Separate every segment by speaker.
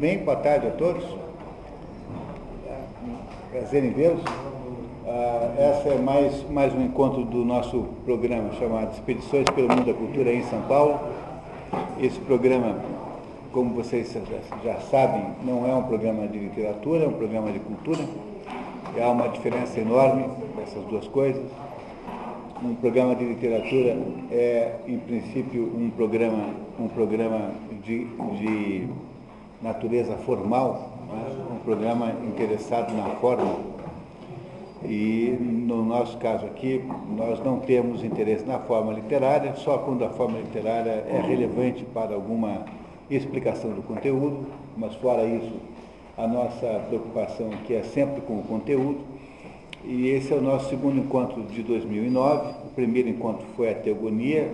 Speaker 1: bem? Boa tarde a todos. Prazer em vê-los. Ah, essa é mais, mais um encontro do nosso programa chamado Expedições pelo Mundo da Cultura em São Paulo. Esse programa, como vocês já sabem, não é um programa de literatura, é um programa de cultura. E há uma diferença enorme dessas duas coisas. Um programa de literatura é, em princípio, um programa, um programa de, de natureza formal, né? um programa interessado na forma e no nosso caso aqui, nós não temos interesse na forma literária, só quando a forma literária é relevante para alguma explicação do conteúdo, mas fora isso, a nossa preocupação aqui é sempre com o conteúdo. E esse é o nosso segundo encontro de 2009. O primeiro encontro foi a Teogonia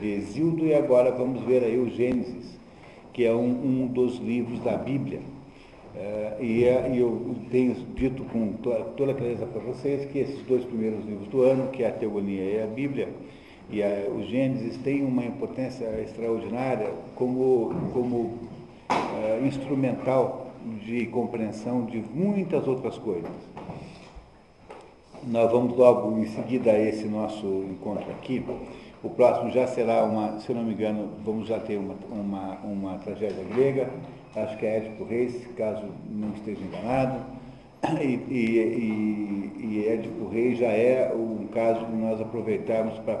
Speaker 1: de Exildo e agora vamos ver aí o Gênesis, que é um, um dos livros da Bíblia. É, e, é, e, eu tenho dito com toda, toda clareza para vocês que esses dois primeiros livros do ano, que é a Teogonia e a Bíblia, e a, o Gênesis, têm uma importância extraordinária como, como é, instrumental de compreensão de muitas outras coisas. Nós vamos logo em seguida a esse nosso encontro aqui. O próximo já será uma, se eu não me engano, vamos já ter uma, uma, uma tragédia grega acho que é Édipo Reis, caso não esteja enganado, e, e, e, e Édipo Reis já é um caso que nós aproveitarmos para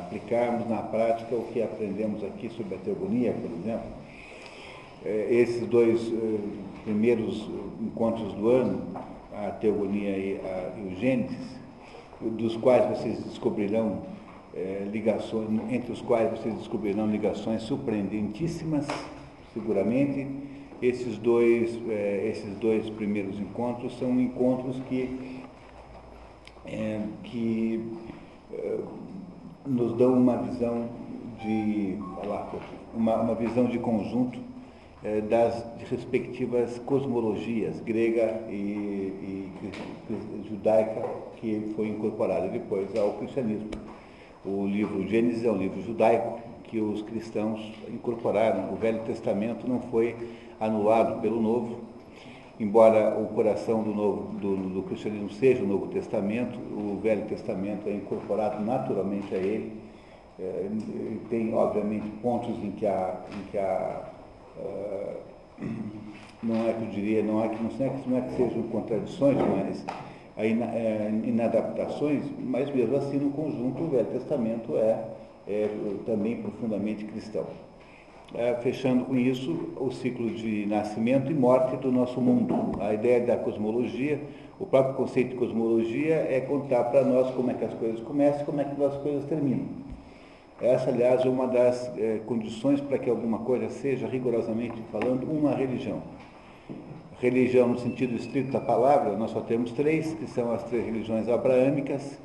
Speaker 1: aplicarmos na prática o que aprendemos aqui sobre a teogonia, por exemplo. É, esses dois uh, primeiros encontros do ano, a teogonia e, a, e o Gênesis, dos quais vocês descobrirão é, ligações, entre os quais vocês descobrirão ligações surpreendentíssimas seguramente, esses dois, é, esses dois primeiros encontros são encontros que, é, que é, nos dão uma visão de, uma, uma visão de conjunto é, das respectivas cosmologias grega e, e, judaica que foi incorporada depois ao cristianismo. O livro Gênesis é um livro judaico, que os cristãos incorporaram. O Velho Testamento não foi anulado pelo Novo, embora o coração do, novo, do, do, cristianismo seja o Novo Testamento, o Velho Testamento é incorporado naturalmente a ele. É, tem, obviamente, pontos em que há, em que há uh, não é que eu diria, não é que, não é que, não é que sejam contradições, mas é, inadaptações, mas mesmo assim, no conjunto, o Velho Testamento é é, também profundamente cristão. É, fechando com isso o ciclo de nascimento e morte do nosso mundo. A ideia da cosmologia, o próprio conceito de cosmologia é contar para nós como é que as coisas começam e como é que as coisas terminam. Essa, aliás, é uma das é, condições para que alguma coisa seja, rigorosamente falando, uma religião. Religião, no sentido estrito da palavra, nós só temos três, que são as três religiões abraâmicas,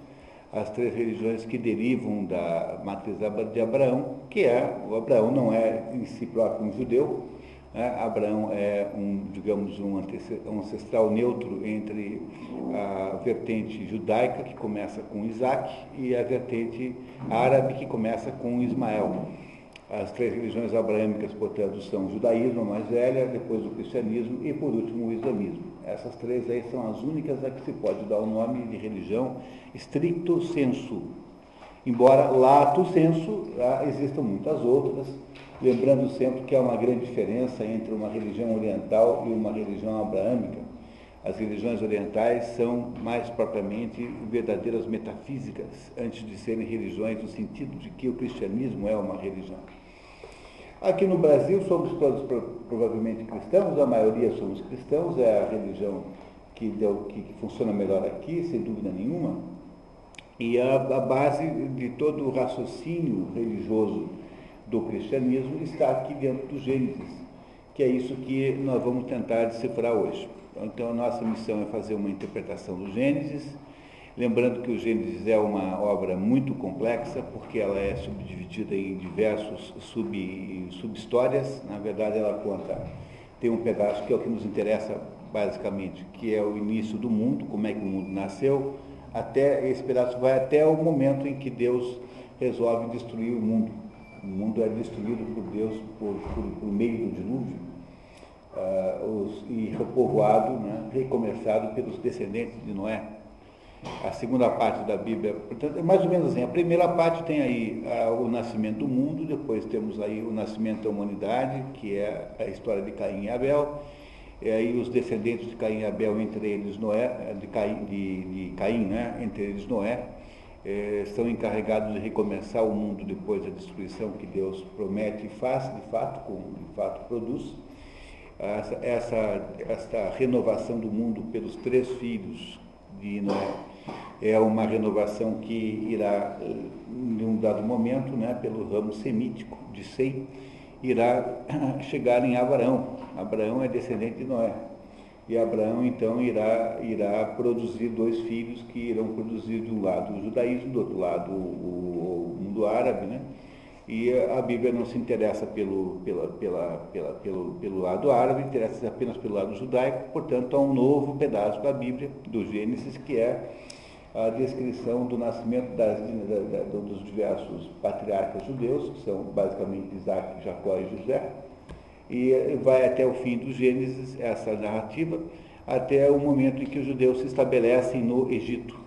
Speaker 1: as três religiões que derivam da matriz de Abraão, que é, o Abraão não é em si próprio um judeu, né? Abraão é um, digamos, um ancestral neutro entre a vertente judaica, que começa com Isaac, e a vertente árabe, que começa com Ismael. As três religiões abraâmicas, portanto, são o judaísmo, a mais velha, depois o cristianismo e, por último, o islamismo. Essas três aí são as únicas a que se pode dar o nome de religião stricto sensu. Embora lato sensu existam muitas outras, lembrando sempre que há uma grande diferença entre uma religião oriental e uma religião abraâmica. As religiões orientais são mais propriamente verdadeiras metafísicas, antes de serem religiões no sentido de que o cristianismo é uma religião. Aqui no Brasil somos todos provavelmente cristãos, a maioria somos cristãos, é a religião que, deu, que, que funciona melhor aqui, sem dúvida nenhuma. E a, a base de todo o raciocínio religioso do cristianismo está aqui dentro do Gênesis, que é isso que nós vamos tentar decifrar hoje. Então a nossa missão é fazer uma interpretação do Gênesis, Lembrando que o Gênesis é uma obra muito complexa, porque ela é subdividida em diversos sub, subhistórias. Na verdade, ela conta, tem um pedaço que é o que nos interessa basicamente, que é o início do mundo, como é que o mundo nasceu, até esse pedaço vai até o momento em que Deus resolve destruir o mundo. O mundo é destruído por Deus por, por, por meio do dilúvio. e repovoado, né, recomeçado pelos descendentes de Noé. A segunda parte da Bíblia, portanto, é mais ou menos assim. A primeira parte tem aí a, o nascimento do mundo, depois temos aí o nascimento da humanidade, que é a história de Caim e Abel, e aí os descendentes de Caim e Abel, entre eles Noé, de Caim, de, de Caim né, entre eles Noé, eh, são encarregados de recomeçar o mundo depois da destruição que Deus promete e faz, de fato, como de fato produz. Essa, essa, essa renovação do mundo pelos três filhos de Noé é uma renovação que irá, em um dado momento, né, pelo ramo semítico de Sem, irá chegar em Abraão. Abraão é descendente de Noé. E Abraão então irá, irá produzir dois filhos que irão produzir de um lado o judaísmo, do outro lado o, o mundo árabe, né? E a Bíblia não se interessa pelo, pela, pela, pela, pelo, pelo lado árabe, interessa apenas pelo lado judaico, portanto há um novo pedaço da Bíblia, do Gênesis, que é a descrição do nascimento das, da, da, dos diversos patriarcas judeus, que são basicamente Isaac, Jacó e José, e vai até o fim do Gênesis, essa narrativa, até o momento em que os judeus se estabelecem no Egito.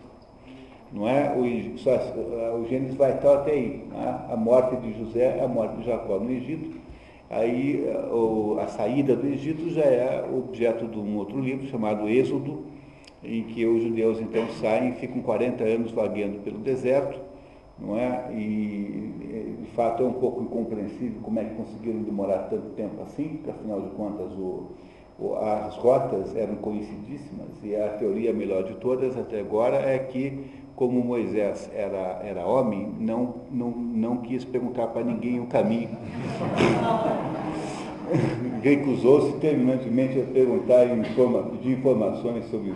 Speaker 1: Não é? o, só, o Gênesis vai até aí. É? A morte de José, a morte de Jacó no Egito. Aí o, a saída do Egito já é objeto de um outro livro chamado Êxodo, em que os judeus então saem e ficam 40 anos vagueando pelo deserto, não é? E de fato é um pouco incompreensível como é que conseguiram demorar tanto tempo assim, porque afinal de contas o, o, as rotas eram conhecidíssimas e a teoria melhor de todas até agora é que como Moisés era, era homem, não, não, não quis perguntar para ninguém o caminho. Recusou-se terminantemente a perguntar e pedir informações sobre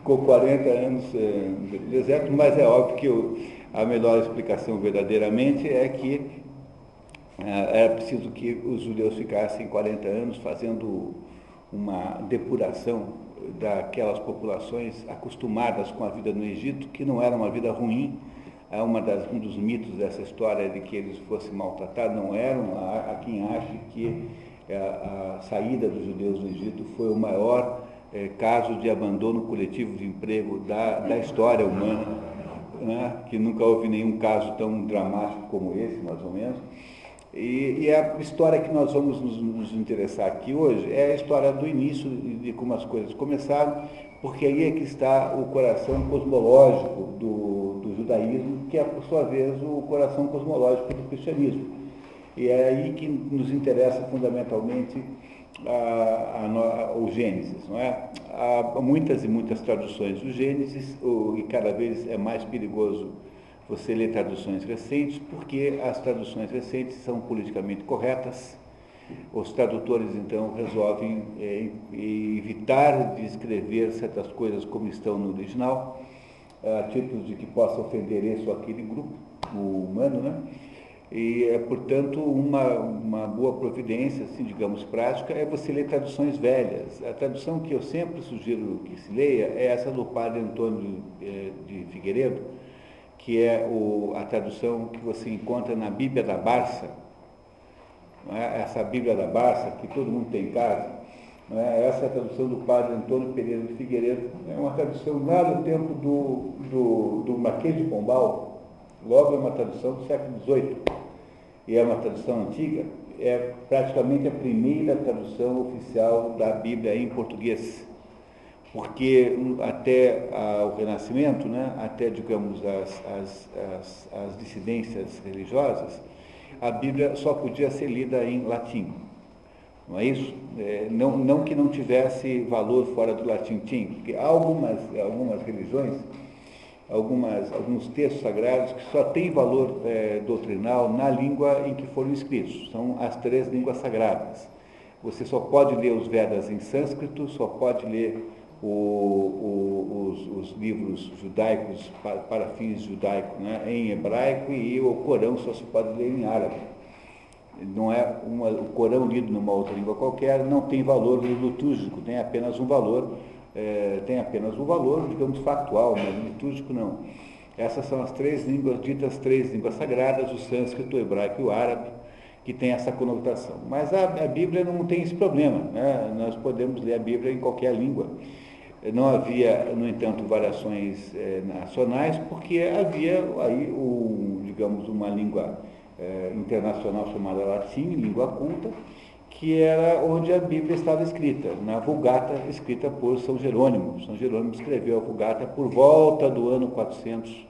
Speaker 1: ficou 40 anos no deserto, mas é óbvio que a melhor explicação verdadeiramente é que eh, era preciso que os judeus ficassem 40 anos fazendo uma depuração daquelas populações acostumadas com a vida no Egito, que não era uma vida ruim. É uma das, um dos mitos dessa história de que eles fossem maltratados, não eram. Há, quem ache que eh, a saída dos judeus do Egito foi o maior é, casos de abandono coletivo de emprego da, da história humana, né? que nunca houve nenhum caso tão dramático como esse, mais ou menos. E, e a história que nós vamos nos, nos, interessar aqui hoje é a história do início de como as coisas começaram, porque aí é que está o coração cosmológico do, do judaísmo, que é, por sua vez, o coração cosmológico do cristianismo. E é aí que nos interessa fundamentalmente a, a, o Gênesis, não é? Há muitas e muitas traduções do Gênesis, o, e cada vez é mais perigoso você ler traduções recentes, porque as traduções recentes são politicamente corretas. Os tradutores, então, resolvem é, evitar de escrever certas coisas como estão no original, a título de que possa ofender esse ou aquele grupo, humano, né? E, é, portanto, uma, uma boa providência, assim, digamos, prática, é você ler traduções velhas. A tradução que eu sempre sugiro que se leia é essa do padre Antônio é, de Figueiredo, que é o, a tradução que você encontra na Bíblia da Barça. É? Essa Bíblia da Barça, que todo mundo tem em casa, é? essa é a tradução do padre Antônio Pereira de Figueiredo. É uma tradução lá do tempo do, do, do Marquês de Pombal, logo é uma tradução do século XVIII e é uma tradução antiga, é praticamente a primeira tradução oficial da Bíblia em português. Porque até o Renascimento, né, até, digamos, as, as, as, as dissidências religiosas, a Bíblia só podia ser lida em latim. Não é isso? É, não, não que não tivesse valor fora do latim, tinha, porque algumas, algumas religiões algumas, alguns textos sagrados que só têm valor é, doutrinal na língua em que foram escritos. São as três línguas sagradas. Você só pode ler os Vedas em sânscrito, só pode ler o, o, os, os, livros judaicos para, para fins judaicos né, em hebraico e o Corão só se pode ler em árabe. Não é uma, o Corão lido numa outra língua qualquer não tem valor litúrgico, tem apenas um valor é, tem apenas um valor, digamos, factual, mas litúrgico não. Essas são as três línguas, ditas três línguas sagradas, o sânscrito, o hebraico e o árabe, que tem essa conotação. Mas a, a Bíblia não tem esse problema, né? nós podemos ler a Bíblia em qualquer língua. Não havia, no entanto, variações é, nacionais, porque havia aí, o, digamos, uma língua é, internacional chamada latim, língua culta, que era onde a Bíblia estava escrita, na Vulgata, escrita por São Jerônimo. São Jerônimo escreveu a Vulgata por volta do ano 400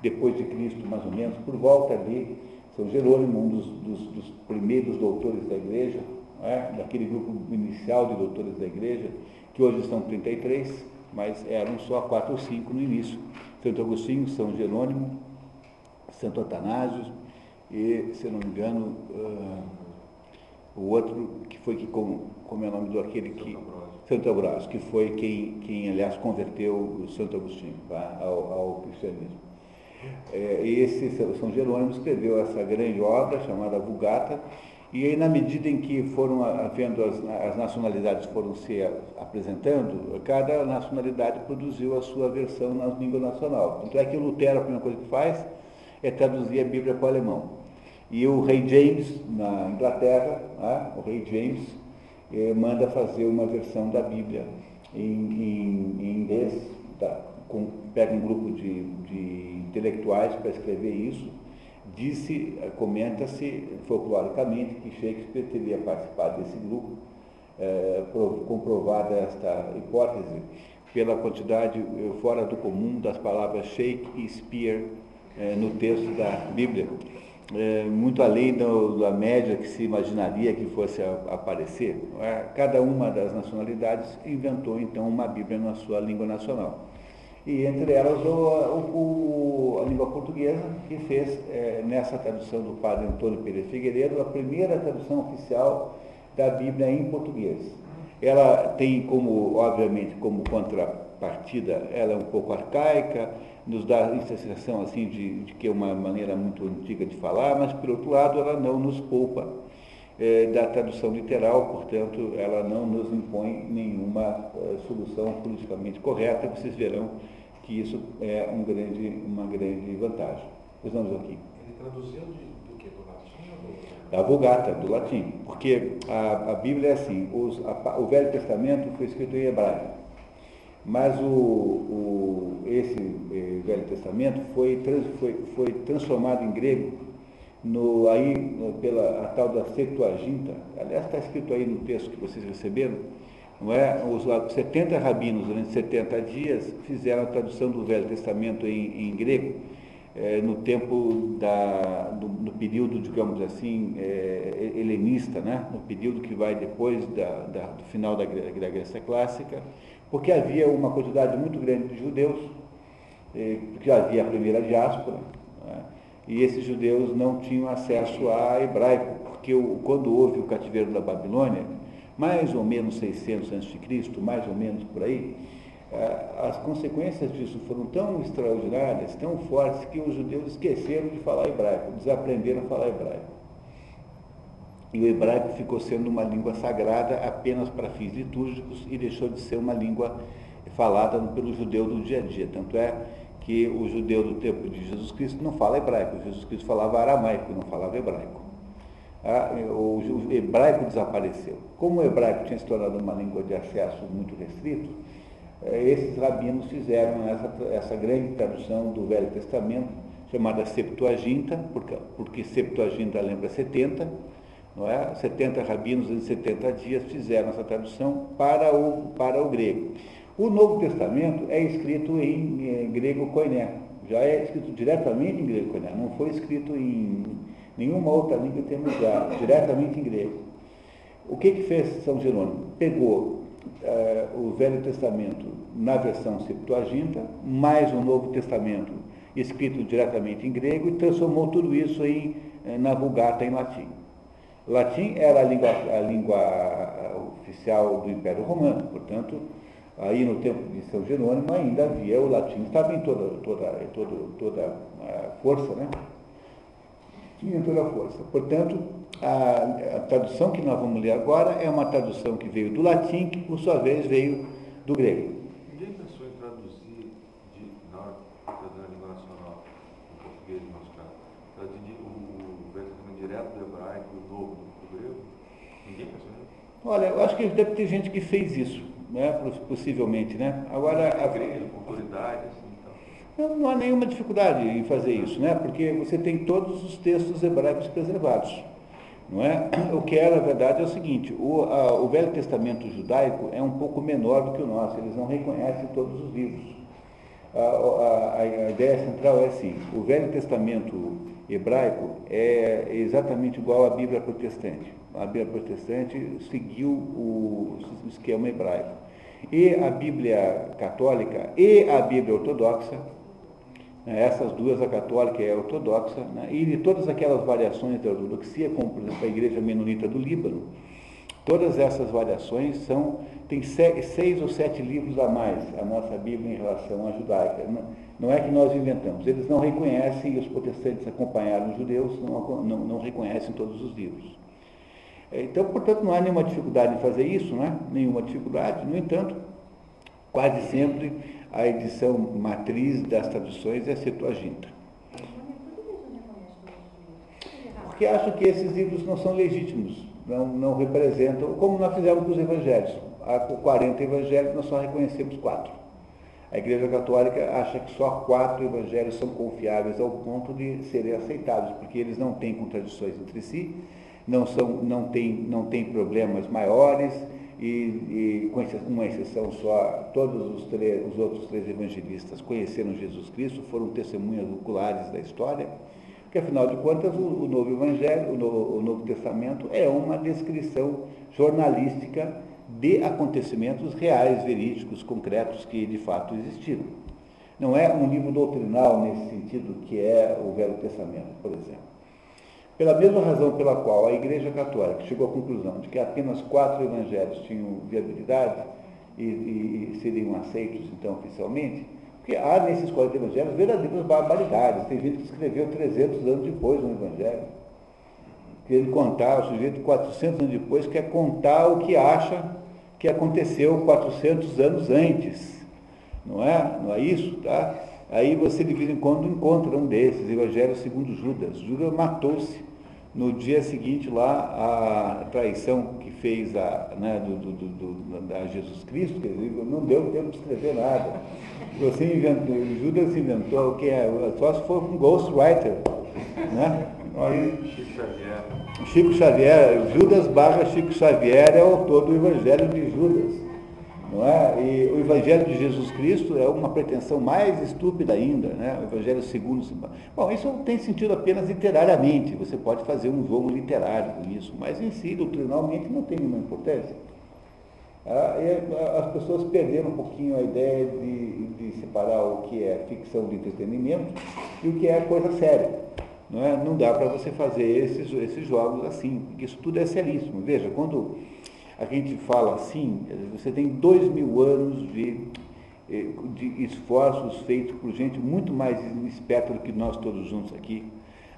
Speaker 1: depois de Cristo, mais ou menos, por volta ali, São Jerônimo, um dos, dos, dos primeiros doutores da igreja, é? daquele grupo inicial de doutores da igreja, que hoje são 33, mas eram só quatro ou cinco no início. Santo Agostinho, São Jerônimo, Santo Atanásio e, se não me engano, uh, o outro que foi que, como, como é o nome do aquele que. Santo Ambrósio, que foi quem, quem, aliás, converteu o Santo Agostinho tá, ao, ao cristianismo. É, esse São Jerônimo escreveu essa grande obra chamada Vulgata, e aí, na medida em que foram havendo as, as, nacionalidades foram se apresentando, cada nacionalidade produziu a sua versão na língua nacional. Então é que o Lutero, a primeira coisa que faz é traduzir a Bíblia para o alemão. E o rei James, na Inglaterra, né, o rei James, eh, manda fazer uma versão da Bíblia em, em, em inglês, tá, com, pega um grupo de, de intelectuais para escrever isso. Disse, comenta-se folcloricamente que Shakespeare teria participado desse grupo, é, comprovada esta hipótese pela quantidade eh, fora do comum das palavras shake e spear é, no texto da Bíblia, é, muito além do, da média que se imaginaria que fosse a, aparecer. É? Cada uma das nacionalidades inventou então uma Bíblia na sua língua nacional e entre elas o, o, a língua portuguesa, que fez é, nessa tradução do padre Antônio Pereira Figueiredo a primeira tradução oficial da Bíblia em português. Ela tem como, obviamente, como contrapartida, ela é um pouco arcaica, nos dá a sensação assim de, de, que é uma maneira muito antiga de falar, mas por outro lado ela não nos poupa é, da tradução literal, portanto ela não nos impõe nenhuma é, solução politicamente correta, vocês verão que isso é um grande, uma grande vantagem. Não, Joaquim?
Speaker 2: Ele traduziu de, do que? Do latim.
Speaker 1: Da Vulgata, do latim. Porque a, a Bíblia é assim, os, a, o Velho Testamento foi escrito em hebraico, mas o, o, esse eh, Velho Testamento foi, trans, foi, foi transformado em grego no, aí, pela a tal da Septuaginta. Aliás, está escrito aí no texto que vocês receberam, não é? Os 70 rabinos, durante 70 dias, fizeram a tradução do Velho Testamento em, em grego, é, no tempo da, do, no período, digamos assim, é, helenista, né? no período que vai depois da, da, do final da, da Grécia Clássica, porque havia uma quantidade muito grande de judeus, é, porque havia a primeira diáspora, né? e esses judeus não tinham acesso a hebraico, porque quando houve o cativeiro da Babilônia, mais ou menos 600 a.C., mais ou menos por aí, eh, as consequências disso foram tão extraordinárias, tão fortes, que os judeus esqueceram de falar hebraico, desaprenderam a falar hebraico. E o hebraico ficou sendo uma língua sagrada apenas para fins litúrgicos e deixou de ser uma língua falada pelo judeu do dia a dia. Tanto é que o judeu do tempo de Jesus Cristo não fala hebraico, Jesus Cristo falava aramaico, não falava hebraico o hebraico desapareceu. Como o hebraico tinha se tornado uma língua de acesso muito restrito, é, esses rabinos fizeram essa, essa grande tradução do Velho Testamento, chamada Septuaginta, porque, porque Septuaginta lembra 70, não é? 70 rabinos em 70 dias fizeram essa tradução para o, para o grego. O Novo Testamento é escrito em, em grego koiné, já é escrito diretamente em grego koiné, não foi escrito em Nenhuma outra língua intermediária, diretamente em grego. O que, que fez São Jerônimo? Pegou uh, o Velho Testamento na versão Septuaginta, mais o Novo Testamento escrito diretamente em grego e transformou tudo isso em, eh, na Vulgata em latim. Latim era a língua, a língua oficial do Império Romano, portanto, aí no tempo de São Jerônimo ainda havia o latim, estava em toda, toda, toda, toda a força, né? tinha toda a força. Portanto, a, a, tradução que nós vamos ler agora é uma tradução que veio do latim, que por sua vez veio do grego.
Speaker 2: Ninguém pensou em traduzir de, na hora da língua nacional, em português, no nosso caso, traduzir o, o Velho direto do hebraico, o
Speaker 1: Olha, eu acho que deve ter gente que fez isso, né? possivelmente. Né? Agora,
Speaker 2: a autoridade, assim,
Speaker 1: então. não, não há nenhuma dificuldade em fazer isso, né? porque você tem todos os textos hebraicos preservados. Não é? O que é, na verdade, é o seguinte, o, a, o Velho Testamento judaico é um pouco menor do que o nosso, eles não reconhecem todos os livros. A, a, a ideia central é assim, o Velho Testamento hebraico é exatamente igual à Bíblia protestante. A Bíblia protestante seguiu o, esquema hebraico. E a Bíblia católica e a Bíblia ortodoxa né, essas duas, a católica e a ortodoxa, né, e de todas aquelas variações da ortodoxia, como por exemplo a igreja menonita do Líbano, todas essas variações são, tem seis ou sete livros a mais a nossa Bíblia em relação à judaica. Não, é que nós inventamos, eles não reconhecem, os protestantes acompanharam os judeus, não, não, não reconhecem todos os livros. Então, portanto, não há nenhuma dificuldade em fazer isso, né? nenhuma dificuldade. No entanto, quase sempre a edição matriz das traduções é a Septuaginta. Porque acho que esses livros não são legítimos, não, não representam, como nós fizemos com os evangelhos. Há 40 evangelhos, nós só reconhecemos quatro. A Igreja Católica acha que só quatro evangelhos são confiáveis ao ponto de serem aceitados, porque eles não têm contradições entre si, não, são, não, têm, não têm problemas maiores, e, e com uma exceção só, todos os, três, os outros três evangelistas conheceram Jesus Cristo, foram testemunhas oculares da história, porque afinal de contas o, o Novo Evangelho, o Novo, o Novo Testamento é uma descrição jornalística de acontecimentos reais, verídicos, concretos que de fato existiram. Não é um livro doutrinal nesse sentido que é o Velho Testamento, por exemplo. Pela mesma razão pela qual a Igreja Católica chegou à conclusão de que apenas quatro evangelhos tinham viabilidade e, e, e seriam aceitos, então, oficialmente, porque há nesses quatro evangelhos verdadeiras barbaridades. Tem gente que escreveu 300 anos depois um evangelho. Querendo contar, o sujeito 400 anos depois quer contar o que acha que aconteceu 400 anos antes. Não é? Não é isso, tá? Aí você de vez em quando encontra um desses, Evangelho segundo Judas. Judas matou-se no dia seguinte lá a traição que fez a, né, do, do, do, da Jesus Cristo, quer dizer, não deu tempo de escrever nada. Você inventou, Judas inventou o que é, só se for um ghostwriter. Né?
Speaker 2: Aí, Chico Xavier.
Speaker 1: Chico Xavier, Judas barra Chico Xavier é o autor do Evangelho de Judas. Não é? E o Evangelho de Jesus Cristo é uma pretensão mais estúpida ainda, né? o Evangelho segundo. Bom, isso tem sentido apenas literariamente, você pode fazer um jogo literário com isso, mas em si, doutrinalmente, não tem nenhuma importância. Ah, as pessoas perderam um pouquinho a ideia de, de, separar o que é ficção de entretenimento e o que é coisa séria. Não, é? não dá para você fazer esses, esses jogos assim, porque isso tudo é seríssimo. Veja, quando a gente fala assim, você tem dois mil anos de, eh, de esforços feitos por gente muito mais esperta do que nós todos juntos aqui.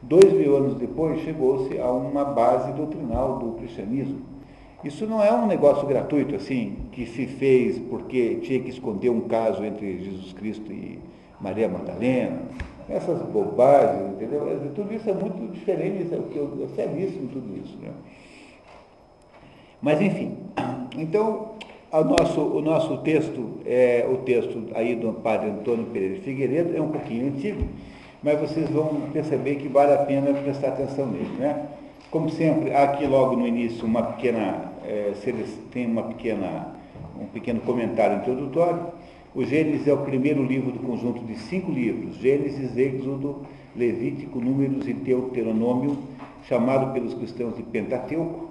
Speaker 1: Dois mil anos depois, chegou-se a uma base doutrinal do cristianismo. Isso não é um negócio gratuito, assim, que se fez porque tinha que esconder um caso entre Jesus Cristo e Maria Madalena. Essas bobagens, entendeu? Tudo isso é muito diferente, é, é seríssimo tudo isso, né? Mas enfim, então o nosso, o nosso texto, é, o texto aí do padre Antônio Pereira de Figueiredo é um pouquinho antigo, mas vocês vão perceber que vale a pena prestar atenção nele. Né? Como sempre, aqui logo no início uma pequena, é, tem uma pequena, um pequeno comentário introdutório. O Gênesis é o primeiro livro do conjunto de cinco livros, Gênesis, Êxodo, Levítico, Números e Deuteronômio, chamado pelos cristãos de Pentateuco,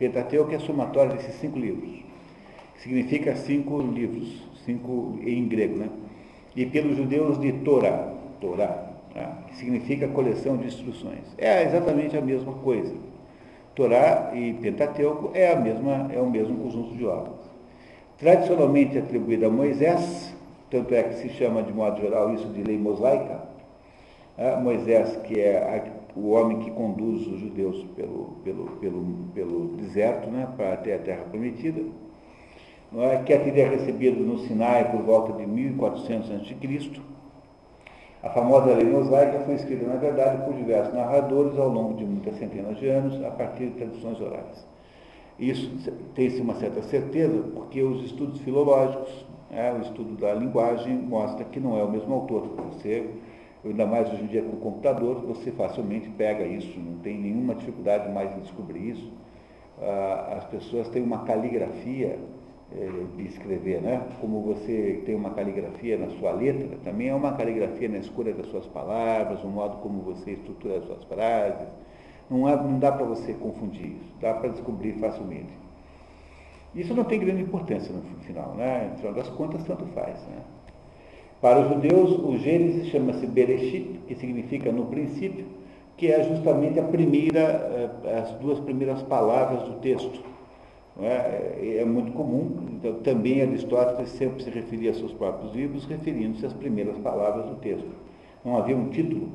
Speaker 1: Pentateuco é a somatória desses cinco livros, significa cinco livros, cinco em grego, né? E pelos judeus de Torá, Torá, tá? que significa coleção de instruções. É exatamente a mesma coisa. Torá e Pentateuco é, a mesma, é o mesmo conjunto de obras. Tradicionalmente atribuída a Moisés, tanto é que se chama de modo geral isso de lei mosaica. Né? Moisés, que é o homem que conduz os judeus pelo, pelo, pelo, pelo deserto né, para até a terra prometida, não é, que teria recebido no Sinai por volta de 1400 a.C. A famosa lei mosaica foi escrita, na verdade, por diversos narradores ao longo de muitas centenas de anos, a partir de tradições orais. Isso tem-se uma certa certeza porque os estudos filológicos, é, o estudo da linguagem mostra que não é o mesmo autor. Você, ainda mais hoje em dia com o computador, você facilmente pega isso, não tem nenhuma dificuldade mais em descobrir isso. Ah, as pessoas têm uma caligrafia é, de escrever, né? Como você tem uma caligrafia na sua letra, também é uma caligrafia na escolha das suas palavras, o modo como você estrutura as suas frases. Não, é, não dá para você confundir isso, dá para descobrir facilmente. Isso não tem grande importância no final, né? No final das contas, tanto faz. Né? Para os judeus, o Gênesis chama-se Bereshit, que significa no princípio, que é justamente a primeira, eh, as duas primeiras palavras do texto. É? é? muito comum, então, também Aristóteles sempre se referia a seus próprios livros, referindo-se às primeiras palavras do texto. Não havia um título.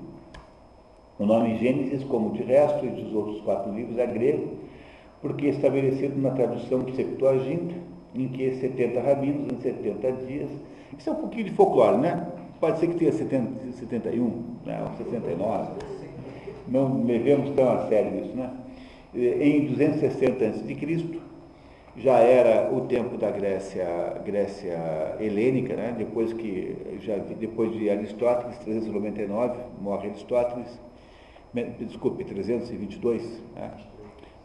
Speaker 1: O nome Gênesis, como de resto e dos outros quatro livros, é grego, porque é estabelecido na tradução Septuaginta, em que 70 rabinos em 70 dias. Isso é um pouquinho de folclore, né? Pode ser que tenha 70, 71, né? ou 69. Não levemos tão a sério isso, né? Em 260 a.C., já era o tempo da Grécia, Grécia helênica, né? depois, que, já, depois de Aristóteles, 399, morre Aristóteles, desculpe, 322, né?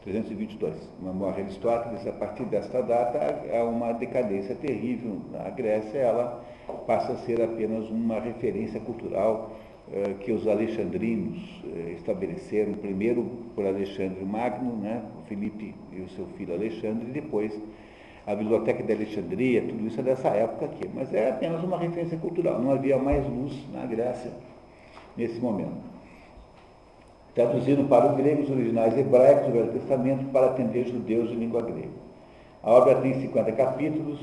Speaker 1: 322, morre Aristóteles, a partir desta data há uma decadência terrível. A Grécia ela passa a ser apenas uma referência cultural eh, que os alexandrinos eh, estabeleceram, primeiro por Alexandre Magno, né, o Filipe e o seu filho Alexandre, e depois a Biblioteca de Alexandria, tudo isso é dessa época aqui. Mas é apenas uma referência cultural, não havia mais luz na Grécia nesse momento traduzindo para os originais hebraicos do Velho Testamento para atender judeus de língua grega. A obra tem 50 capítulos,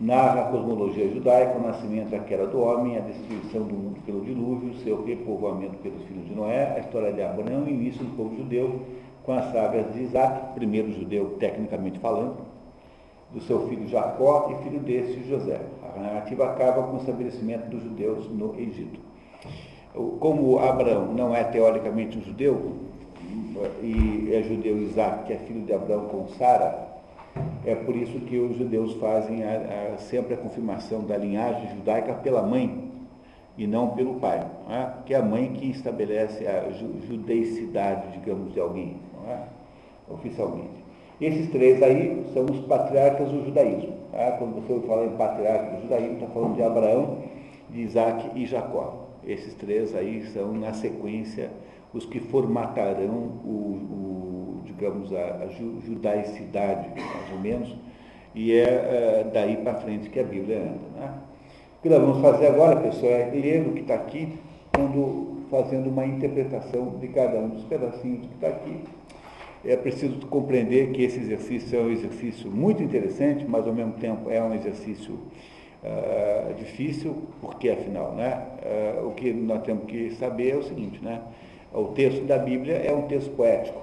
Speaker 1: narra a cosmologia judaica, o nascimento da queda do homem, a destruição do mundo pelo dilúvio, seu repovoamento pelos filhos de Noé, a história de Abraão e o início do povo judeu, com as sagas de Isaac, primeiro judeu tecnicamente falando, do seu filho Jacó e filho desse, José. A narrativa acaba com o estabelecimento dos judeus no Egito como Abraão não é teoricamente um judeu, e é judeu Isaac, que é filho de Abraão com Sara, é por isso que os judeus fazem a, a, sempre a confirmação da linhagem judaica pela mãe e não pelo pai, não é? que é a mãe que estabelece a judeicidade, digamos, de alguém, é? oficialmente. Esses três aí são os patriarcas do judaísmo. É? Quando você fala em patriarca do judaísmo, está falando de Abraão, de Isaac e Jacó. Esses três aí são, na sequência, os que formatarão o, o digamos, a, a, judaicidade, mais ou menos, e é, é daí para frente que a Bíblia anda. Né? O que nós vamos fazer agora, pessoal, é ler o que está aqui, quando, fazendo uma interpretação de cada um dos pedacinhos que está aqui. É preciso compreender que esse exercício é um exercício muito interessante, mas ao mesmo tempo é um exercício uh, difícil, porque afinal, né, uh, o que nós temos que saber é o seguinte, né, o texto da Bíblia é um texto poético,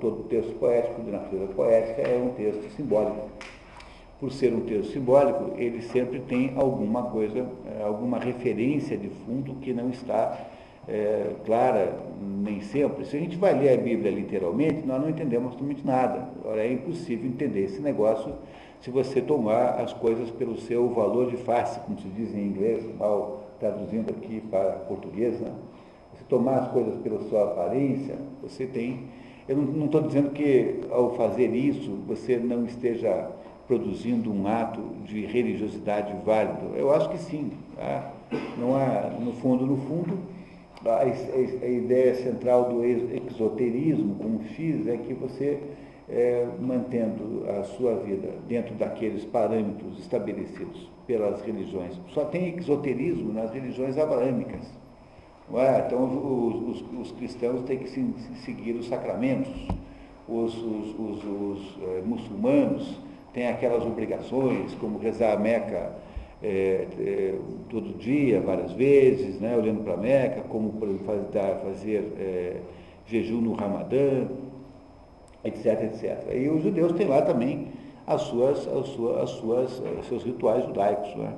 Speaker 1: todo texto poético, de natureza poética, é um texto simbólico. Por ser um texto simbólico, ele sempre tem alguma coisa, eh, alguma referência de fundo que não está é, clara nem sempre. Se a gente vai ler a Bíblia literalmente, nós não entendemos absolutamente nada. É impossível entender esse negócio se você tomar as coisas pelo seu valor de face, como se diz em inglês, mal traduzindo aqui para português, né? Você tomar as coisas pela sua aparência, você tem. Eu não estou dizendo que ao fazer isso você não esteja produzindo um ato de religiosidade válido. Eu acho que sim. Tá? Não há, no fundo, no fundo, a, a, a ideia central do exoterismo, como X, é que você é, mantendo a sua vida dentro daqueles parâmetros estabelecidos pelas religiões. Só tem exoterismo nas religiões abraâmicas. É? Então, os, os, os, cristãos têm que seguir os sacramentos, os, os é, muçulmanos têm aquelas obrigações, como rezar a Meca é, é, todo dia, várias vezes, né, olhando para a Meca, como fazer é, jejum no Ramadã etc, etc. E os judeus têm lá também as suas, as suas, as suas, os seus rituais judaicos. Né?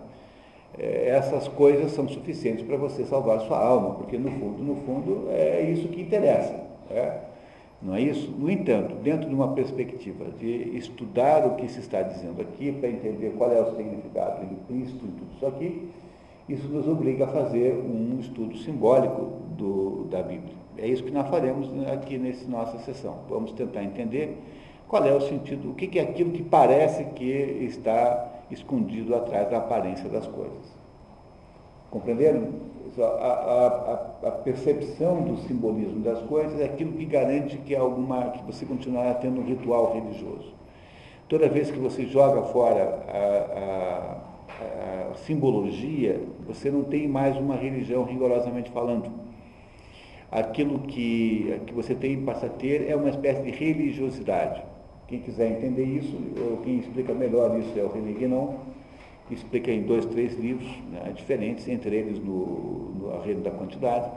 Speaker 1: Essas coisas são suficientes para você salvar sua alma, porque no fundo, no fundo, é isso que interessa. Né? Não é isso? No entanto, dentro de uma perspectiva de estudar o que se está dizendo aqui, para entender qual é o significado implícito em tudo isso aqui, isso nos obriga a fazer um estudo simbólico do, da Bíblia. É isso que nós faremos aqui nessa nossa sessão. Vamos tentar entender qual é o sentido, o que é aquilo que parece que está escondido atrás da aparência das coisas. Compreenderam? A, a, a, percepção do simbolismo das coisas é aquilo que garante que, alguma, que você continuará tendo um ritual religioso. Toda vez que você joga fora a, a simbologia, você não tem mais uma religião rigorosamente falando. Aquilo que, que você tem passa a ter é uma espécie de religiosidade. Quem quiser entender isso, quem explica melhor isso é o René Guénon, que explica em dois, três livros né, diferentes, entre eles no, no Arredo da Quantidade.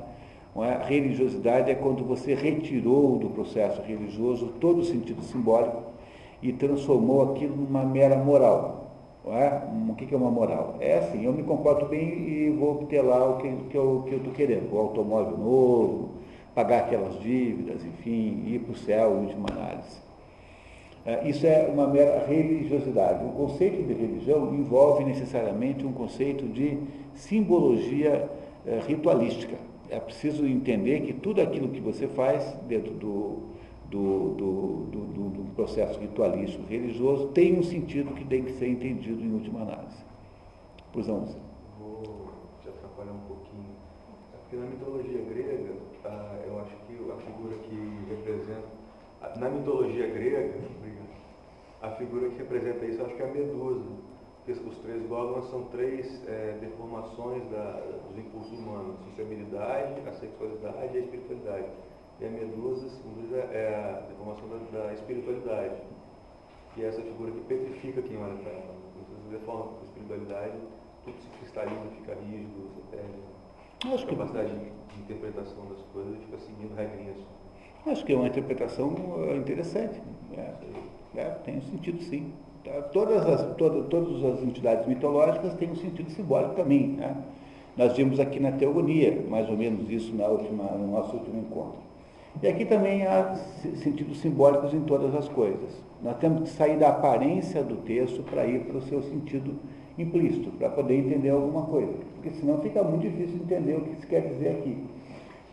Speaker 1: É? A religiosidade é quando você retirou do processo religioso todo o sentido simbólico e transformou aquilo numa mera moral. É? O que é uma moral? É assim, eu me comporto bem e vou obter lá o que, que eu estou que querendo, o automóvel novo, pagar aquelas dívidas, enfim, ir para o céu, última análise. É, isso é uma mera religiosidade. O conceito de religião envolve necessariamente um conceito de simbologia é, ritualística. É preciso entender que tudo aquilo que você faz dentro do, do, do, do, do processo ritualístico religioso tem um sentido que tem que ser entendido em última análise.
Speaker 2: Pois não, Vou te atrapalhar um pouquinho. É porque na mitologia grega, ah, eu acho que a figura que representa. Na mitologia grega, a figura que representa isso, acho que é a Medusa. Os três dogmas são três é, deformações da, dos impulsos humanos: sociabilidade, a sexualidade e a espiritualidade. E a Medusa, simboliza é a deformação da, da espiritualidade. E é essa figura que petrifica quem olha para ela. Então, se deforma a espiritualidade, tudo se cristaliza, fica rígido, você perde a capacidade de, de interpretação das coisas, fica seguindo regrinhas.
Speaker 1: Acho que é uma interpretação interessante. É. É, tem um sentido sim. Tá? Todas, as, todas, todas as entidades mitológicas têm um sentido simbólico também. Né? Nós vimos aqui na teogonia, mais ou menos isso na última, no nosso último encontro. E aqui também há sentidos simbólicos em todas as coisas. Nós temos que sair da aparência do texto para ir para o seu sentido implícito, para poder entender alguma coisa. Porque senão fica muito difícil entender o que se quer dizer aqui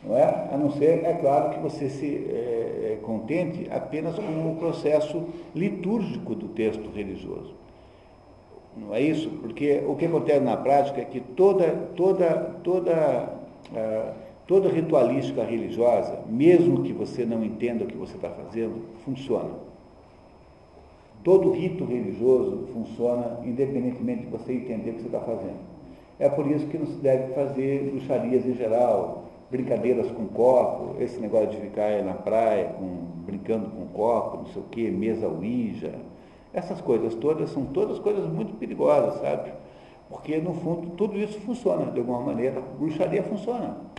Speaker 1: não é? A não ser, é claro, que você se é, é, contente apenas com o processo litúrgico do texto religioso. Não é isso? Porque o que acontece na prática é que toda, toda, toda, uh, toda ritualística religiosa, mesmo que você não entenda o que você está fazendo, funciona. Todo rito religioso funciona independentemente de você entender o que você está fazendo. É por isso que não se deve fazer bruxarias em geral, brincadeiras com copo, esse negócio de ficar na praia com, brincando com copo, não sei o quê, mesa ouija, essas coisas todas são todas coisas muito perigosas, sabe? Porque, no fundo, tudo isso funciona de alguma maneira. Bruxaria funciona.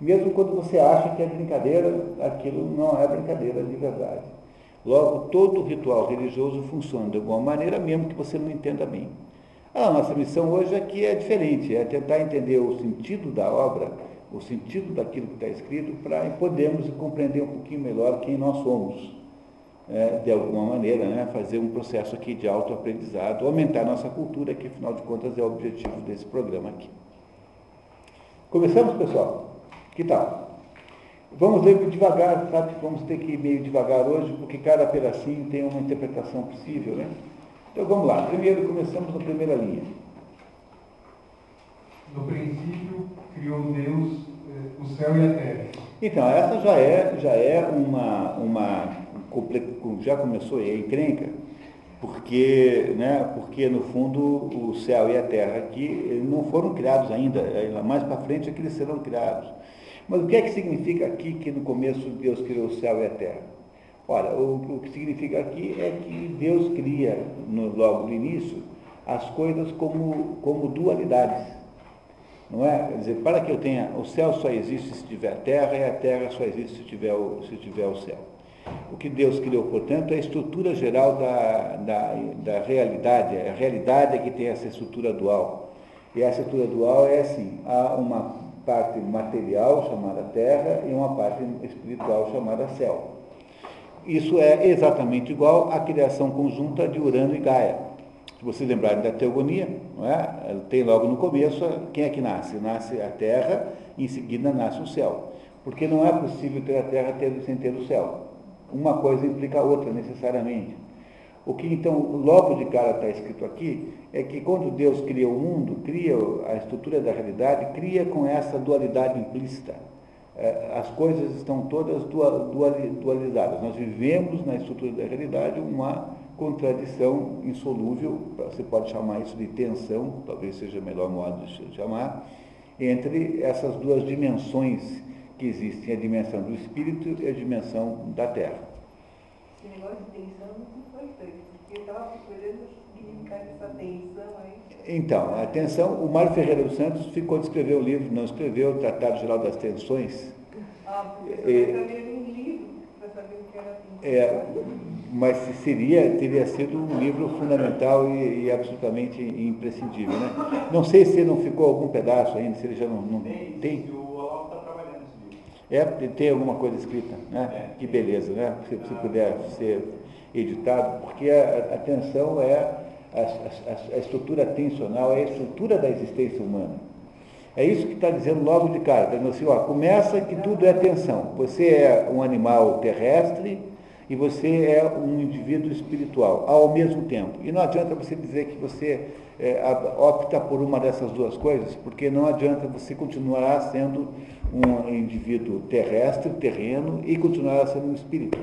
Speaker 1: Mesmo quando você acha que é brincadeira, aquilo não é brincadeira de verdade. Logo, todo ritual religioso funciona de alguma maneira, mesmo que você não entenda bem. A nossa missão hoje aqui é diferente, é tentar entender o sentido da obra o sentido daquilo que está escrito para podermos compreender um pouquinho melhor quem nós somos. É, de alguma maneira, né, fazer um processo aqui de autoaprendizado, aumentar nossa cultura, que afinal de contas é o objetivo desse programa aqui. Começamos, pessoal? Que tal? Vamos ler devagar, sabe? Vamos ter que ir meio devagar hoje, porque cada pedacinho tem uma interpretação possível, né? Então vamos lá. Primeiro, começamos na primeira linha.
Speaker 3: No princípio, criou Deus eh, o céu e a terra.
Speaker 1: Então, essa já é, já é uma, uma já começou a encrenca, porque, né, porque no fundo o céu e a terra aqui não foram criados ainda, mais para frente é que eles serão criados. Mas o que é que significa aqui que no começo Deus criou o céu e a terra? Olha, o, o que significa aqui é que Deus cria, no, logo no início, as coisas como, como dualidades. Não é? Quer dizer, para que eu tenha, o céu só existe se tiver terra e a terra só existe se tiver o, se tiver o céu. O que Deus criou, portanto, é a estrutura geral da, da, da realidade. A realidade é que tem essa estrutura dual. E essa estrutura dual é assim, há uma parte material chamada terra e uma parte espiritual chamada céu. Isso é exatamente igual à criação conjunta de Urano e Gaia. Se vocês lembrarem da teogonia, é? tem logo no começo quem é que nasce? Nasce a Terra, e em seguida nasce o céu. Porque não é possível ter a Terra sem ter o céu. Uma coisa implica a outra, necessariamente. O que então logo de cara está escrito aqui é que quando Deus cria o mundo, cria a estrutura da realidade, cria com essa dualidade implícita. É, as coisas estão todas dualizadas. Nós vivemos na estrutura da realidade uma contradição insolúvel, você pode chamar isso de tensão, talvez seja o melhor modo de chamar, entre essas duas dimensões que existem, a dimensão do espírito e a dimensão da terra.
Speaker 4: Esse negócio de tensão porque eu estava procurando essa aí.
Speaker 1: Então, a tensão, o Mário Ferreira dos Santos ficou de escrever o livro, não escreveu o Tratado Geral das Tensões.
Speaker 4: Ah, porque eu também um livro para saber o que era tensão.
Speaker 1: É, mas seria, teria sido um livro fundamental e, e, absolutamente imprescindível. Né? Não sei se não ficou algum pedaço ainda, se ele já não, não
Speaker 5: tem.
Speaker 1: tem.
Speaker 5: O Olavo está trabalhando nesse
Speaker 1: livro. É, tem alguma coisa escrita, né? É. Que beleza, né? Se, se puder ser editado, porque a, a tensão é a, a, a, estrutura tensional, é a estrutura da existência humana. É isso que está dizendo logo de cara, dizendo assim, ó, começa que tudo é tensão. Você é um animal terrestre, e você é um indivíduo espiritual ao mesmo tempo. E não adianta você dizer que você é, opta por uma dessas duas coisas, porque não adianta você continuar sendo um indivíduo terrestre, terreno, e continuar sendo um espírito.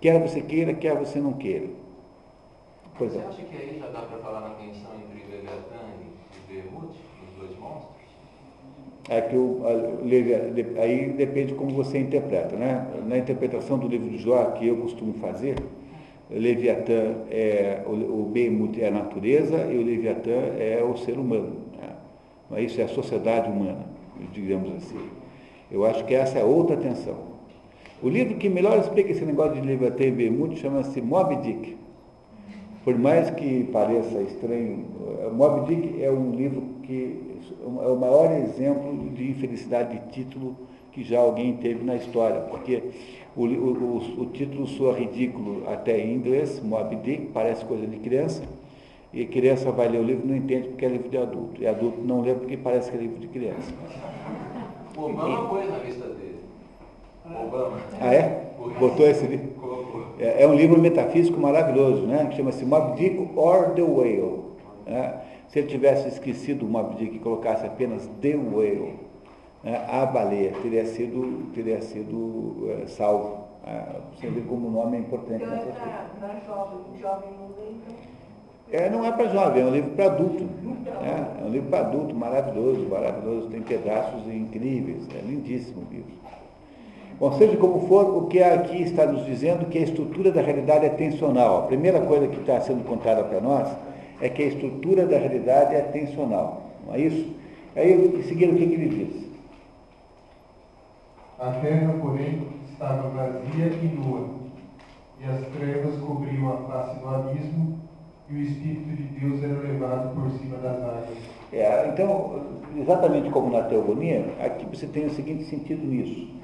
Speaker 1: Quer você queira, quer você não queira.
Speaker 6: Pois é. Você acha que aí já dá para falar na tensão entre Leviatã e Behemoth, os dois monstros?
Speaker 1: é que o, a, aí depende como você interpreta. Né? Na interpretação do livro de Jó, que eu costumo fazer, Leviatã é o, o Behemoth é a natureza e o Leviatã é o ser humano. Né? Isso é a sociedade humana, digamos assim. Eu acho que essa é outra tensão. O livro que melhor explica esse negócio de e Behemoth chama-se Moby Dick. Por mais que pareça estranho, Moby Dick é um livro que é o maior exemplo de infelicidade de título que já alguém teve na história, porque o, o, o título soa ridículo até em inglês, Moby Dick, parece coisa de criança, e criança vai ler o livro não entende porque é livro de adulto, e adulto não lê porque parece que é livro de criança.
Speaker 6: O Obama pôs na lista dele. Obama.
Speaker 1: Ah, é? Botou esse livro? É, é um livro metafísico maravilhoso, né? que chama-se Moby Dick or the Whale. Né? Se ele tivesse esquecido o Moby Dick e colocasse apenas The Whale, né, a baleia, teria sido, teria sido é, salvo. Ah, você vê como o nome é importante
Speaker 4: então, nessas coisas. Não é jovem, jovem não então.
Speaker 1: É, não é para jovem, é um livro para adulto. É, é um livro para adulto, maravilhoso, maravilhoso, tem pedaços incríveis, é lindíssimo o livro. Bom, seja como for, o que aqui está nos dizendo que a estrutura da realidade é tensional. A primeira coisa que está sendo contada para nós é que a estrutura da realidade é tensional, não é isso? Aí, em seguida, o que, que ele diz?
Speaker 3: A terra, porém, estava vazia e nua, e as trevas cobriam a face do abismo, e o Espírito de Deus era levado por cima das águas.
Speaker 1: É, então, exatamente como na teogonia, aqui você tem o seguinte sentido nisso.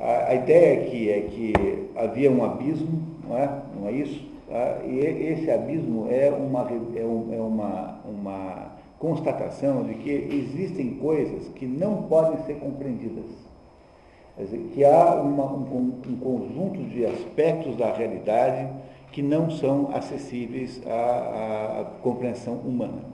Speaker 1: A, a ideia aqui é que havia um abismo, não é, não é isso? Tá? E esse abismo é uma, é, um, é uma, uma constatação de que existem coisas que não podem ser compreendidas. Quer dizer, que há uma, um, um, conjunto de aspectos da realidade que não são acessíveis à, à, compreensão humana.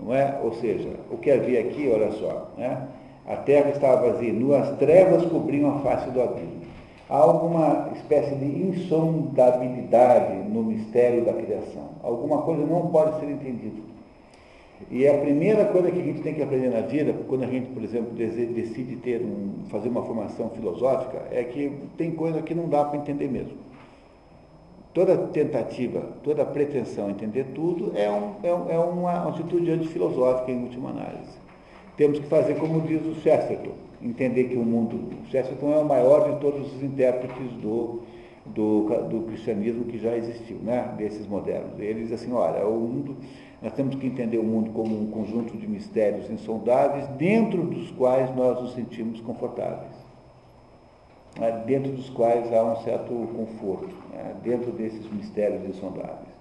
Speaker 1: Não é? Ou seja, o que havia aqui, olha só, né? A terra estava vazia, nuas trevas cobriam a face do abismo há alguma espécie de insondabilidade no mistério da criação. Alguma coisa não pode ser entendida. E a primeira coisa que a gente tem que aprender na vida, quando a gente, por exemplo, decide ter um, fazer uma formação filosófica, é que tem coisa que não dá para entender mesmo. Toda tentativa, toda pretensão a entender tudo é, um, é, é uma atitude antifilosófica em última análise. Temos que fazer como diz o Chesterton, entender que o mundo, Chesterton é o maior de todos os intérpretes do, do, do cristianismo que já existiu, né? desses modernos. Ele diz assim, olha, o mundo, nós temos que entender o mundo como um conjunto de mistérios insondáveis, dentro dos quais nós nos sentimos confortáveis. né, dentro dos quais há um certo conforto, né, dentro desses mistérios insondáveis.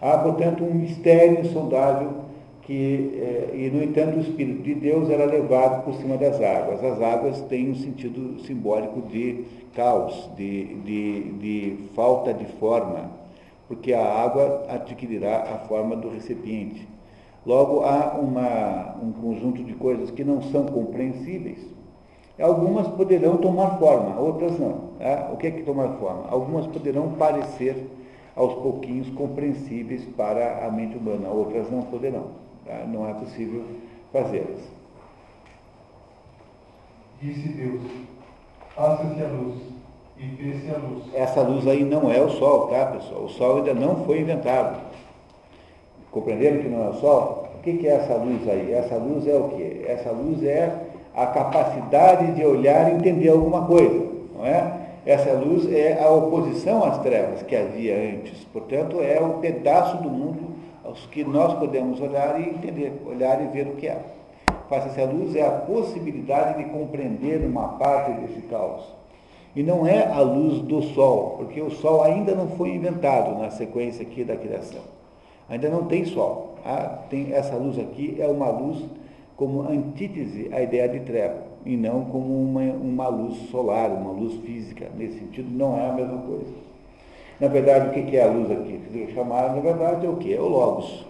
Speaker 1: Há, portanto, um mistério insondável que, eh, e no entanto, o Espírito de Deus era levado por cima das águas. As águas têm um sentido simbólico de caos, de, de, de falta de forma, porque a água adquirirá a forma do recipiente. Logo, há uma, um conjunto de coisas que não são compreensíveis. Algumas poderão tomar forma, outras não. Tá? O que é que tomar forma? Algumas poderão parecer aos pouquinhos compreensíveis para a mente humana, outras não poderão. Tá? Não é possível fazê-las.
Speaker 3: Disse Deus: faça-se a luz, e fez-se a luz.
Speaker 1: Essa luz aí não é o Sol, tá, pessoal? O Sol ainda não foi inventado. Compreenderam que não é o Sol? O que é essa luz aí? Essa luz é o quê? Essa luz é a capacidade de olhar e entender alguma coisa, não é? Essa luz é a oposição às trevas que havia antes. Portanto, é o pedaço do mundo aos que nós podemos olhar e entender, olhar e ver o que há. Faça-se a luz é a possibilidade de compreender uma parte desse caos. E não é a luz do sol, porque o sol ainda não foi inventado na sequência aqui da criação. Ainda não tem sol. Ah, tem essa luz aqui é uma luz como antítese à ideia de treva, e não como uma, uma luz solar, uma luz física. Nesse sentido, não é a mesma coisa. Na verdade, o que é a luz aqui? Chamaram, na verdade, é o que? É o Logos.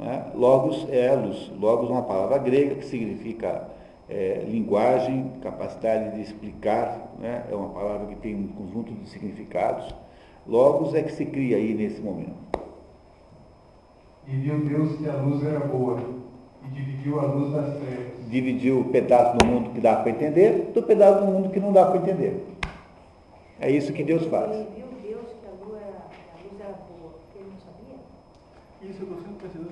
Speaker 1: É? Logos é a luz. Logos é uma palavra grega que significa é, linguagem, capacidade de explicar, né? é uma palavra que tem um conjunto de significados. Logos é que se cria aí nesse momento.
Speaker 3: E viu Deus que a luz era boa, e dividiu a luz das trevas.
Speaker 1: Dividiu o pedaço do mundo que dá para entender do pedaço do mundo que não dá para entender. É isso que Deus faz.
Speaker 4: Ele viu Deus que a luz era, a luz era boa, ele não sabia?
Speaker 2: Isso eu estou sempre pensando,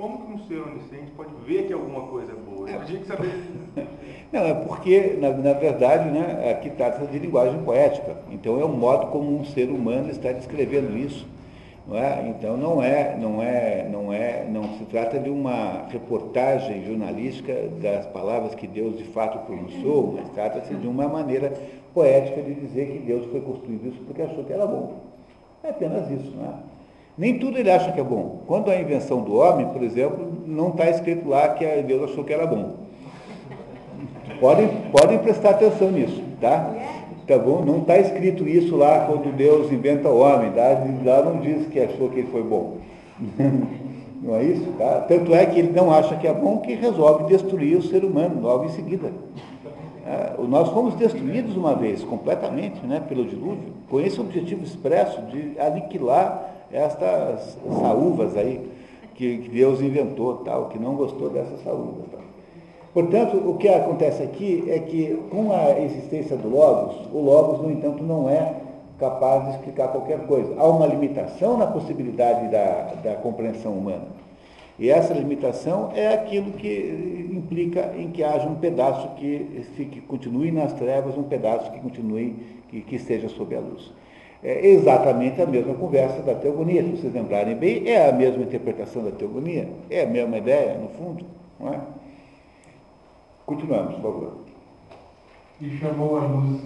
Speaker 2: como que um ser onisciente pode ver que alguma coisa é boa? Ele tinha que saber.
Speaker 1: Não, é porque, na, na verdade, né, aqui trata de linguagem poética. Então é o modo como um ser humano está descrevendo isso. Não é? Então não é, não é, não é, não se trata de uma reportagem jornalística das palavras que Deus de fato pronunciou, mas trata-se de uma maneira poética de dizer que Deus foi construído isso porque achou que era bom. É apenas isso, não é? Nem tudo ele acha que é bom. Quando a invenção do homem, por exemplo, não está escrito lá que Deus achou que era bom. Podem, podem prestar atenção nisso, tá? Tá bom? Não está escrito isso lá quando Deus inventa o homem, tá? Lá não diz que achou que ele foi bom. Não é isso? Tá? Tanto é que ele não acha que é bom que resolve destruir o ser humano logo em seguida. É, nós fomos destruídos uma vez, completamente, né, pelo dilúvio, com esse objetivo expresso de aniquilar estas saúvas aí que, que Deus inventou, tal, que não gostou dessas saúvas. Tal. Portanto, o que acontece aqui é que, com a existência do Logos, o Logos, no entanto, não é capaz de explicar qualquer coisa. Há uma limitação na possibilidade da, da compreensão humana. E essa limitação é aquilo que implica em que haja um pedaço que fique, continue nas trevas, um pedaço que continue, que, que esteja sob a luz. É exatamente a mesma conversa da teogonia, se vocês lembrarem bem, é a mesma interpretação da teogonia, é a mesma ideia, no fundo, não é? Continuamos, por favor.
Speaker 3: E chamou a luz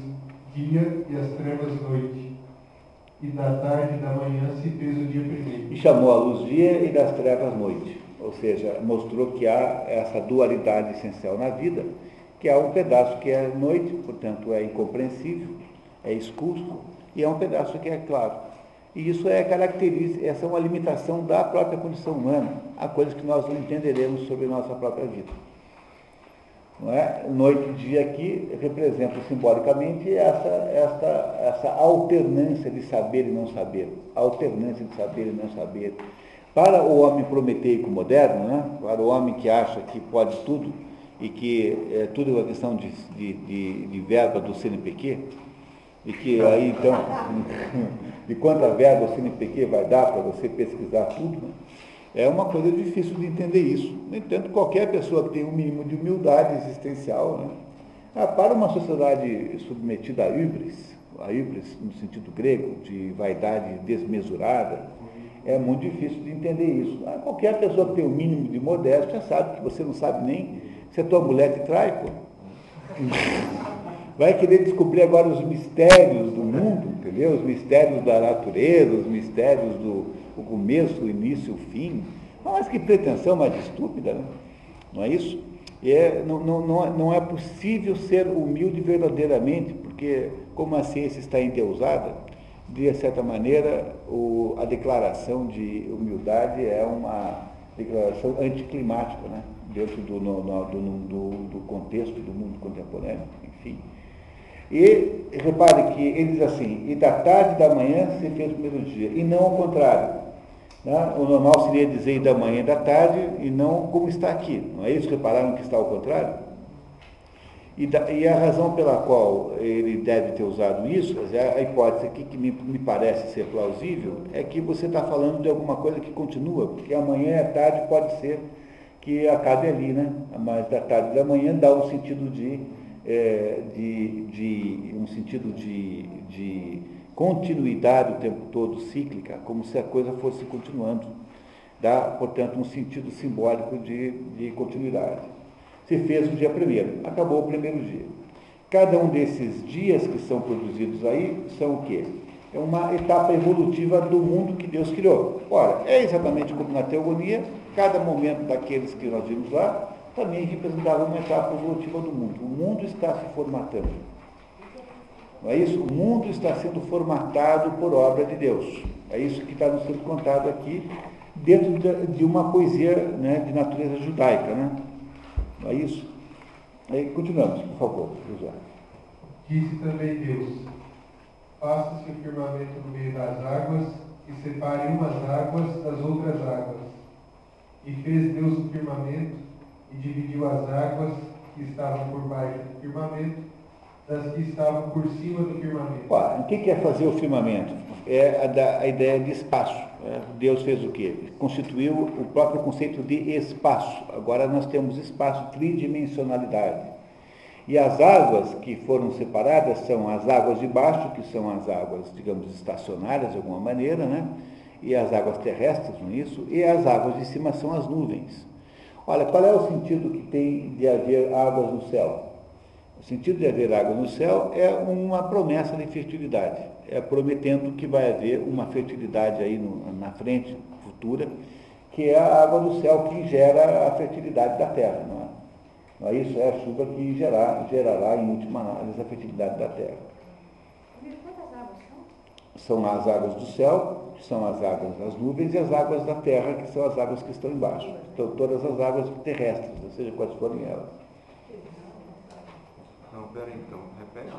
Speaker 3: dia e as trevas noite. E da tarde e da manhã se fez o dia primeiro.
Speaker 1: E chamou a luz dia e das trevas noite. Ou seja, mostrou que há essa dualidade essencial na vida, que há um pedaço que é noite, portanto é incompreensível, é escuro, e há um pedaço que é claro. E isso é característica, essa é uma limitação da própria condição humana. Há coisas que nós não entenderemos sobre a nossa própria vida. Não é? Noite e dia aqui representa simbolicamente essa, essa, essa alternância de saber e não saber. alternância de saber e não saber. Para o homem prometeico moderno, né? para o homem que acha que pode tudo e que é, tudo é uma questão de, de, de, de verba do CNPq, e que aí então, de quanta verba o CNPq vai dar para você pesquisar tudo, né? É uma coisa difícil de entender isso. No entanto, qualquer pessoa que tem um mínimo de humildade existencial, né? ah, para uma sociedade submetida a híbris, a híbris no sentido grego, de vaidade desmesurada, é muito difícil de entender isso. Ah, qualquer pessoa que tem um mínimo de modéstia sabe que você não sabe nem se a tua mulher te trai, pô. vai querer descobrir agora os mistérios do mundo, entendeu? Os mistérios da natureza, os mistérios do o começo, o início, o fim. Mas que pretensão mais estúpida, né? não é isso? É, não, não, não, não é possível ser humilde verdadeiramente, porque como a ciência está endeusada, de certa maneira, o, a declaração de humildade é uma declaração anticlimática, né? dentro do, no, no, do, do, do, contexto do mundo contemporâneo, enfim. E repare que ele diz assim, e da tarde e da manhã se fez o primeiro dia, e não ao contrário. Né? O normal seria dizer da manhã e da tarde, e não como está aqui. Não é isso? Repararam que está ao contrário? E, da, e, a razão pela qual ele deve ter usado isso, a hipótese aqui que me, me parece ser plausível, é que você está falando de alguma coisa que continua, porque amanhã e a tarde pode ser que acabe ali, né? Mas da tarde e da manhã dá um sentido de, é, de, de um sentido de, de continuidade o tempo todo, cíclica, como se a coisa fosse continuando. Dá, portanto, um sentido simbólico de, de continuidade se fez no dia primeiro. Acabou o primeiro dia. Cada um desses dias que são produzidos aí são o quê? É uma etapa evolutiva do mundo que Deus criou. Ora, é exatamente como na teogonia, cada momento daqueles que nós vimos lá também representava uma etapa evolutiva do mundo. O mundo está se formatando. Não é isso? O mundo está sendo formatado por obra de Deus. É isso que está nos sendo contado aqui, dentro de uma poesia né, de natureza judaica. Né? Não é isso? Aí continuamos, por favor, José.
Speaker 3: Disse também Deus: Faça-se o firmamento no meio das águas e separe umas águas das outras águas. E fez Deus o firmamento e dividiu as águas que estavam por baixo do firmamento das que estavam por cima do firmamento.
Speaker 1: O que é fazer o firmamento? É a, da, a ideia de espaço. É, Deus fez o quê? Constituiu o próprio conceito de espaço. Agora nós temos espaço, tridimensionalidade. E as águas que foram separadas são as águas de baixo, que são as águas, digamos, estacionárias de alguma maneira, né? E as águas terrestres, não é isso? E as águas de cima são as nuvens. Olha, qual é o sentido que tem de haver águas no céu? O sentido de haver água no céu é uma promessa de fertilidade é, prometendo que vai haver uma fertilidade aí no, na frente, futura, que é a água do céu que gera a fertilidade da terra, não é? Não é isso? É a chuva que gerar, gerará, em última análise, a fertilidade da terra.
Speaker 4: Quantas águas
Speaker 1: são? São as águas do céu, que são as águas das nuvens, e as águas da terra, que são as águas que estão embaixo. Então, todas as águas terrestres, ou seja, quais forem elas.
Speaker 2: Não, peraí então, repete.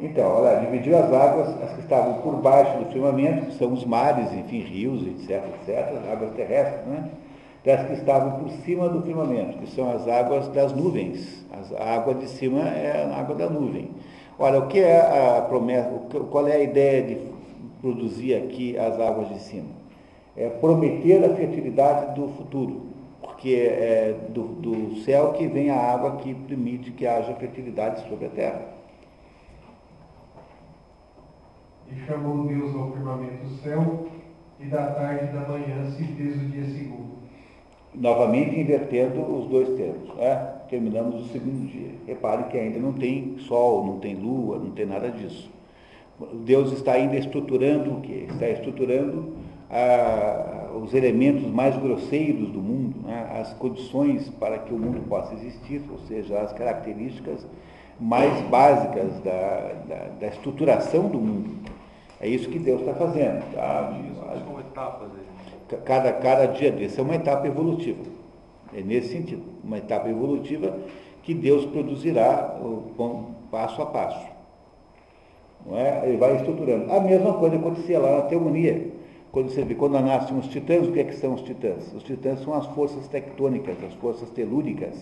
Speaker 1: Então, olha, dividiu as águas, as que estavam por baixo do firmamento, que são os mares, enfim, rios, etc, etc, águas terrestres, né? Das que estavam por cima do firmamento, que são as águas das nuvens. a água de cima é a água da nuvem. Olha, o que é a promessa, qual é a ideia de produzir aqui as águas de cima? É prometer a fertilidade do futuro, porque é do, do céu que vem a água que permite que haja fertilidade sobre a terra.
Speaker 3: E chamou Deus ao firmamento do céu, e da tarde e da manhã se fez o dia segundo.
Speaker 1: Novamente invertendo os dois termos. Né? Terminamos o segundo dia. Repare que ainda não tem sol, não tem lua, não tem nada disso. Deus está ainda estruturando o quê? Está estruturando ah, os elementos mais grosseiros do mundo, né? as condições para que o mundo possa existir, ou seja, as características mais básicas da, da, da estruturação do mundo. É isso que Deus está fazendo. Tá?
Speaker 2: São etapas
Speaker 1: aí. Cada, cada dia desse é uma etapa evolutiva. É nesse sentido. Uma etapa evolutiva que Deus produzirá passo a passo. Não é? Ele vai estruturando. A mesma coisa acontecia lá na teogonia. Quando você vê, quando nascem os titãs, o que, é que são os titãs? Os titãs são as forças tectônicas, as forças telúricas,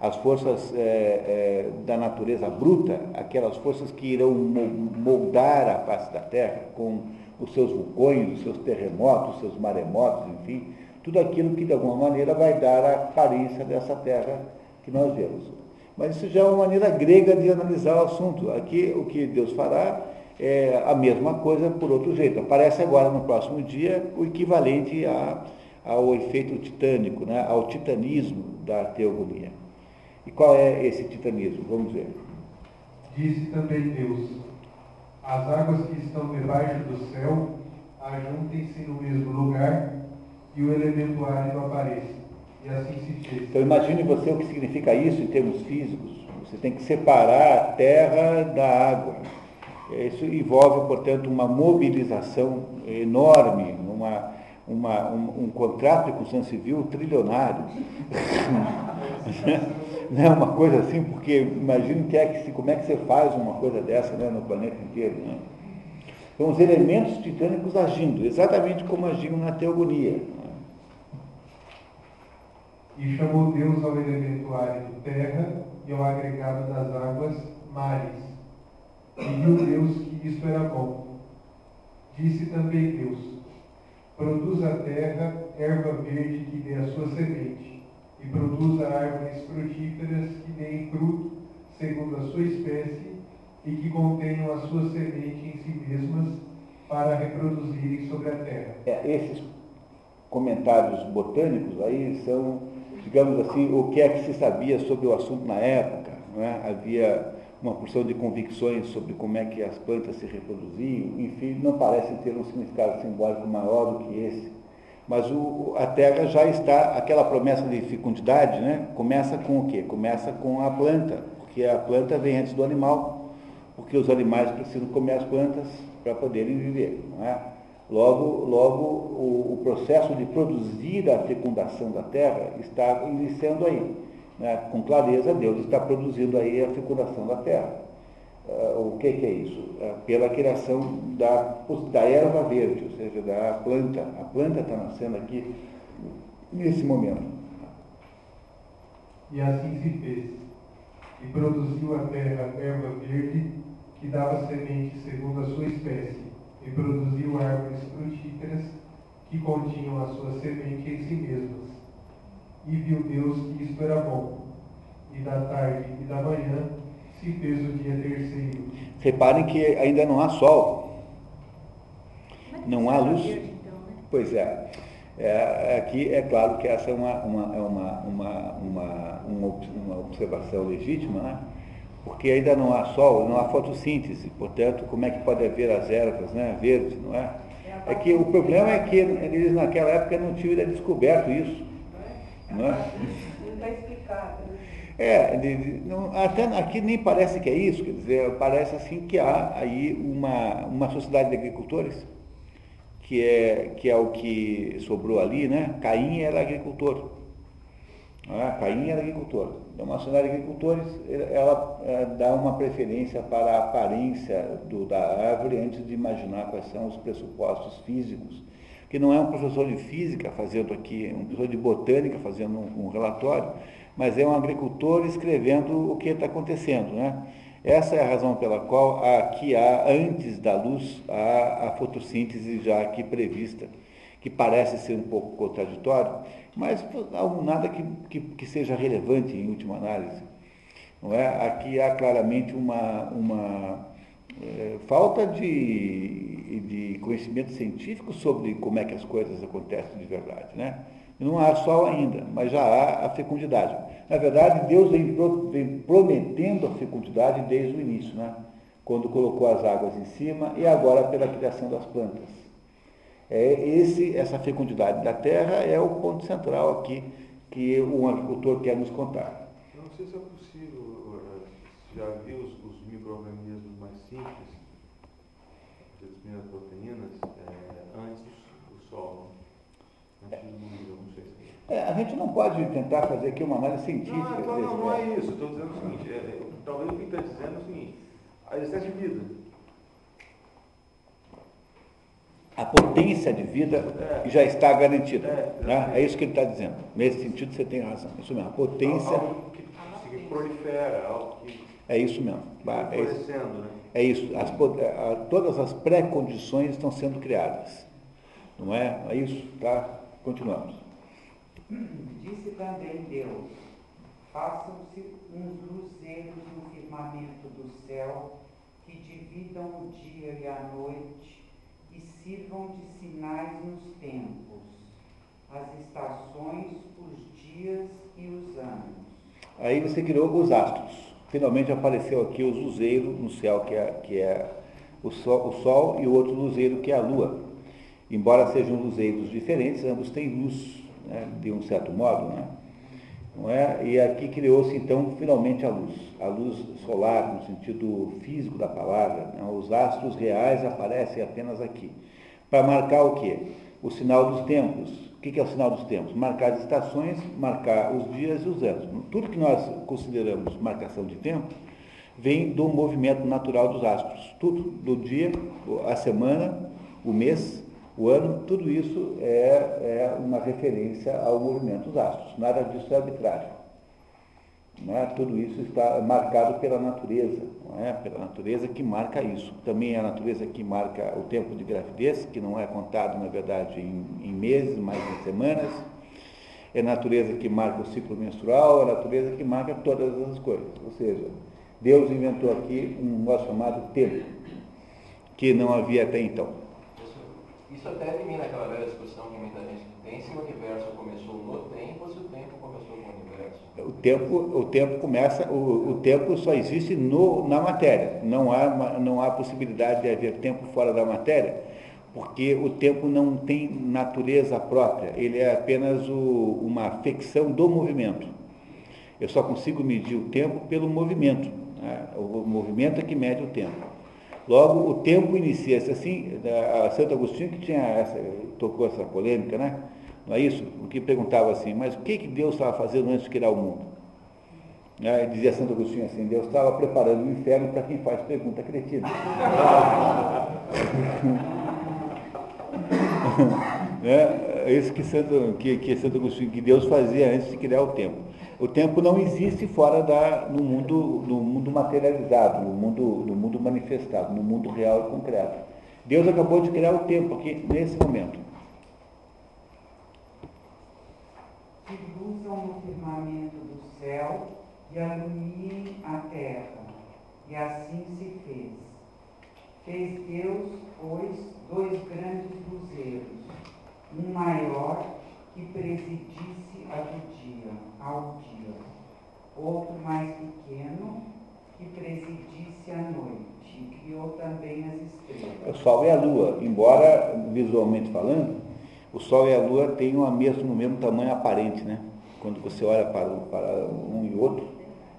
Speaker 1: as forças é, é, da natureza bruta, aquelas forças que irão moldar a face da Terra com os seus vulcões, os seus terremotos, os seus maremotos, enfim, tudo aquilo que de alguma maneira vai dar a aparência dessa Terra que nós vemos. Mas isso já é uma maneira grega de analisar o assunto. Aqui o que Deus fará é a mesma coisa por outro jeito. Aparece agora no próximo dia o equivalente a, ao efeito titânico, né? ao titanismo da teogonia. E qual é esse titanismo? Vamos ver.
Speaker 3: Disse também Deus: As águas que estão debaixo do céu ajuntem-se no mesmo lugar e o elemento árido apareça. E assim.
Speaker 1: Então imagine você o que significa isso em termos físicos. Você tem que separar a terra da água. Isso envolve, portanto, uma mobilização enorme, uma, uma, um, um contrato de construção civil trilionário. Não é uma coisa assim, porque imagine que é que como é que você faz uma coisa dessa né, no planeta inteiro. Né? São os elementos titânicos agindo, exatamente como agiam na teogonia.
Speaker 3: E chamou Deus ao elemento árido terra e ao agregado das águas mares. E viu Deus que isto era bom. Disse também Deus: Produz a terra erva verde que dê a sua semente, e produza árvores frutíferas que deem fruto segundo a sua espécie e que contenham a sua semente em si mesmas para reproduzirem sobre a terra.
Speaker 1: É, esses comentários botânicos aí são, digamos assim, o que é que se sabia sobre o assunto na época. É? Havia uma porção de convicções sobre como é que as plantas se reproduziam, enfim, não parece ter um significado simbólico maior do que esse. Mas o, a terra já está, aquela promessa de fecundidade, né, começa com o quê? Começa com a planta, porque a planta vem antes do animal, porque os animais precisam comer as plantas para poderem viver. Não é? Logo, logo o, o processo de produzir a fecundação da terra está iniciando aí né, com clareza, Deus está produzindo aí a fecundação da terra. Uh, o que, que, é isso? Uh, pela criação da, da erva verde, ou seja, da planta. A planta está nascendo aqui nesse momento.
Speaker 3: E assim se fez. E produziu a terra erva verde, que dava semente segundo a sua espécie, e produziu árvores frutíferas, que continham a sua semente em si mesmas e viu Deus que isto era bom. E da tarde e da manhã se fez o dia terceiro.
Speaker 1: Reparem que ainda não há sol. Não há luz. Né? Pois é. é. Aqui é claro que essa é uma, uma, é uma, uma, uma, uma observação legítima, né? Porque ainda não há sol, não há fotossíntese, portanto, como é que pode haver as ervas né, verdes, não é? É que o problema é que eles naquela época não tinham descoberto isso. Não é? explicado. É, não, até aqui nem parece que é isso, quer dizer, parece assim que há aí uma, uma sociedade de agricultores, que é, que é o que sobrou ali, né? Caim era agricultor. É? Caim era agricultor. Então, uma sociedade de agricultores, ela, ela dá uma preferência para a aparência do, da árvore antes de imaginar quais são os pressupostos físicos que não é um professor de física fazendo aqui, um professor de botânica fazendo um, um relatório, mas é um agricultor escrevendo o que está acontecendo. Né? Essa é a razão pela qual aqui há, antes da luz, há a fotossíntese já aqui prevista, que parece ser um pouco contraditório, mas nada que, que, que, seja relevante em última análise. Não é? Aqui há claramente uma, uma é, falta de, de conhecimento científico sobre como é que as coisas acontecem de verdade. Né? Não há sol ainda, mas já há a fecundidade. Na verdade, Deus vem, vem prometendo a fecundidade desde o início, né? quando colocou as águas em cima e agora pela criação das plantas. É esse, essa fecundidade da terra é o ponto central aqui que um agricultor quer nos contar.
Speaker 2: Não sei se é possível, já viu os, os micro-organismos simples, das primeiras proteínas, é, antes do solo, antes do mundo, não sei se...
Speaker 1: É, a gente não pode tentar fazer aqui uma análise científica.
Speaker 2: Não, não, não é isso. Estou dizendo o seguinte, é, talvez o que está dizendo é o seguinte, a existência de vida.
Speaker 1: A potência de vida é, já está garantida. É, né? é isso que ele está dizendo. Nesse sentido você tem razão. Isso mesmo, a potência.
Speaker 2: Algo que, que prolifera, algo que.
Speaker 1: É isso mesmo.
Speaker 2: É isso. Né?
Speaker 1: É isso, as, todas as pré-condições estão sendo criadas. Não é? É isso, tá? Continuamos.
Speaker 7: Disse também Deus, façam-se uns luzeiros no firmamento do céu, que dividam o dia e a noite, sirvam de sinais nos tempos, as estações, os dias e os anos.
Speaker 1: Aí você criou os astros finalmente apareceu aqui o luzeiro no céu, que é, que é o, sol, o sol, e o outro luzeiro, que é a lua. Embora sejam luzeiros diferentes, ambos têm luz, né, de um certo modo. Né? Não é? E aqui criou-se então finalmente a luz, a luz solar no sentido físico da palavra. Né? Os astros reais aparecem apenas aqui. Para marcar o quê? O sinal dos tempos. O que é o sinal dos tempos? Marcar as estações, marcar os dias e os anos. Tudo que nós consideramos marcação de tempo vem do movimento natural dos astros. Tudo, do dia, a semana, o mês, o ano, tudo isso é, é uma referência ao movimento dos astros. Nada disso é arbitrário. É? Tudo isso está marcado pela natureza, é? pela natureza que marca isso. Também é a natureza que marca o tempo de gravidez, que não é contado, na verdade, em, em meses, mas em semanas. É a natureza que marca o ciclo menstrual, é a natureza que marca todas as coisas. Ou seja, Deus inventou aqui um negócio chamado tempo, que não havia até então.
Speaker 6: Isso até elimina aquela velha discussão que muita gente tem se o universo começou no tempo ou se o tempo começou com o
Speaker 1: tempo, o tempo começa, o, o tempo só existe no, na matéria. Não há, não há possibilidade de haver tempo fora da matéria, porque o tempo não tem natureza própria, ele é apenas o, uma afecção do movimento. Eu só consigo medir o tempo pelo movimento. Né? O movimento é que mede o tempo. Logo, o tempo inicia-se assim, a Santo Agostinho que tinha essa, tocou essa polêmica, né? Não é isso? O que perguntava assim, mas o que, que Deus estava fazendo antes de criar o mundo? Né? Dizia Santo Agostinho assim, Deus estava preparando o inferno para quem faz pergunta cretina. é isso que Santo, que, que Santo Agostinho, que Deus fazia antes de criar o tempo. O tempo não existe fora da, no, mundo, no mundo materializado, no mundo, no mundo manifestado, no mundo real e concreto. Deus acabou de criar o tempo aqui, nesse momento.
Speaker 7: Que luzam no firmamento do céu e alumiem a terra. E assim se fez. Fez Deus, pois, dois grandes luzeiros, um maior que presidisse a dia ao dia, outro mais pequeno que presidisse a noite, e criou também as estrelas.
Speaker 1: O Sol e a Lua, embora visualmente falando, o Sol e a Lua têm o mesmo, o mesmo tamanho aparente, né? Quando você olha para, para um e outro,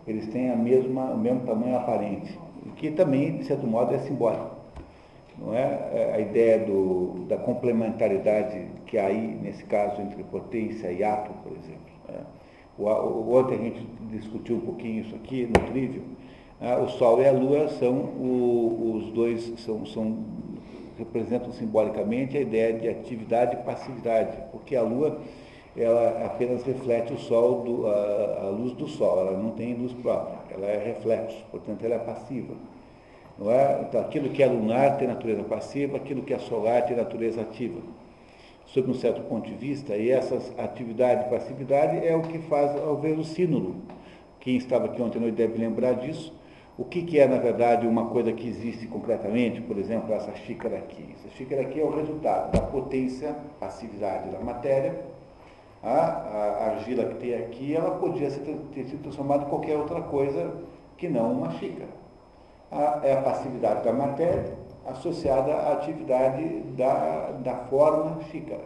Speaker 1: eles têm a mesma, o mesmo tamanho aparente, que também, de certo modo, é simbólico. Não é? é a ideia do, da complementaridade que há aí, nesse caso, entre potência e ato, por exemplo. Né? Ontem a gente discutiu um pouquinho isso aqui no trívio. Ah, o Sol e a Lua são o, os dois, são, são, representam simbolicamente a ideia de atividade e passividade, porque a Lua ela apenas reflete o Sol, do, a, a, luz do Sol, ela não tem luz própria, ela é reflexo, portanto ela é passiva. Não é? Então, aquilo que é lunar tem natureza passiva, aquilo que é solar tem natureza ativa sob um certo ponto de vista, e essa atividade e passividade é o que faz ao ver o sínulo. Quem estava aqui ontem não deve lembrar disso. O que, que, é, na verdade, uma coisa que existe concretamente, por exemplo, essa xícara aqui? Essa xícara aqui é o resultado da potência, passividade da matéria. A, a argila que tem aqui, ela podia ter sido transformada em qualquer outra coisa que não uma xícara. A, é a passividade da matéria, associada à atividade da, da forma xícara.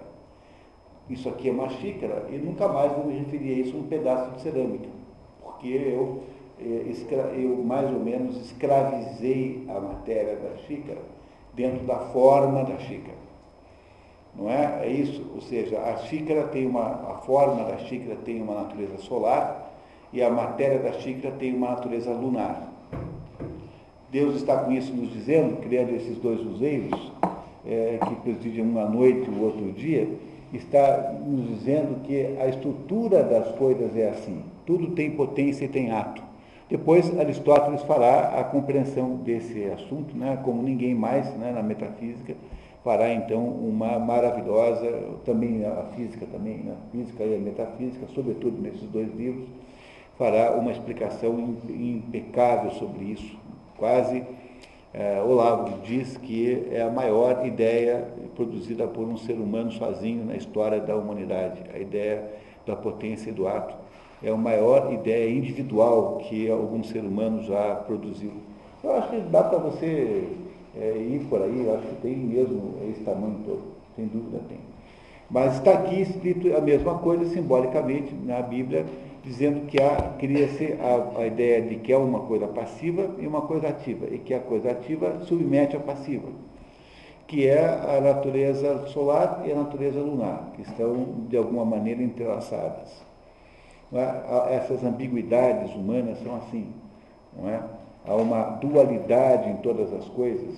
Speaker 1: Isso aqui é uma xícara e nunca mais vou me referir a isso um pedaço de cerâmica, porque eu, eu mais ou menos escravizei a matéria da xícara dentro da forma da xícara. Não é? É isso, ou seja, a xícara tem uma, a forma da xícara tem uma natureza solar e a matéria da xícara tem uma natureza lunar. Deus está com isso nos dizendo, criando esses dois luzeiros, é, que presidem um à noite e o outro dia, está nos dizendo que a estrutura das coisas é assim. Tudo tem potência e tem ato. Depois, Aristóteles fará a compreensão desse assunto, né, como ninguém mais né, na metafísica, fará então uma maravilhosa, também a física também, né, a física e a metafísica, sobretudo nesses dois livros, fará uma explicação impecável sobre isso, quase é, Olavo diz que é a maior ideia produzida por um ser humano sozinho na história da humanidade, a ideia da potência e do ato. É a maior ideia individual que algum ser humano já produziu. Eu acho que dá para você é, ir por aí, eu acho que tem mesmo esse tamanho todo, sem dúvida tem. Mas está aqui escrito a mesma coisa simbolicamente na Bíblia, dizendo que cria-se a, a, ideia de que é uma coisa passiva e uma coisa ativa, e que a coisa ativa submete a passiva, que é a natureza solar e a natureza lunar, que estão de alguma maneira entrelaçadas. É? Essas ambiguidades humanas são assim, não é? Há uma dualidade em todas as coisas,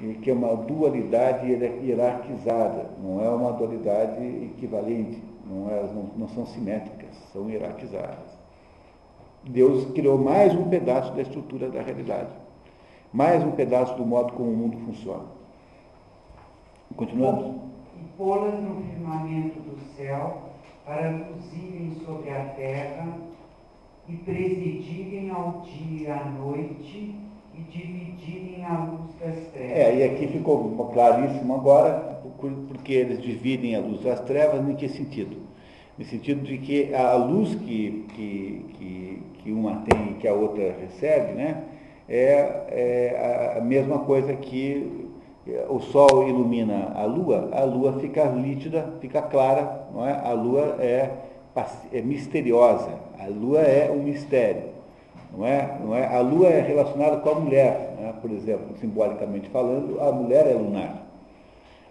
Speaker 1: e que é uma dualidade hierarquizada, não é uma dualidade equivalente, não, é, não, não são simétricas, são hierarquizadas. Deus criou mais um pedaço da estrutura da realidade, mais um pedaço do modo como o mundo funciona. Continuamos?
Speaker 7: E pô-las no firmamento do céu para luzirem sobre a terra e presidirem ao dia e à noite e dividirem a luz das trevas.
Speaker 1: É, e aqui ficou claríssimo agora, porque eles dividem a luz das trevas, em que sentido? No sentido de que a luz que, que, que, que uma tem e que a outra recebe, né, é, é a mesma coisa que o sol ilumina a lua, a lua fica nítida, fica clara, não é? a lua é, é misteriosa, a lua é um mistério. Não é? Não é? A lua é relacionada com a mulher, né? por exemplo, simbolicamente falando, a mulher é lunar.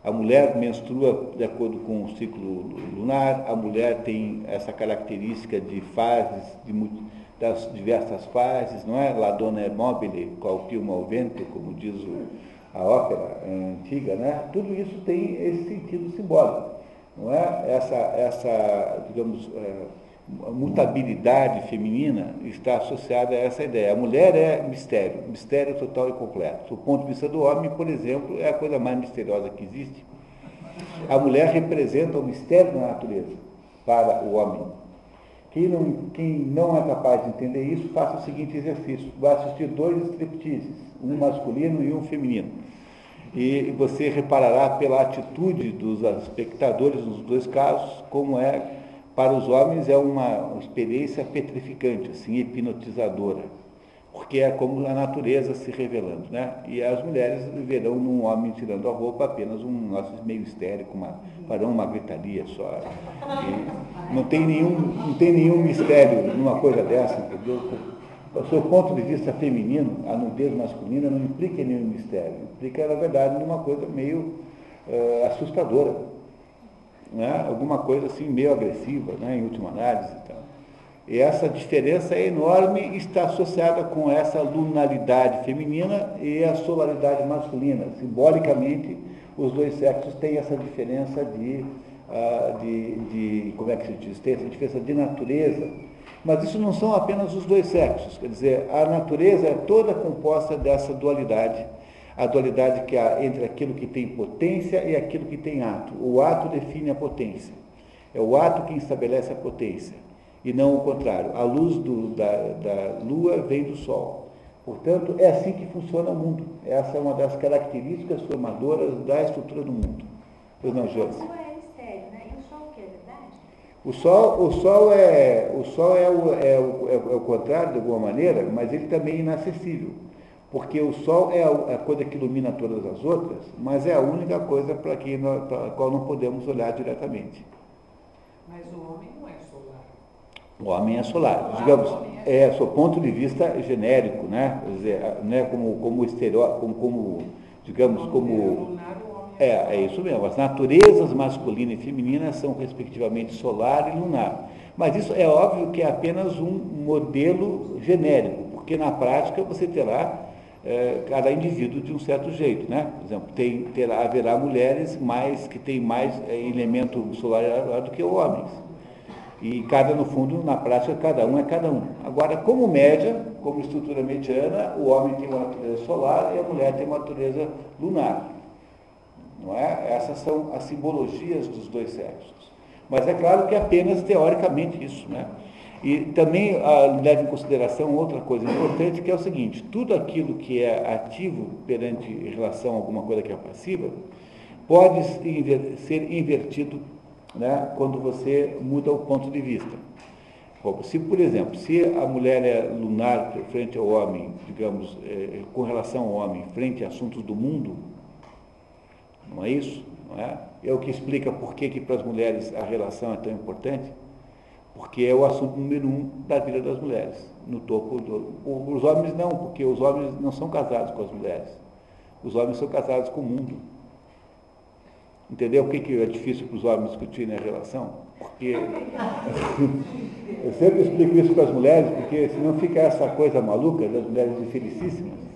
Speaker 1: A mulher menstrua de acordo com o ciclo lunar, a mulher tem essa característica de fases, de, das diversas fases, não é? La donna é mobile, qual piuma ao vento, como diz o, a ópera antiga, né? Tudo isso tem esse sentido simbólico, não é? Essa, essa digamos, é, mutabilidade feminina está associada a essa ideia. A mulher é mistério, mistério total e completo. Do ponto de vista do homem, por exemplo, é a coisa mais misteriosa que existe. A mulher representa o mistério da natureza para o homem. Quem não, quem não é capaz de entender isso, faça o seguinte exercício. Vai assistir dois stripteases, um masculino e um feminino. E você reparará pela atitude dos espectadores nos dois casos, como é para os homens é uma experiência petrificante, assim, hipnotizadora, porque é como a natureza se revelando, né? E as mulheres verão num homem tirando a roupa apenas um nosso meio histérico, uma, farão uma gritaria só. E não tem nenhum, não tem nenhum mistério numa coisa dessa, entendeu? Do seu ponto de vista feminino, a nudez masculina não implica nenhum mistério, implica, na verdade, numa coisa meio uh, assustadora né, alguma coisa assim meio agressiva, né, em última análise. Então. E essa diferença é enorme está associada com essa lunaridade feminina e a solaridade masculina. Simbolicamente, os dois sexos têm essa diferença de, uh, de, de, como é que se diz, tem essa diferença de natureza. Mas isso não são apenas os dois sexos, quer dizer, a natureza é toda composta dessa dualidade a dualidade que há entre aquilo que tem potência e aquilo que tem ato. O ato define a potência. É o ato que estabelece a potência, e não o contrário. A luz do, da, da lua vem do sol. Portanto, é assim que funciona o mundo. Essa é uma das características formadoras da estrutura do mundo.
Speaker 4: Pois não, Jones? O sol é mistério, né? E o sol o que é verdade?
Speaker 1: O sol, o sol, é, o, sol é, o, é, o, é o contrário, de alguma maneira, mas ele também é inacessível. Porque o Sol é a coisa que ilumina todas as outras, mas é a única coisa para a qual não podemos olhar diretamente.
Speaker 7: Mas o homem não é solar.
Speaker 1: O homem é solar. Digamos, é, é, ponto de vista genérico, né? Quer dizer, né? como, como estereótipo, como, como, digamos, como. É, é isso mesmo. As naturezas masculina e feminina são, respectivamente, solar e lunar. Mas isso é óbvio que é apenas um modelo genérico, porque na prática você terá é, cada indivíduo de um certo jeito, né? Por exemplo, tem, terá, haverá mulheres mais que têm mais é, elemento solar do que homens. E cada, no fundo, na prática, cada um é cada um. Agora, como média, como estrutura mediana, o homem tem uma natureza solar e a mulher tem uma natureza lunar. Não é? Essas são as simbologias dos dois sexos. Mas é claro que é apenas teoricamente isso, né? E também ah, leva em consideração outra coisa importante, que é o seguinte, tudo aquilo que é ativo perante em relação a alguma coisa que é passiva, pode ser invertido né, quando você muda o ponto de vista. Se, por exemplo, se a mulher é lunar frente ao homem, digamos, é, com relação ao homem, frente a assuntos do mundo, não é isso? Não é? é o que explica por que, que para as mulheres a relação é tão importante, porque é o assunto número um da vida das mulheres, no topo do, Os homens não, porque os homens não são casados com as mulheres. Os homens são casados com o mundo. Entendeu o que, que é difícil para os homens discutirem a relação? Porque eu sempre explico isso para as mulheres, porque senão fica essa coisa maluca das mulheres infelicíssimas.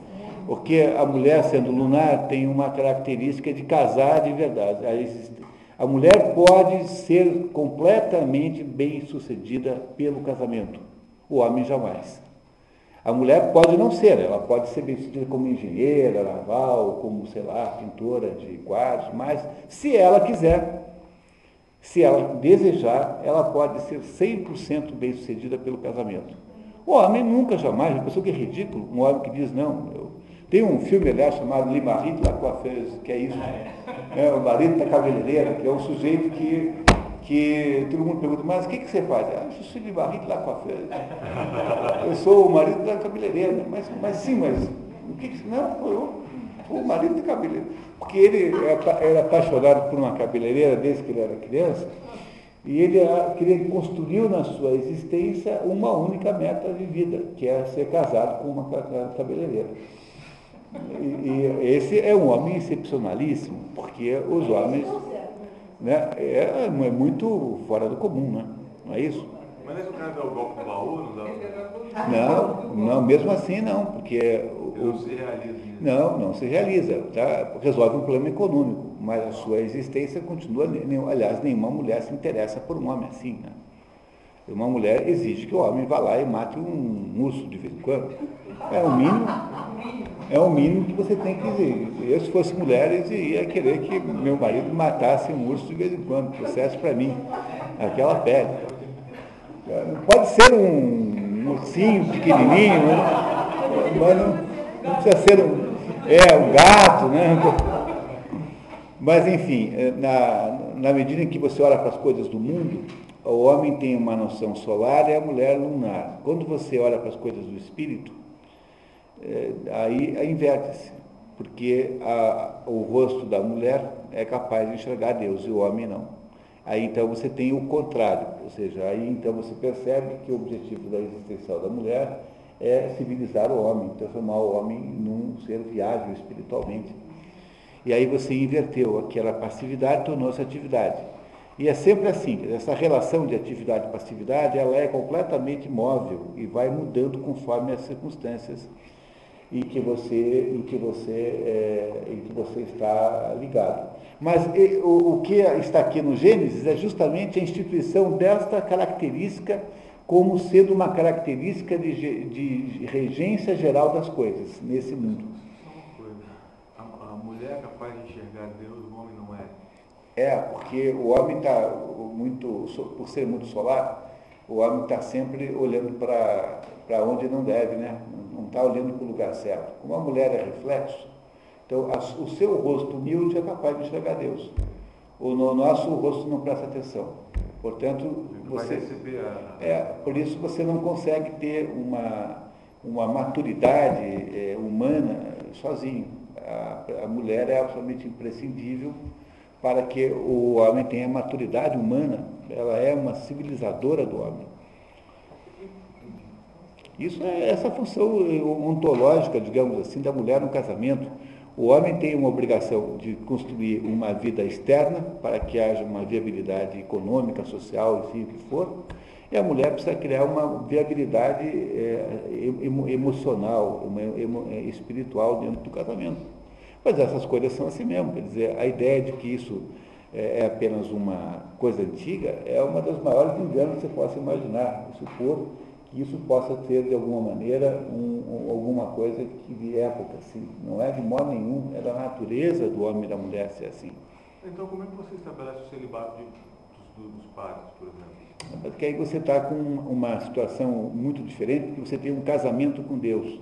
Speaker 1: Porque a mulher, sendo lunar, tem uma característica de casar de verdade. A mulher pode ser completamente bem sucedida pelo casamento, o homem jamais. A mulher pode não ser, ela pode ser bem sucedida como engenheira naval, como, sei lá, pintora de quadros, mas se ela quiser, se ela desejar, ela pode ser 100% bem sucedida pelo casamento. O homem nunca, jamais, uma pessoa que é ridículo, um homem que diz, não, eu... tem um filme, aliás, chamado Le Mari de la Coiffeuse, que é isso, é, o marido da cabeleireira, que é um sujeito que que todo mundo pergunta, mas o que, que você faz? Ah, eu sou de barriga lá com a feira. Eu sou o marido da cabeleireira. Mas, mas sim, mas o que, que Não, eu, o marido da cabeleireira. Porque ele era apaixonado por uma cabeleireira desde que ele era criança, e ele, ele construiu na sua existência uma única meta de vida, que é ser casado com uma cabeleireira. E, e esse é um homem excepcionalíssimo, porque os homens né, é, é muito fora do comum, né? não é isso?
Speaker 2: Mas esse cara dá o golpe do baú, não dá?
Speaker 1: Não, não, mesmo assim não, porque...
Speaker 2: O, não se realiza.
Speaker 1: Não, não se realiza. Tá? Resolve um problema econômico, mas a sua existência continua... Aliás, nenhuma mulher se interessa por um homem assim, né? Uma mulher exige que o homem vá lá e mate um urso de vez em quando. É o mínimo, é o mínimo que você tem que exigir. Eu, se fosse mulher, ia querer que meu marido matasse um urso de vez em quando, trouxesse para mim aquela pele. Pode ser um ursinho pequenininho, né? mas não, não, precisa ser um, é, um gato, né? Mas, enfim, na, na medida em que você olha para as coisas do mundo, o homem tem uma noção solar e a mulher lunar. Quando você olha para as coisas do espírito, é, aí inverte-se, porque a, o rosto da mulher é capaz de enxergar Deus e o homem não. Aí então você tem o contrário, ou seja, aí então você percebe que o objetivo da existencial da mulher é civilizar o homem, transformar o homem num ser viável espiritualmente. E aí você inverteu aquela passividade, tornou-se atividade. E é sempre assim, essa relação de atividade e passividade, ela é completamente móvel e vai mudando conforme as circunstâncias em que você, em que você, é, em que você está ligado. Mas o, o que está aqui no Gênesis é justamente a instituição desta característica como sendo uma característica de, de regência geral das coisas nesse mundo.
Speaker 2: A, a mulher é capaz de enxergar Deus
Speaker 1: é, porque o homem está muito, por ser muito solar, o homem está sempre olhando para onde não deve, né? Não está olhando para o lugar certo. Como a mulher é reflexo, então a, o seu rosto humilde é capaz de enxergar Deus. O no nosso rosto não presta atenção. Portanto, você. É, por isso você não consegue ter uma, uma maturidade é, humana sozinho. A, a mulher é absolutamente imprescindível para que o homem tenha maturidade humana, ela é uma civilizadora do homem. Isso é essa função ontológica, digamos assim, da mulher no casamento. O homem tem uma obrigação de construir uma vida externa para que haja uma viabilidade econômica, social, enfim, o que for, e a mulher precisa criar uma viabilidade é, emocional, uma, espiritual dentro do casamento. Mas essas coisas são assim mesmo, quer dizer, a ideia de que isso é, é apenas uma coisa antiga é uma das maiores enganos que você possa imaginar, supor que isso possa ter, de alguma maneira, um, um, alguma coisa que de época, assim. Não é de modo nenhum, é da natureza do homem e da mulher ser assim.
Speaker 2: Então, como é que você estabelece o celibato de, dos, dos padres, por exemplo?
Speaker 1: Porque aí você está com uma situação muito diferente, porque você tem um casamento com Deus.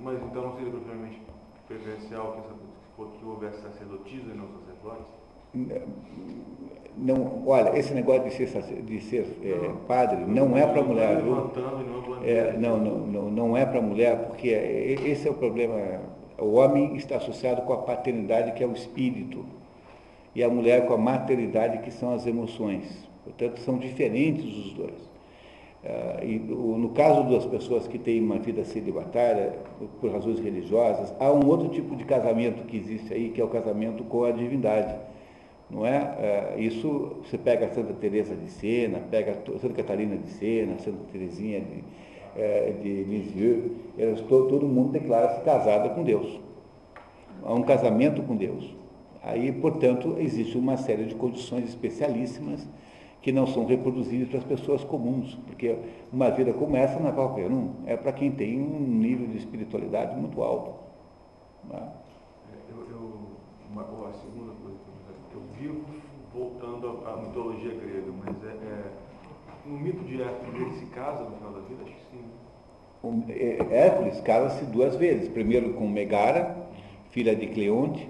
Speaker 2: Mas então não seria propriamente preferencial que, que houvesse sacerdotismo e não sacerdotes?
Speaker 1: não, olha, esse negócio de ser, de ser é, padre não é para mulher, viu?
Speaker 2: Não.
Speaker 1: É, não, não, não, não é para mulher, porque e- esse é o problema. O homem está associado com a paternidade, que é o espírito, e a mulher com a maternidade, que são as emoções. Portanto, são diferentes os dois. Ah, e no caso das pessoas que têm uma vida celibatária, por razões religiosas, há um outro tipo de casamento que existe aí, que é o casamento com a divindade. Não é? Ah, isso você pega Santa Teresa de Sena, pega Santa Catarina de Sena, Santa Teresinha de, eh, de Lisieux, todo mundo declara-se casada com Deus. Há um casamento com Deus. Aí, portanto, existe uma série de condições especialíssimas que não são reproduzíveis para as pessoas comuns, porque uma vida como essa não é para qualquer um, é para quem tem um nível de espiritualidade muito alto. não é?
Speaker 2: Eu, eu, uma, segunda coisa eu vivo voltando à, à mitologia grega, mas é, é, no mito de Hércules ele se casa no final da vida? Acho que sim.
Speaker 1: O- é, Hércules casa-se duas vezes. Primeiro com Megara, filha de Cleonte,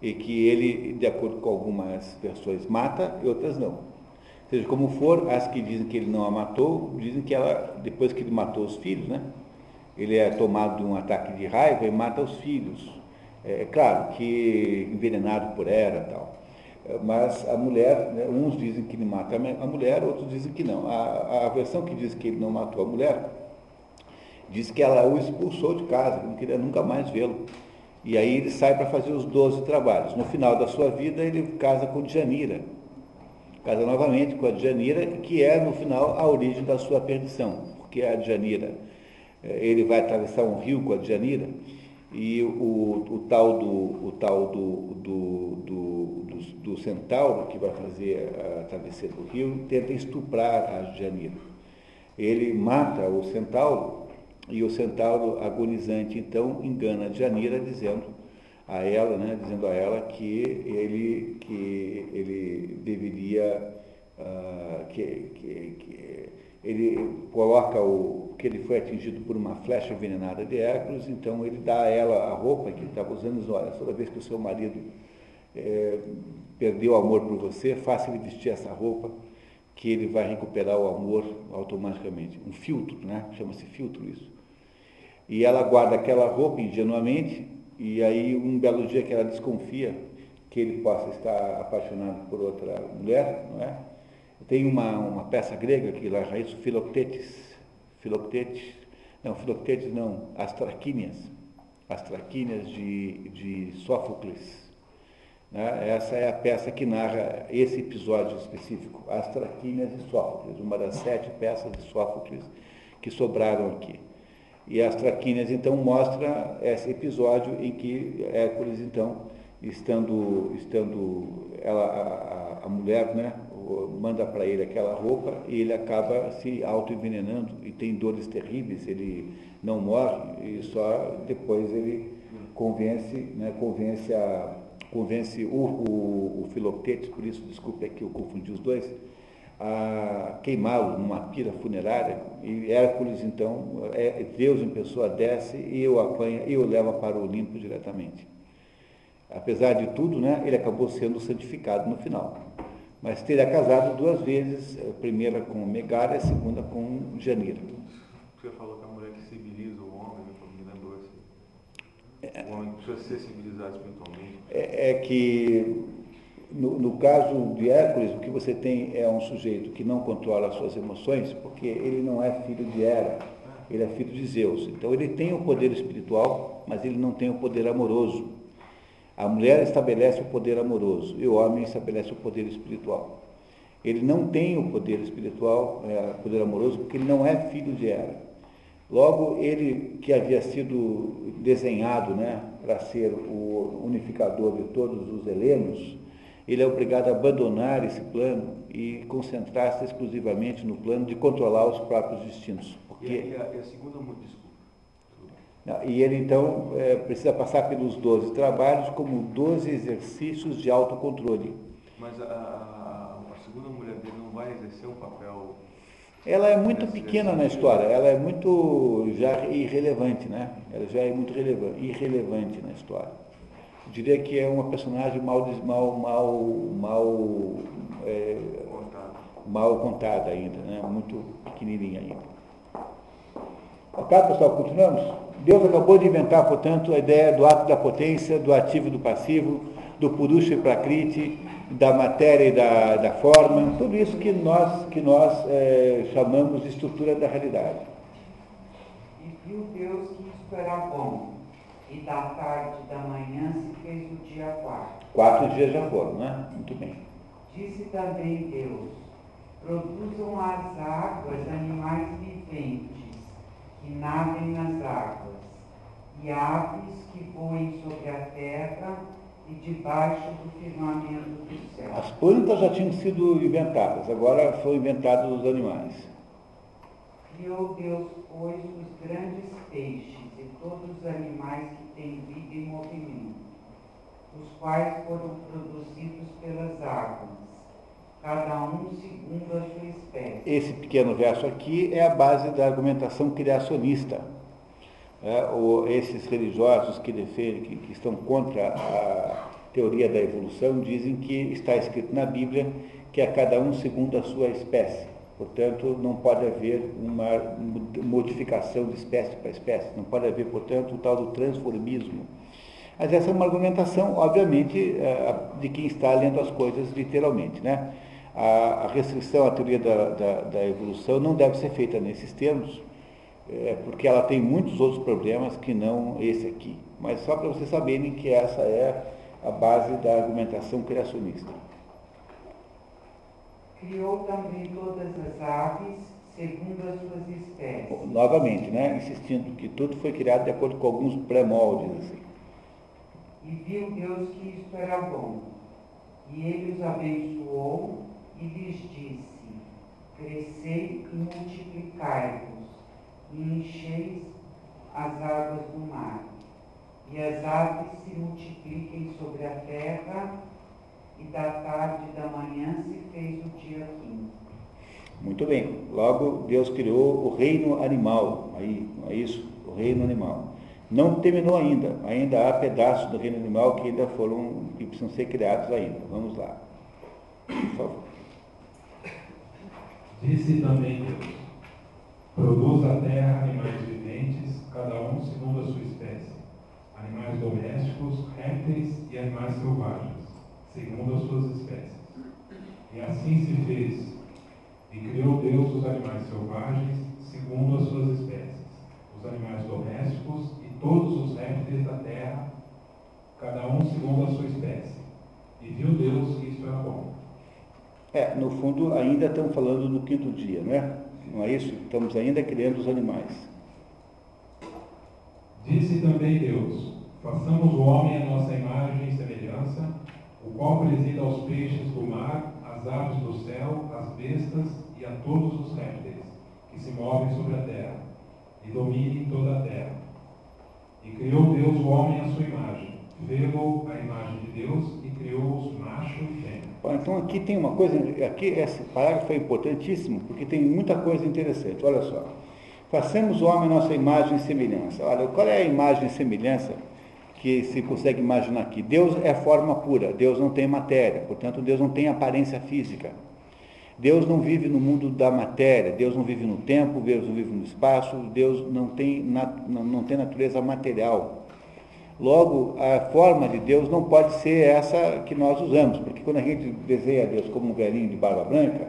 Speaker 1: e que ele, de acordo com algumas versões, mata e outras não. Seja como for, as que dizem que ele não a matou, dizem que ela, depois que ele matou os filhos, né? Ele é tomado de um ataque de raiva e mata os filhos. É claro que envenenado por Hera e tal. É, Mas a mulher, né, uns dizem que ele mata a mulher, outros dizem que não. A, a versão que diz que ele não matou a mulher diz que ela o expulsou de casa, não queria nunca mais vê-lo. E aí ele sai para fazer os 12 trabalhos. No final da sua vida, ele casa com Djanira. Casa novamente com a Djanira, que é, no final, a origem da sua perdição. Porque a Djanira, eh, ele vai atravessar um rio com a Djanira, e o, o tal, do, o tal do, do, do, do, do centauro, que vai fazer a travessia do rio, tenta estuprar a Djanira. Ele mata o centauro e o centauro agonizante então engana a Janira dizendo a ela, né, dizendo a ela que ele que ele deveria ah, que, que, que ele coloca o que ele foi atingido por uma flecha envenenada de Hércules, então ele dá a ela a roupa que ele estava usando diz, olha, toda vez que o seu marido eh, perdeu o amor por você, faça ele vestir essa roupa que ele vai recuperar o amor automaticamente. Um filtro, né? Chama-se filtro isso. E ela guarda aquela roupa ingenuamente, e aí um belo dia que ela desconfia que ele possa estar apaixonado por outra mulher, não é? Tem uma, uma peça grega que lá isso, Filoctetes, Filoctetes, não, Filoctetes não, as Traquínias, as de, de Sófocles, né? Essa é a peça que narra esse episódio específico, As Traquínias de Sófocles, uma das sete peças de Sófocles que sobraram aqui. E as Traquínias, então, mostra esse episódio em que Hércules, então, estando, estando ela, a, a mulher, né, manda para ele aquela roupa e ele acaba se auto-envenenando e tem dores terríveis, ele não morre e só depois ele convence, né, convence a convence o, o, o Filoctetes, por isso, desculpe aqui, eu confundi os dois, a queimá-lo numa pira funerária, e Hércules, então, é, Deus em pessoa desce e o apanha e o leva para o Olimpo diretamente. Apesar de tudo, né, ele acabou sendo santificado no final. Mas teria casado duas vezes, a primeira com Megara e a segunda com Janira.
Speaker 2: Você falou que a mulher que civiliza o homem, me lembrou assim. O homem precisa ser civilizado espiritualmente.
Speaker 1: É, é que, no, no caso de Hércules, o que você tem é um sujeito que não controla as suas emoções, porque ele não é filho de Hera, ele é filho de Zeus. Então ele tem o poder espiritual, mas ele não tem o poder amoroso. A mulher estabelece o poder amoroso e o homem estabelece o poder espiritual. Ele não tem o poder espiritual, é, o poder amoroso, porque ele não é filho de Hera. Logo, ele que havia sido desenhado né, para ser o unificador de todos os helenos, ele é obrigado a abandonar esse plano e concentrar-se exclusivamente no plano de controlar os próprios destinos. Porque...
Speaker 2: E, a, e, a, segunda, desculpa.
Speaker 1: E ele então é, precisa passar pelos 12 trabalhos como 12 exercícios de autocontrole.
Speaker 2: Mas a, a, a segunda mulher dele não vai exercer um papel
Speaker 1: ela é muito pequena na história, ela é muito já irrelevante, né? Ela já é muito relevante, irrelevante na história. Diria que é uma personagem mal, mal, mal, mal é, mal contada ainda, né? muito pequenininha ainda. Ok, pessoal, continuamos? Deus acabou de inventar, portanto, a ideia do ato da potência, do ativo e do passivo, do purusha e prakriti, da matéria e da, da forma, tudo isso que nós, que nós é, chamamos de estrutura da realidade.
Speaker 7: E viu Deus que isso era bom, e da tarde e da manhã se fez o dia quarto.
Speaker 1: Quatro dias já foram, né? Muito bem.
Speaker 7: Disse também Deus: produzam as águas animais viventes que nadem nas águas, e aves que voem sobre a terra e debaixo do firmamento do céu.
Speaker 1: As plantas já tinham sido inventadas, agora foram inventados os animais.
Speaker 7: Criou Deus, pois, os grandes peixes todos os animais que têm vida e movimento, os quais foram produzidos pelas águas, cada um segundo a sua espécie.
Speaker 1: Esse pequeno verso aqui é a base da argumentação criacionista. É, ou esses religiosos que defendem, que, que estão contra a teoria da evolução, dizem que está escrito na Bíblia que é cada um segundo a sua espécie. Portanto, não pode haver uma modificação de espécie para espécie, não pode haver, portanto, o tal do transformismo. Mas essa é uma argumentação, obviamente, é, de quem está lendo as coisas literalmente. Né? A, restrição à teoria da, da, da evolução não deve ser feita nesses termos, é, porque ela tem muitos outros problemas que não esse aqui. Mas só para vocês saberem que essa é a base da argumentação criacionista.
Speaker 7: Criou também todas as aves segundo as suas espécies.
Speaker 1: Novamente, né? insistindo que tudo foi criado de acordo com alguns pré-moldes. Assim.
Speaker 7: E viu Deus que isto era bom. E ele os abençoou e lhes disse, crescei e multiplicai-vos e encheis as águas do mar, e as aves se multipliquem sobre a terra, e da tarde e da manhã se fez o dia quinto.
Speaker 1: Muito bem. Logo, Deus criou o reino animal. Aí, é isso? O reino animal. Não terminou ainda. Ainda há pedaços do reino animal que ainda foram, que precisam ser criados ainda. Vamos lá. Por favor.
Speaker 3: Disse também Deus, Produz a terra animais viventes, cada um segundo a sua espécie, animais domésticos, répteis e animais selvagens, segundo as suas espécies. E assim se fez, e criou Deus os animais selvagens, segundo as suas espécies, os animais domésticos e todos os répteis da terra, cada um segundo a sua espécie. E viu Deus que isto era bom.
Speaker 1: É, no fundo, ainda estamos falando do quinto dia, não é? Não é isso? Estamos ainda criando os animais.
Speaker 3: Disse também Deus: façamos o homem à nossa imagem e semelhança, qual presida aos peixes do mar, às aves do céu, às bestas e a todos os répteis que se movem sobre a terra, e dominem toda a terra. E criou Deus o homem à sua imagem, vê-lo a imagem de Deus e criou-os macho e fêmea.
Speaker 1: Então aqui tem uma coisa, aqui esse parágrafo é importantíssimo, porque tem muita coisa interessante. Olha só. Façamos o homem nossa imagem e semelhança. Olha, qual é a imagem e semelhança que se consegue imaginar aqui? Deus é forma pura, Deus não tem matéria, portanto Deus não tem aparência física. Deus não vive no mundo da matéria, Deus não vive no tempo, Deus não vive no espaço, Deus não tem, não tem natureza material. Logo, a forma de Deus não pode ser essa que nós usamos, porque quando a gente desenha Deus como um velhinho de barba branca,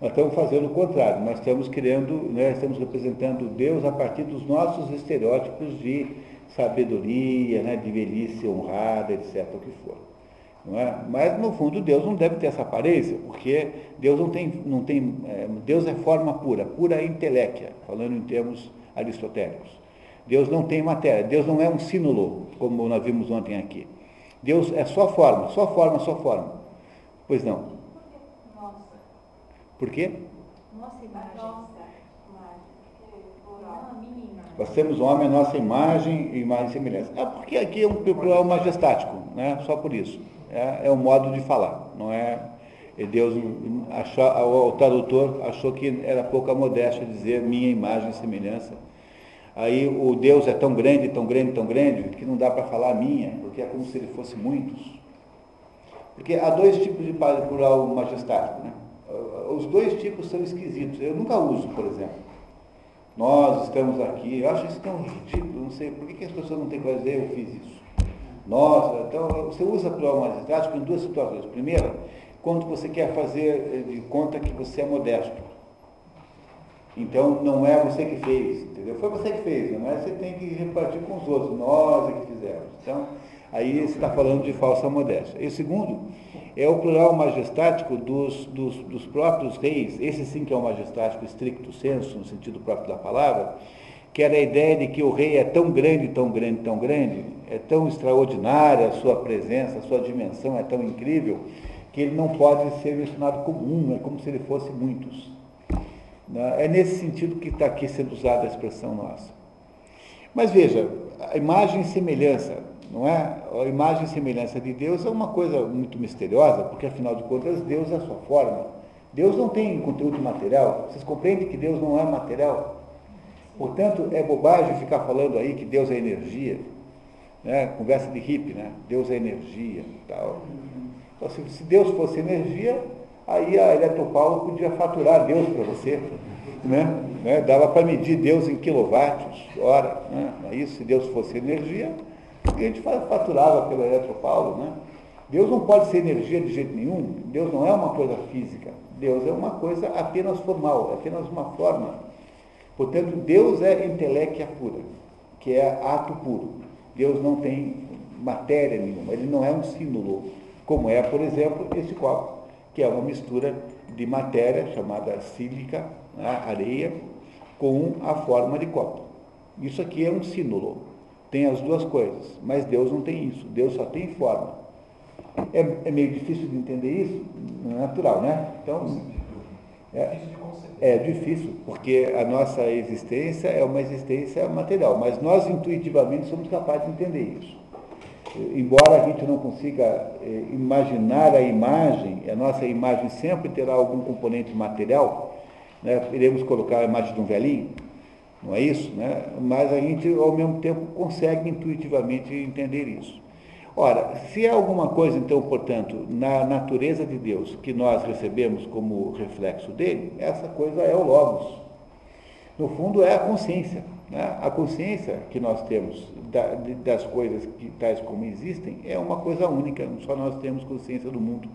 Speaker 1: nós estamos fazendo o contrário, nós estamos criando, né, estamos representando Deus a partir dos nossos estereótipos de sabedoria, né, de velhice honrada, etc., o que for. Não é? Mas, no fundo, Deus não deve ter essa aparência, porque Deus não tem, não tem é, Deus é forma pura, pura inteléquia, falando em termos aristotélicos. Deus não tem matéria, Deus não é um sínulo, como nós vimos ontem aqui. Deus é só forma, só forma, só forma. Pois não.
Speaker 4: Nossa.
Speaker 1: Por quê?
Speaker 4: Nossa imagem.
Speaker 1: Nós temos o homem a nossa imagem e imagem e semelhança. É porque aqui é um plural majestático, né? só por isso. É, é um modo de falar, não é Deus achou, o tradutor achou que era pouca modéstia dizer minha imagem e semelhança Aí o Deus é tão grande, tão grande, tão grande, que não dá para falar minha, porque é como se ele fosse muitos. Porque há dois tipos de plural majestático. Né? os dois tipos são esquisitos. Eu nunca uso, por exemplo. Nós estamos aqui, eu acho isso tão ridículo, não sei, por que, que as pessoas não têm que dizer eu fiz isso? Nossa, então você usa plural majestrático em duas situações. Primeira, quando você quer fazer de conta que você é modesto. Então não é você que fez, entendeu? Foi você que fez, mas você tem que repartir com os outros, nós é que fizemos. Então, aí você está falando de falsa modéstia. E segundo, é o plural majestático dos, dos, dos, próprios reis, esse sim que é o majestático estricto senso, no sentido próprio da palavra, que era a ideia de que o rei é tão grande, tão grande, tão grande, é tão extraordinária a sua presença, a sua dimensão é tão incrível, que ele não pode ser mencionado comum, é como se ele fosse muitos. Né? É nesse sentido que está aqui sendo usada a expressão nossa. Mas veja, a imagem e semelhança, não é? A imagem e semelhança de Deus é uma coisa muito misteriosa, porque afinal de contas Deus é a sua forma. Deus não tem conteúdo material. Vocês compreendem que Deus não é material? Portanto, é bobagem ficar falando aí que Deus é energia. Né? Conversa de hippie, né? Deus é energia. Tal. Então, se Deus fosse energia, aí a Eletropaulo podia faturar Deus para você. Né? né? Dava para medir Deus em quilowatts, hora. Né? Aí, se Deus fosse energia, a gente faturava pela Eletropaulo. Né? Deus não pode ser energia de jeito nenhum. Deus não é uma coisa física. Deus é uma coisa apenas formal, é apenas uma forma. Portanto, Deus é inteléquia pura, que é ato puro. Deus não tem matéria nenhuma, ele não é um símbolo, como é, por exemplo, este copo que é uma mistura de matéria chamada sílica, né, areia, com a forma de copo. Isso aqui é um símbolo, tem as duas coisas, mas Deus não tem isso, Deus só tem forma. É, é meio difícil de entender isso? Não é natural, né? Então, é, é difícil, porque a nossa existência é uma existência material, mas nós intuitivamente somos capazes de entender isso embora a gente não consiga eh, imaginar a imagem, a nossa imagem sempre terá algum componente material, né? iremos colocar a imagem de um velhinho, não é isso? Né? Mas a gente, ao mesmo tempo, consegue intuitivamente entender isso. Ora, se há alguma coisa, então, portanto, na natureza de Deus que nós recebemos como reflexo dele, essa coisa é o Logos. No fundo, é a consciência. Né? A consciência que nós temos da, das coisas que, tais como existem é uma coisa única, só nós temos consciência do mundo.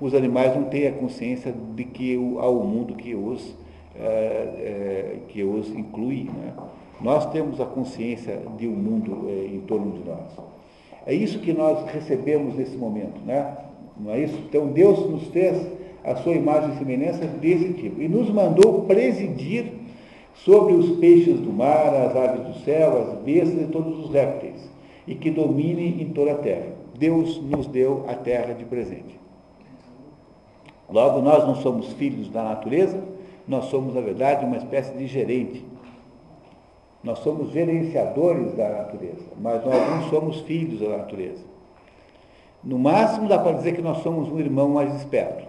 Speaker 1: Os animais não têm a consciência de que há o mundo que os, é, é, que os inclui. Né? Nós temos a consciência de um mundo é, em torno de nós. É isso que nós recebemos nesse momento, né? não é isso? Então Deus nos fez a sua imagem e semelhança desse tipo e nos mandou presidir sobre os peixes do mar, as aves do céu, as bestas e todos os répteis, e que domine em toda a terra. Deus nos deu a terra de presente. Logo, nós não somos filhos da natureza, nós somos, na verdade, uma espécie de gerente. Nós somos gerenciadores da natureza, mas nós não somos filhos da natureza. No máximo, dá para dizer que nós somos um irmão mais esperto.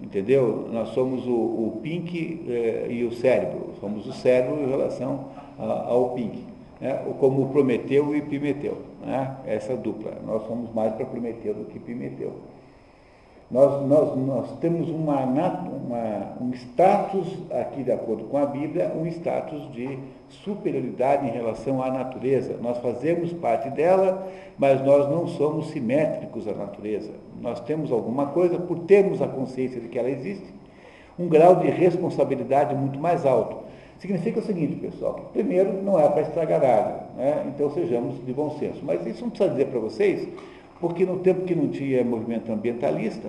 Speaker 1: Entendeu? Nós somos o, o Pink eh, e o cérebro. Somos o cérebro em relação a, ao Pink. Né? Como Prometeu e Pimeteu. Né? Essa dupla. Nós somos mais para Prometeu do que Pimeteu. Nós, nós, nós temos uma, uma, um status, aqui de acordo com a Bíblia, um status de superioridade em relação à natureza. Nós fazemos parte dela, mas nós não somos simétricos à natureza. Nós temos alguma coisa, por termos a consciência de que ela existe, um grau de responsabilidade muito mais alto. Significa o seguinte, pessoal, que primeiro não é para estragar nada, né? então sejamos de bom senso. Mas isso não precisa dizer para vocês porque no tempo que não tinha movimento ambientalista,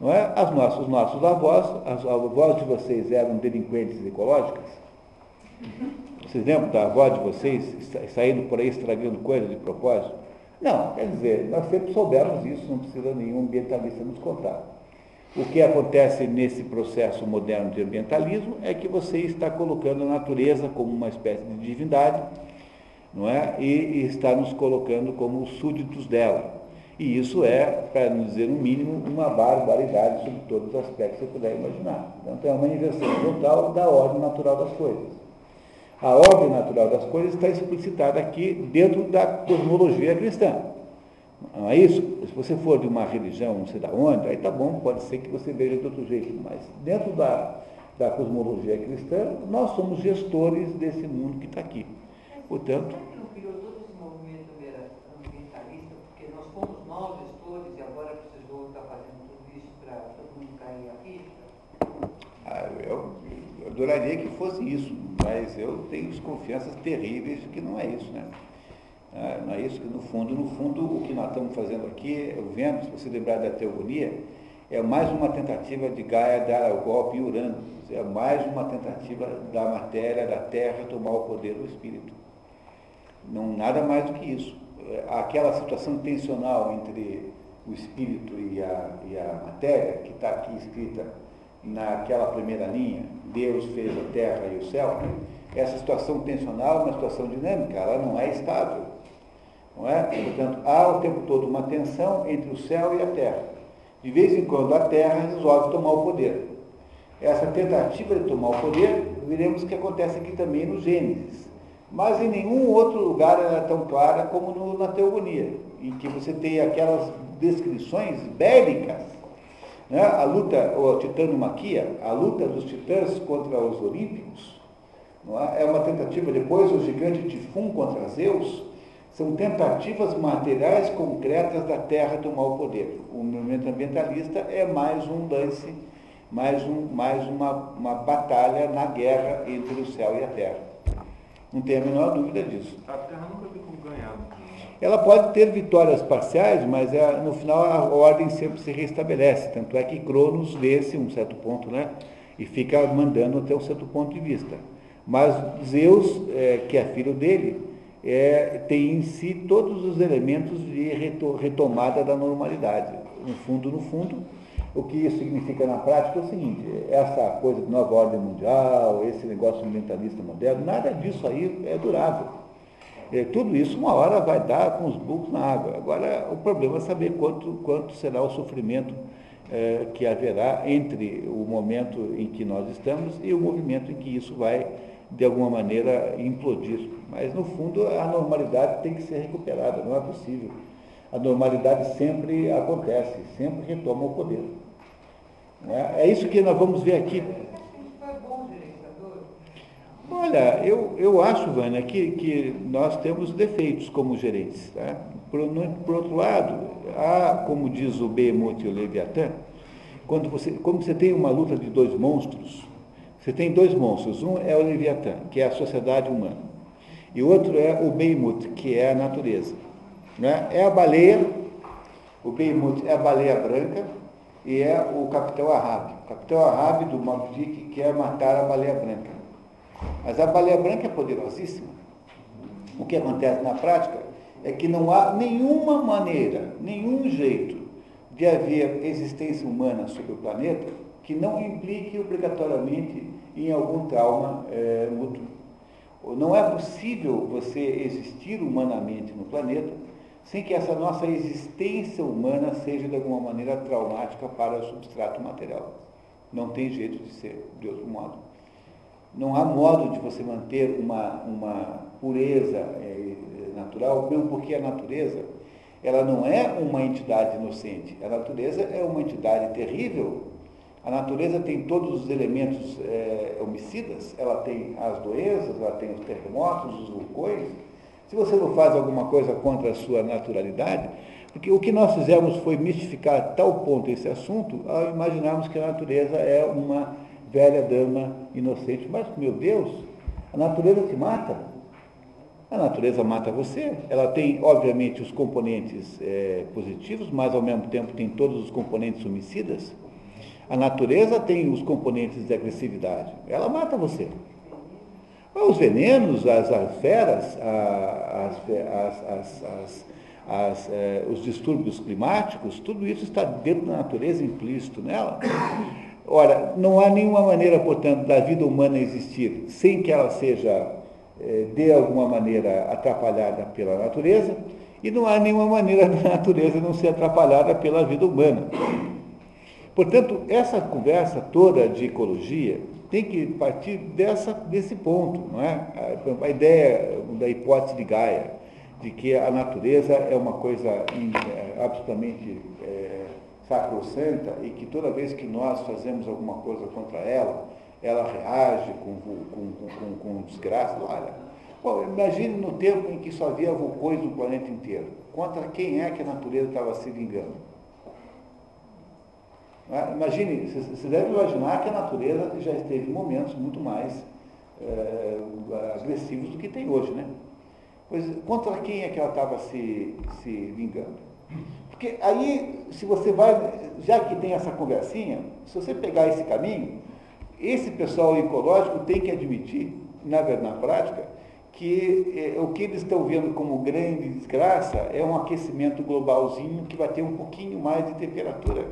Speaker 1: não é? As nossos, os nossos avós, as avós de vocês eram delinquentes ecológicas. Vocês lembram da avó de vocês saindo por aí estragando coisas de propósito? Não, quer dizer, nós sempre soubemos isso, não precisa nenhum ambientalista nos contar. O que acontece nesse processo moderno de ambientalismo é que você está colocando a natureza como uma espécie de divindade, não é? E, e está nos colocando como súditos dela. E isso é, para não dizer no mínimo, uma barbaridade sobre todos os aspectos que você puder imaginar. Então é uma inversão total da ordem natural das coisas. A ordem natural das coisas está explicitada aqui dentro da cosmologia cristã. Não é isso? Se você for de uma religião, não sei da onde, aí tá bom, pode ser que você veja de outro jeito, mas dentro da, da cosmologia cristã, nós somos gestores desse mundo que está aqui. Portanto.
Speaker 7: Será que não criou todo esse movimento ambientalista, porque nós fomos nós gestores e agora precisou estar fazendo tudo isso para todo mundo cair a pista?
Speaker 1: Ah, eu, adoraria que fosse isso, mas eu tenho desconfianças terríveis de que não é isso, né? Ah, não é isso que no fundo, no fundo, o que nós estamos fazendo aqui, eu vendo, se você lembrar da teogonia, é mais uma tentativa de Gaia dar o golpe em Urano, é mais uma tentativa da matéria, da Terra, tomar o poder do Espírito. Não nada mais do que isso. É, aquela situação tensional entre o Espírito e a, e a matéria, que está aqui escrita naquela primeira linha, Deus fez a terra e o céu, essa situação tensional é uma situação dinâmica, ela não é estável. Não é? Portanto, há o tempo todo uma tensão entre o céu e a terra. De vez em quando a terra resolve tomar o poder. Essa tentativa de tomar o poder, veremos que acontece aqui também no Gênesis. Mas em nenhum outro lugar ela é tão clara como no, na teogonia, em que você tem aquelas descrições bélicas. Né? A luta, o titanomaquia, a luta dos titãs contra os olímpicos, é? é? uma tentativa, depois o gigante Tifum contra Zeus, são tentativas materiais concretas da Terra tomar o poder. O movimento ambientalista é mais um lance, mais, um, mais uma, uma batalha na guerra entre o céu e a Terra. Não tem a menor dúvida disso.
Speaker 2: A Terra nunca como ganhar.
Speaker 1: Ela pode ter vitórias parciais, mas é, no final a ordem sempre se restabelece. Tanto é que Cronos vence um certo ponto, né? E fica mandando até um certo ponto de vista. Mas Zeus, é, que é filho dele, é, tem em si todos os elementos de retomada da normalidade. No fundo, no fundo, o que isso significa na prática é o seguinte, essa coisa de nova ordem mundial, esse negócio ambientalista moderno, nada disso aí é durável. É, tudo isso uma hora vai dar com os bucos na água. Agora, o problema é saber quanto, quanto será o sofrimento é, que haverá entre o momento em que nós estamos e o movimento em que isso vai, de alguma maneira, implodir. Mas, no fundo, a normalidade tem que ser recuperada, não é possível. A normalidade sempre acontece, sempre retoma o poder. É? é isso que nós vamos ver aqui. Olha, eu, eu acho, Vânia, que, que nós temos defeitos como gerentes. Tá? Por, no, por outro lado, há, como diz o Behemoth e o Leviatã, quando você, como você tem uma luta de dois monstros, você tem dois monstros. Um é o Leviatã, que é a sociedade humana, e o outro é o Behemoth, que é a natureza. Né? É a baleia, o Behemoth é a baleia branca, e é o capitão Ahab. O capitão Ahab do Moby quer matar a baleia branca. Mas a baleia branca é poderosíssima. O que acontece na prática é que não há nenhuma maneira, nenhum jeito de haver existência humana sobre o planeta que não implique obrigatoriamente em algum trauma é, mútuo. Não é possível você existir humanamente no planeta sem que essa nossa existência humana seja de alguma maneira traumática para o substrato material. Não tem jeito de ser de outro modo. Não há modo de você manter uma, uma pureza é, natural, mesmo porque a natureza ela não é uma entidade inocente. A natureza é uma entidade terrível. A natureza tem todos os elementos é, homicidas, ela tem as doenças, ela tem os terremotos, os vulcões, se você não faz alguma coisa contra a sua naturalidade, porque o que nós fizemos foi mistificar a tal ponto esse assunto ao imaginarmos que a natureza é uma velha dama inocente. Mas, meu Deus, a natureza te mata. A natureza mata você. Ela tem, obviamente, os componentes é, positivos, mas ao mesmo tempo tem todos os componentes homicidas. A natureza tem os componentes de agressividade. Ela mata você. Os venenos, as, as feras, as, as, é, os distúrbios climáticos, tudo isso está dentro da natureza implícito nela. Ora, não há nenhuma maneira, portanto, da vida humana existir sem que ela seja, é, de alguma maneira, atrapalhada pela natureza, e não há nenhuma maneira da natureza não ser atrapalhada pela vida humana. Portanto, essa conversa toda de ecologia tem que partir dessa, desse ponto, não é? A, a ideia da hipótese de Gaia, de que a natureza é uma coisa é, absolutamente é, sacrossanta e que toda vez que nós fazemos alguma coisa contra ela, ela reage com, com, com, com desgraça. Olha, bom, imagine no tempo em que só havia vulcões no planeta inteiro. Contra quem é que a natureza estava se vingando? Ah, imagine, você deve imaginar que a natureza já esteve em momentos muito mais é, agressivos do que tem hoje, né? Pois contra quem é que ela estava se, se vingando? Porque aí, se você vai, já que tem essa conversinha, se você pegar esse caminho, esse pessoal ecológico tem que admitir, na, na prática, que é, o que eles estão vendo como grande desgraça é um aquecimento globalzinho que vai ter um pouquinho mais de temperatura.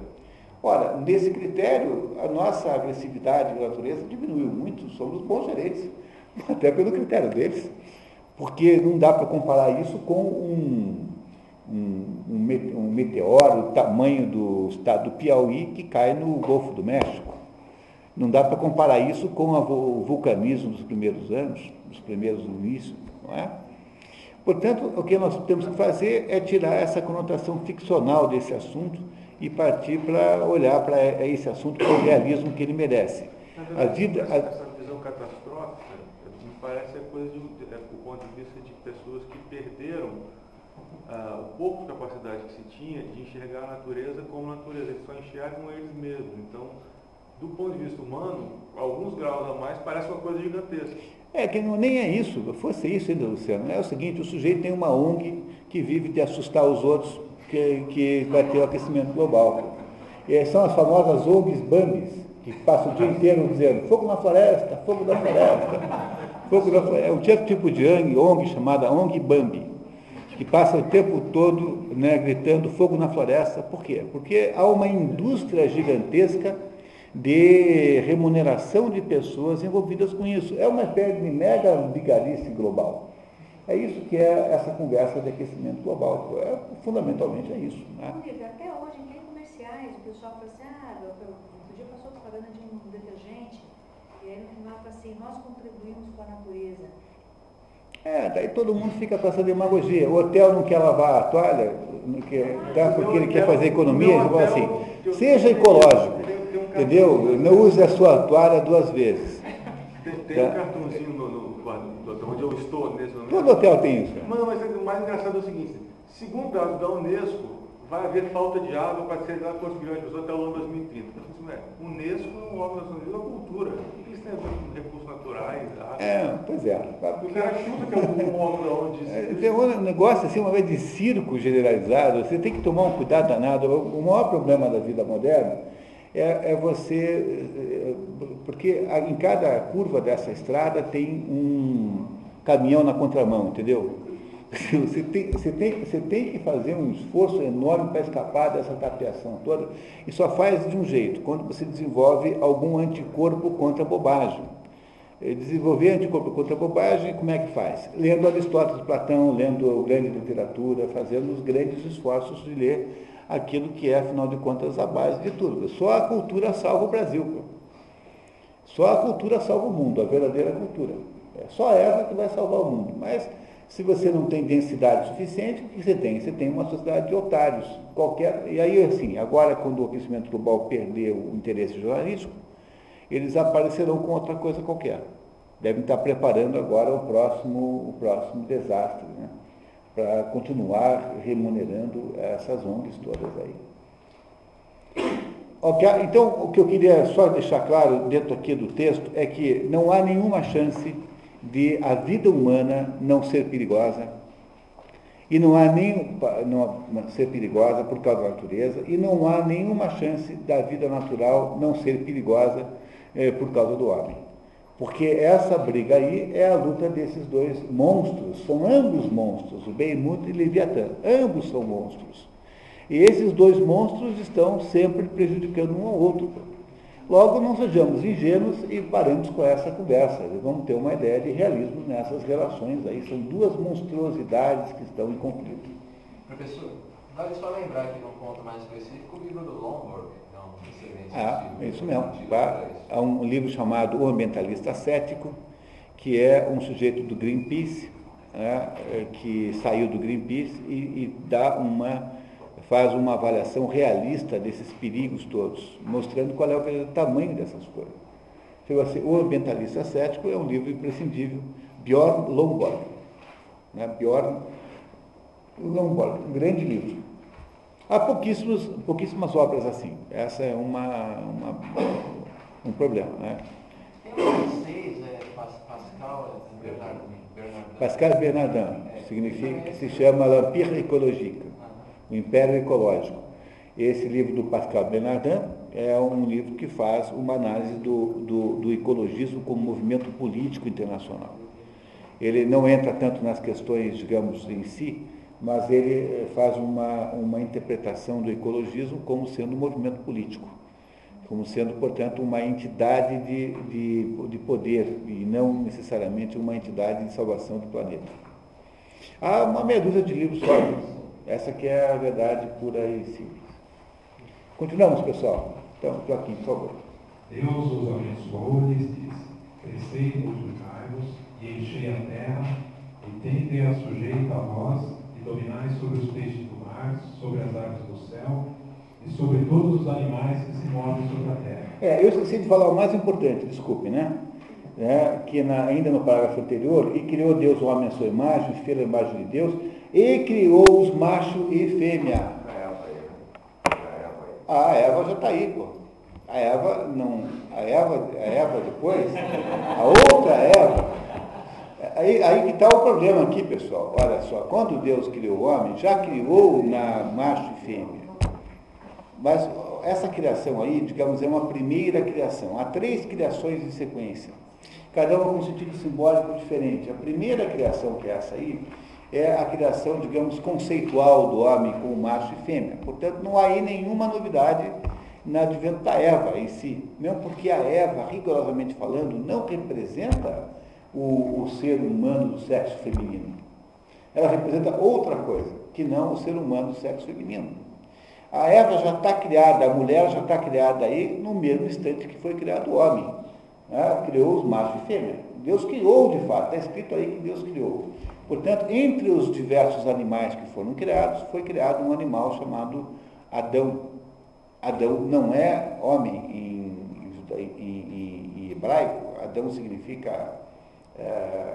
Speaker 1: Ora, nesse critério, a nossa agressividade com a natureza diminuiu muito, somos bons gerentes, até pelo critério deles porque não dá para comparar isso com um, um, um, meteoro do tamanho do estado do Piauí que cai no Golfo do México. Não dá para comparar isso com o vulcanismo dos primeiros anos, dos primeiros inícios, não é? Portanto, o que nós temos que fazer é tirar essa conotação ficcional desse assunto e partir para olhar para esse assunto com o realismo que ele merece.
Speaker 2: A vida, a... Essa visão catastrófica me parece a coisa de ponto de vista de pessoas que perderam ah, o pouco de capacidade que se tinha de enxergar a natureza como natureza, eles só enxergam eles mesmos. Então, do ponto de vista humano, alguns graus a mais parece uma coisa gigantesca.
Speaker 1: É, que não, nem é isso, fosse isso ainda, Luciano. É o seguinte, o sujeito tem uma ONG que vive de assustar os outros que, que vai ter o aquecimento global. E são as famosas ONGs Bambis, que passam o dia inteiro dizendo fogo na floresta, fogo na floresta. É um tipo de ONG chamada ONG Bambi, que passa o tempo todo né, gritando fogo na floresta. Por quê? Porque há uma indústria gigantesca de remuneração de pessoas envolvidas com isso. É uma espécie de mega vigarice global. É isso que é essa conversa de aquecimento global. É, fundamentalmente é isso.
Speaker 4: Né? Até hoje, em comerciais, o pessoal fala assim, ah, outro dia passou propaganda de um detergente e aí no final fala assim, nós contribuímos com a natureza.
Speaker 1: É, daí todo mundo fica com essa demagogia. O hotel não quer lavar a toalha, não quer, tá, porque ele quer fazer economia, ele fala assim, seja ecológico, entendeu? Não use a sua toalha duas vezes.
Speaker 2: Tem, tá? um cartãozinho no, no, onde eu estou nesse momento.
Speaker 1: Todo hotel tem isso.
Speaker 2: Mas, mas o mais engraçado é o seguinte, segundo dados da Unesco, vai haver falta de água para ser dado quantos bilhões de pessoas até o ano 2030. Então, é, Unesco é um órgão nacional da cultura. O que eles têm a ver com recursos naturais? Água?
Speaker 1: É, pois é.
Speaker 2: O cara chuta que é um órgão onde... É,
Speaker 1: tem um negócio assim, uma vez de circo generalizado, você tem que tomar um cuidado danado. O maior problema da vida moderna é, é você... É, porque em cada curva dessa estrada tem um caminhão na contramão, entendeu? Você tem, você, tem, você tem que fazer um esforço enorme para escapar dessa tapeação toda, e só faz de um jeito, quando você desenvolve algum anticorpo contra a bobagem. Desenvolver anticorpo contra a bobagem, como é que faz? Lendo Aristóteles, Platão, lendo grande literatura, fazendo os grandes esforços de ler aquilo que é, afinal de contas, a base de tudo. Só a cultura salva o Brasil. Só a cultura salva o mundo, a verdadeira cultura. É só ela que vai salvar o mundo. Mas se você não tem densidade suficiente, o que você tem? Você tem uma sociedade de otários. Qualquer, e aí, assim, agora quando o aquecimento global perder o interesse jornalístico, eles aparecerão com outra coisa qualquer. Devem estar preparando agora o próximo, o próximo desastre, né? para continuar remunerando essas ONGs todas aí. Okay, então, o que eu queria só deixar claro dentro aqui do texto é que não há nenhuma chance de a vida humana não ser perigosa, e não há nem não ser perigosa por causa da natureza, e não há nenhuma chance da vida natural não ser perigosa é, por causa do homem. Porque essa briga aí é a luta desses dois monstros, são ambos monstros, o Behemoth e o Leviatã, ambos são monstros. E esses dois monstros estão sempre prejudicando um ao outro. Logo, não sejamos ingênuos e paremos com essa conversa. Vamos ter uma ideia de realismo nessas relações aí. São duas monstruosidades que estão em conflito.
Speaker 6: Professor, vale só lembrar aqui num ponto mais específico o livro do Lomborg. Então, excelente
Speaker 1: ah, é isso mesmo. Há um livro chamado O Ambientalista Cético, que é um sujeito do Greenpeace, né, é, que saiu do Greenpeace e, e dá uma, faz uma avaliação realista desses perigos todos, mostrando qual é o tamanho dessas coisas. Chama-se O Ambientalista Cético, é um livro imprescindível, Bjorn Lomborg. Né? Bjorn Lomborg, um grande livro. Há pouquíssimas, pouquíssimas obras assim. Essa é uma, uma um problema. Né?
Speaker 6: Tem um francês, é, Pascal Bernardin.
Speaker 1: Pascal Bernardin, significa, se chama L'Empire Écologique, o Império Ecológico. Esse livro do Pascal Bernardin é um livro que faz uma análise do, do, do ecologismo como movimento político internacional. Ele não entra tanto nas questões, digamos, em si, mas ele eh, faz uma, uma interpretação do ecologismo como sendo um movimento político como sendo, portanto, uma entidade de, de, de poder e não necessariamente uma entidade de salvação do planeta. Há uma meia dúzia de livros só. Essa que é a verdade pura e simples. Continuamos, pessoal. Então, Joaquim, por favor.
Speaker 3: Deus os abençoou e lhes disse, crescei e multiplicai-vos e enchei a terra e tende-a sujeita a vós e dominai sobre os peixes do mar, sobre as aves do céu e sobre todos os animais que se movem sobre a terra.
Speaker 1: É, eu esqueci de falar o mais importante, desculpe, né? É, que na, ainda no parágrafo anterior, e criou Deus o homem à sua imagem, fez a imagem de Deus, e criou os macho e fêmea. A Eva já está aí, pô. A Eva não. A Eva, a Eva depois, a outra Eva. Aí, aí que está o problema aqui, pessoal. Olha só, quando Deus criou o homem, já criou na macho e fêmea. Mas essa criação aí, digamos, é uma primeira criação. Há três criações em sequência, cada uma com um sentido simbólico diferente. A primeira criação, que é essa aí, é a criação, digamos, conceitual do homem com macho e fêmea. Portanto, não há aí nenhuma novidade na advento da Eva em si, mesmo porque a Eva, rigorosamente falando, não representa o, o ser humano do sexo feminino. Ela representa outra coisa, que não o ser humano do sexo feminino. A Eva já está criada, a mulher já está criada aí no mesmo instante que foi criado o homem. Né? Criou os machos e fêmeas. Deus criou de fato, está escrito aí que Deus criou. Portanto, entre os diversos animais que foram criados, foi criado um animal chamado Adão. Adão não é homem em, em, em, em hebraico, Adão significa é,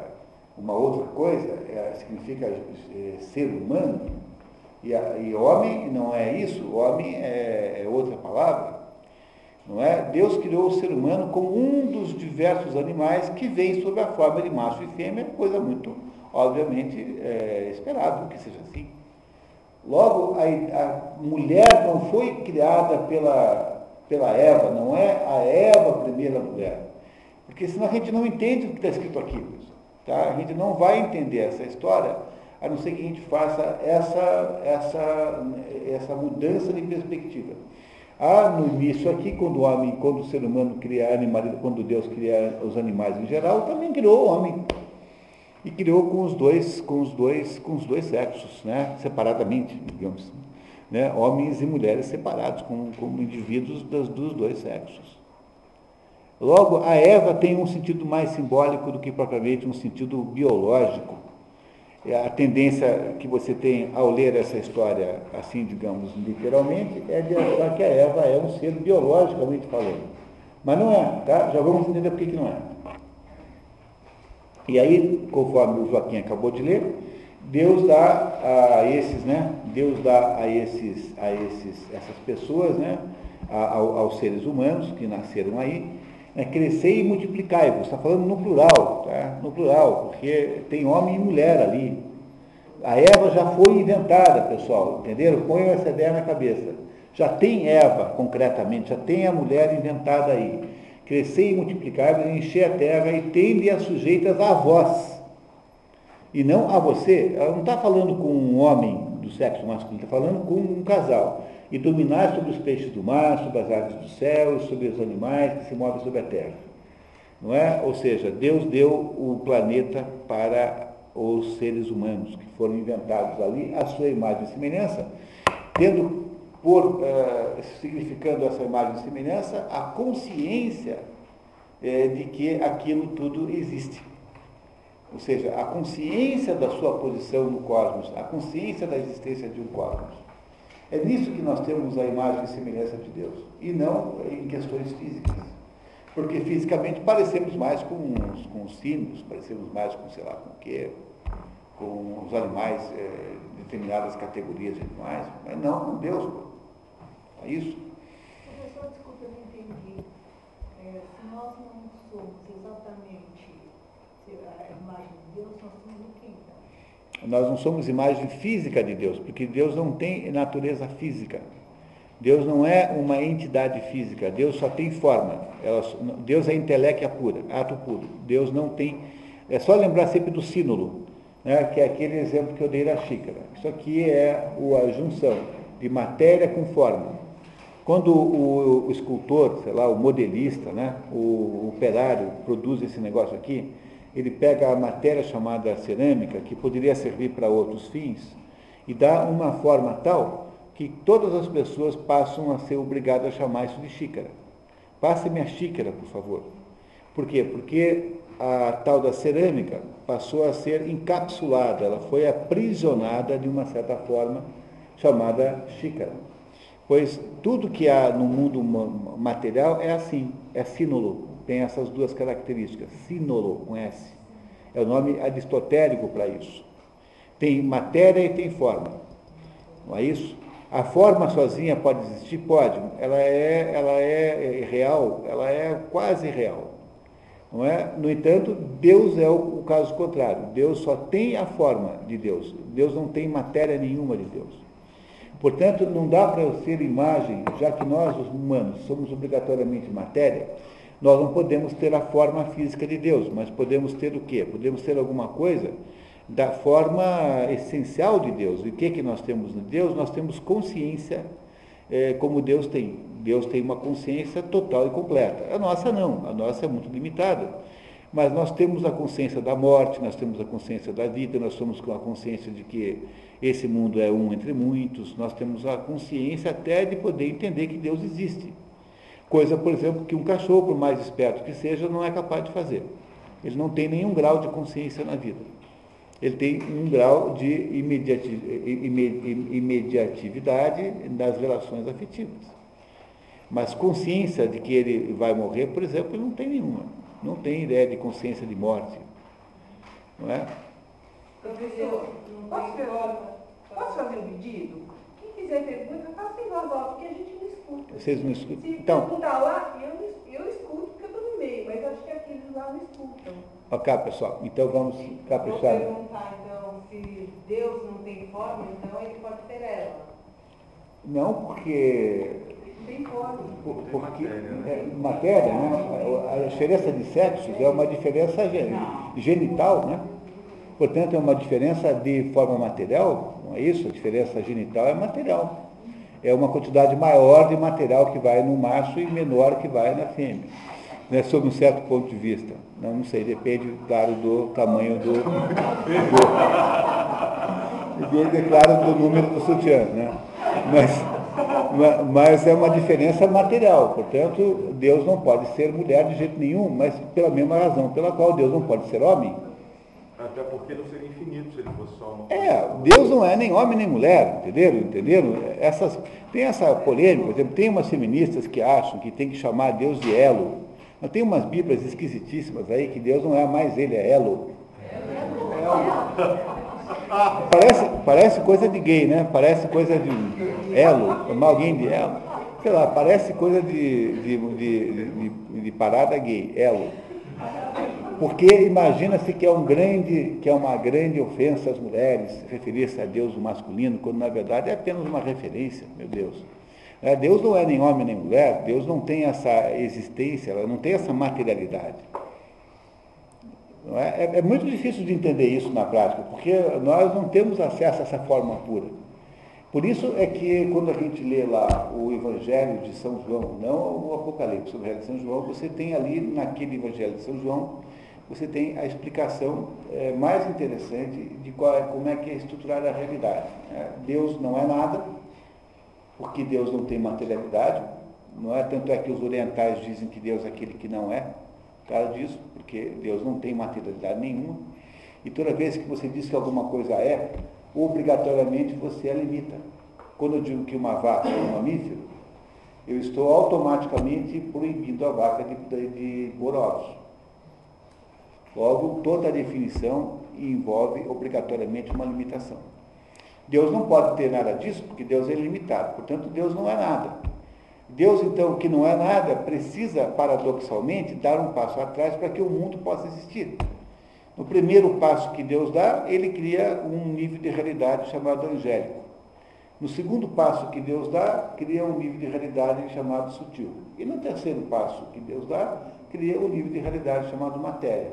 Speaker 1: uma outra coisa, é, significa é, ser humano. E, e homem não é isso, homem é, é outra palavra. Não é? Deus criou o ser humano como um dos diversos animais que vem sob a forma de macho e fêmea, coisa muito, obviamente, é, esperável que seja assim. Logo, a, a, mulher não foi criada pela, pela Eva, não é a Eva a primeira mulher. Porque senão a gente não entende o que está escrito aqui. Tá? A gente não vai entender essa história a não ser que a gente faça essa, essa, essa mudança de perspectiva. Há no início aqui, quando o homem, quando o ser humano cria animais, quando Deus cria os animais em geral, também criou o homem. E criou com os dois, com os dois, com os dois sexos, né? separadamente, digamos. Né? Homens e mulheres separados, como, como indivíduos das, dos dois sexos. Logo, a Eva tem um sentido mais simbólico do que propriamente um sentido biológico a tendência que você tem ao ler essa história, assim, digamos, literalmente, é de achar que a Eva é um ser biologicamente falando. Mas não é, tá? Já vamos entender por que, que não é. E aí, conforme o Joaquim acabou de ler, Deus dá a esses, né? Deus dá a esses, a esses, essas pessoas, né? A, aos seres humanos que nasceram aí, é crescer e multiplicai-vos. Está falando no plural, tá? no plural, porque tem homem e mulher ali. A Eva já foi inventada, pessoal, entenderam? Põe essa ideia na cabeça. Já tem Eva, concretamente, já tem a mulher inventada aí. Crescer e multiplicar-vos, encher a terra e tende as sujeitas a vós. E não a você. Ela não está falando com um homem do sexo masculino, está falando com um casal e dominar sobre os peixes do mar, sobre as aves do céu, sobre os animais que se movem sobre a terra. Não é? Ou seja, Deus deu o planeta para os seres humanos que foram inventados ali, a sua imagem e semelhança, tendo por uh, significando essa imagem e semelhança a consciência uh, de que aquilo tudo existe. Ou seja, a consciência da sua posição no cosmos, a consciência da existência de um cosmos. É nisso que nós temos a imagem e semelhança de Deus, e não em questões físicas. Porque fisicamente parecemos mais com os, com os sinos, parecemos mais com sei lá com o quê, com os animais, é, determinadas categorias de animais, mas não com Deus. É isso.
Speaker 8: Professor, desculpa, eu não entendi. É, se nós não somos exatamente a imagem de Deus, nós somos o quê então?
Speaker 1: Nós não somos imagem física de Deus, porque Deus não tem natureza física. Deus não é uma entidade física, Deus só tem forma. Deus é inteléquia pura, ato puro. Deus não tem. É só lembrar sempre do sínulo, né, que é aquele exemplo que eu dei da xícara. Isso aqui é a junção de matéria com forma. Quando o, o escultor, sei lá, o modelista, né, o, o operário produz esse negócio aqui, ele pega a matéria chamada cerâmica, que poderia servir para outros fins, e dá uma forma tal que todas as pessoas passam a ser obrigadas a chamar isso de xícara. Passe-me a xícara, por favor. Por quê? Porque a tal da cerâmica passou a ser encapsulada, ela foi aprisionada de uma certa forma chamada xícara. Pois tudo que há no mundo material é assim, é sínolo, tem essas duas características, sínolo com S. É o nome aristotélico para isso. Tem matéria e tem forma. Não é isso? A forma sozinha pode existir? Pode. Ela é, ela é real, ela é quase real. Não é? No entanto, Deus é o, o caso contrário. Deus só tem a forma de Deus. Deus não tem matéria nenhuma de Deus. Portanto, não dá para ser imagem, já que nós, os humanos, somos obrigatoriamente matéria, nós não podemos ter a forma física de Deus, mas podemos ter o quê? Podemos ter alguma coisa da forma essencial de Deus. E o que, que nós temos de Deus? Nós temos consciência é, como Deus tem. Deus tem uma consciência total e completa. A nossa não, a nossa é muito limitada. Mas nós temos a consciência da morte, nós temos a consciência da vida, nós somos com a consciência de que esse mundo é um entre muitos, nós temos a consciência até de poder entender que Deus existe. Coisa, por exemplo, que um cachorro, por mais esperto que seja, não é capaz de fazer. Ele não tem nenhum grau de consciência na vida. Ele tem um grau de imediatividade nas relações afetivas. Mas consciência de que ele vai morrer, por exemplo, ele não tem nenhuma. Não tem ideia de consciência de morte. Não é?
Speaker 9: Professor, posso, posso fazer um pedido? Quem fizer pergunta, faça em voz alta, porque a gente não escuta.
Speaker 1: Vocês não escutam?
Speaker 9: Se
Speaker 1: então,
Speaker 9: perguntar lá, eu, eu escuto porque eu estou no meio, mas acho que aqueles lá não escutam.
Speaker 1: Ok, pessoal. Então vamos caprichar.
Speaker 9: Vou perguntar, então, se Deus não tem forma, então ele pode ser ela.
Speaker 1: Não, porque
Speaker 9: tem forma.
Speaker 1: Porque é, matéria, né? A diferença de sexos é uma diferença genital, né? Portanto, é uma diferença de forma material, é isso? A diferença genital é material. É uma quantidade maior de material que vai no macho e menor que vai na fêmea. Né? Sob um certo ponto de vista. Não, não sei, depende, claro, do tamanho do. do depende, claro, do número do sutiã, né? Mas, mas é uma diferença material. Portanto, Deus não pode ser mulher de jeito nenhum, mas pela mesma razão pela qual Deus não pode ser homem.
Speaker 2: Até porque não seria infinito se ele fosse só uma
Speaker 1: É, Deus não é nem homem nem mulher, entenderam? entenderam? Essas, tem essa polêmica, por exemplo, tem umas feministas que acham que tem que chamar Deus de Elo. Mas tem umas bíblias esquisitíssimas aí que Deus não é mais ele, é Elo. Parece, parece coisa de gay, né? Parece coisa de elo, chamar alguém de elo. Sei lá, parece coisa de, de, de, de, de parada gay, elo. Porque imagina-se que é um grande, que é uma grande ofensa às mulheres referir-se a Deus masculino, quando na verdade é apenas uma referência, meu Deus. É, Deus não é nem homem nem mulher, Deus não tem essa existência, ela não tem essa materialidade. É? é? É, muito difícil de entender isso na prática, porque nós não temos acesso a essa forma pura. Por isso é que quando a gente lê lá o Evangelho de São João, não o Apocalipse, o Evangelho de São João, você tem ali naquele Evangelho de São João, você tem a explicação é, mais interessante de qual é, como é que é estruturada a realidade. É, Deus não é nada, porque Deus não tem materialidade, não é? Tanto é que os orientais dizem que Deus é aquele que não é, por causa disso, porque Deus não tem materialidade nenhuma. E toda vez que você diz que alguma coisa é, obrigatoriamente você a limita. Quando eu digo que uma vaca é um mamífero, eu estou automaticamente proibindo a vaca de, de, de. Logo, toda definição envolve obrigatoriamente uma limitação. Deus não pode ter nada disso, porque Deus é ilimitado. Portanto, Deus não é nada. Deus, então, que não é nada, precisa, paradoxalmente, dar um passo atrás para que o mundo possa existir. No primeiro passo que Deus dá, ele cria um nível de realidade chamado angélico. No segundo passo que Deus dá, cria um nível de realidade chamado sutil. E no terceiro passo que Deus dá, cria um nível de realidade chamado matéria.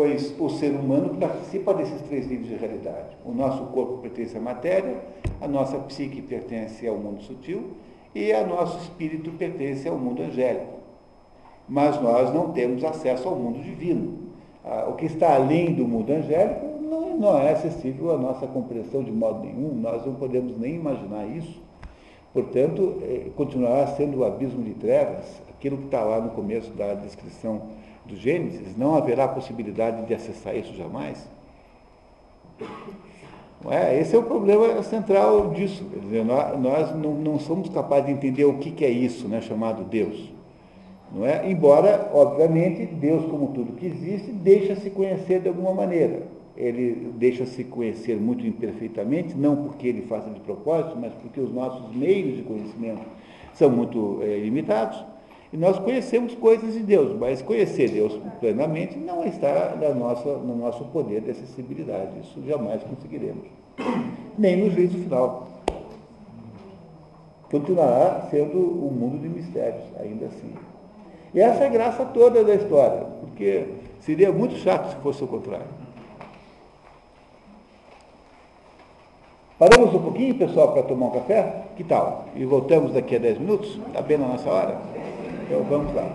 Speaker 1: Pois o ser humano participa desses três níveis de realidade. O nosso corpo pertence à matéria, a nossa psique pertence ao mundo sutil e o nosso espírito pertence ao mundo angélico. Mas nós não temos acesso ao mundo divino. Ah, o que está além do mundo angélico não, não é acessível à nossa compreensão de modo nenhum, nós não podemos nem imaginar isso. Portanto, eh, continuará sendo o abismo de trevas, aquilo que está lá no começo da descrição do Gênesis, não haverá possibilidade de acessar isso jamais. É, esse é o problema central disso. Dizer, nós, nós não, não, somos capazes de entender o que, que é isso, né, chamado Deus. Não é? Embora, obviamente, Deus, como tudo que existe, deixa-se conhecer de alguma maneira. Ele deixa-se conhecer muito imperfeitamente, não porque ele faça de propósito, mas porque os nossos meios de conhecimento são muito é, limitados. E nós conhecemos coisas de Deus, mas conhecer Deus plenamente não está na nossa, no nosso poder de acessibilidade. Isso jamais conseguiremos. Nem no juízo final. Continuará sendo um mundo de mistérios, ainda assim. E essa é a graça toda da história, porque seria muito chato se fosse o contrário. Paramos um pouquinho, pessoal, para tomar um café? Que tal? E voltamos daqui a 10 minutos? Está bem na nossa hora? Então vamos lá.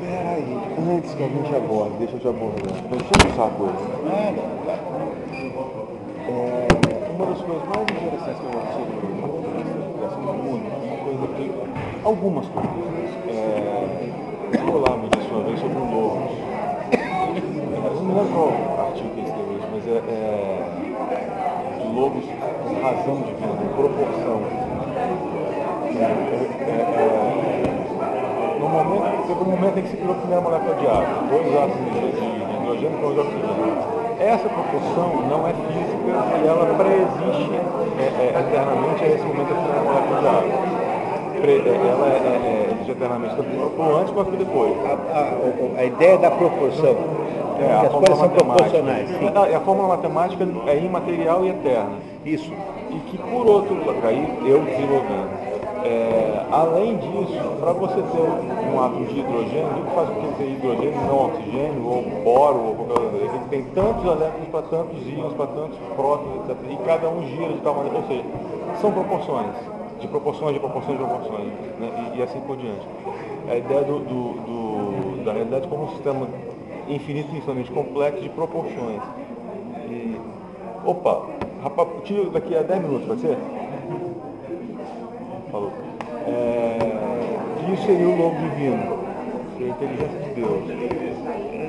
Speaker 2: Peraí, antes que a gente aborde, deixa eu te abordar. Eu o saco hoje.
Speaker 1: Ah, tá.
Speaker 2: É, uma das coisas mais interessantes que eu acho sobre a criação do mundo é uma coisa que. Algumas coisas. É, eu lá me disse uma vez sobre o lobo. Eu não me lembro qual artigo que escreveu isso, mas é, é lobos com razão de vida, proporção. É, é, é, momento, teve um momento em que se criou a primeira molécula de água, dois átomos de, de hidrogênio e um de oxigênio. Essa proporção não é física e ela pré-existe é, é, eternamente a esse momento da primeira molécula de água. Pre, é, ela é, é, existe eternamente tanto antes quanto depois.
Speaker 1: A, a, a, ideia da proporção.
Speaker 2: É,
Speaker 1: as coisas são proporcionais. Sim.
Speaker 2: A, a fórmula matemática é imaterial e eterna.
Speaker 1: Isso.
Speaker 2: E que, por outro lado, aí eu desenvolvendo, é, além disso, para você ter um átomo de hidrogênio, o que faz com que tenha hidrogênio, não oxigênio, ou boro, ou qualquer coisa, ele tem tantos elétrons para tantos íons, para tantos prótons, etc. E cada um gira de tal maneira, ou seja, são proporções, de proporções, de proporções, de proporções, né? e, e, assim por diante. A ideia do, do, do, da realidade como um sistema infinitamente complexo de proporções. E, opa, rapaz, tiro daqui a 10 minutos, pode ser? Falou. É, isso seria o lobo divino, seria a inteligência de Deus.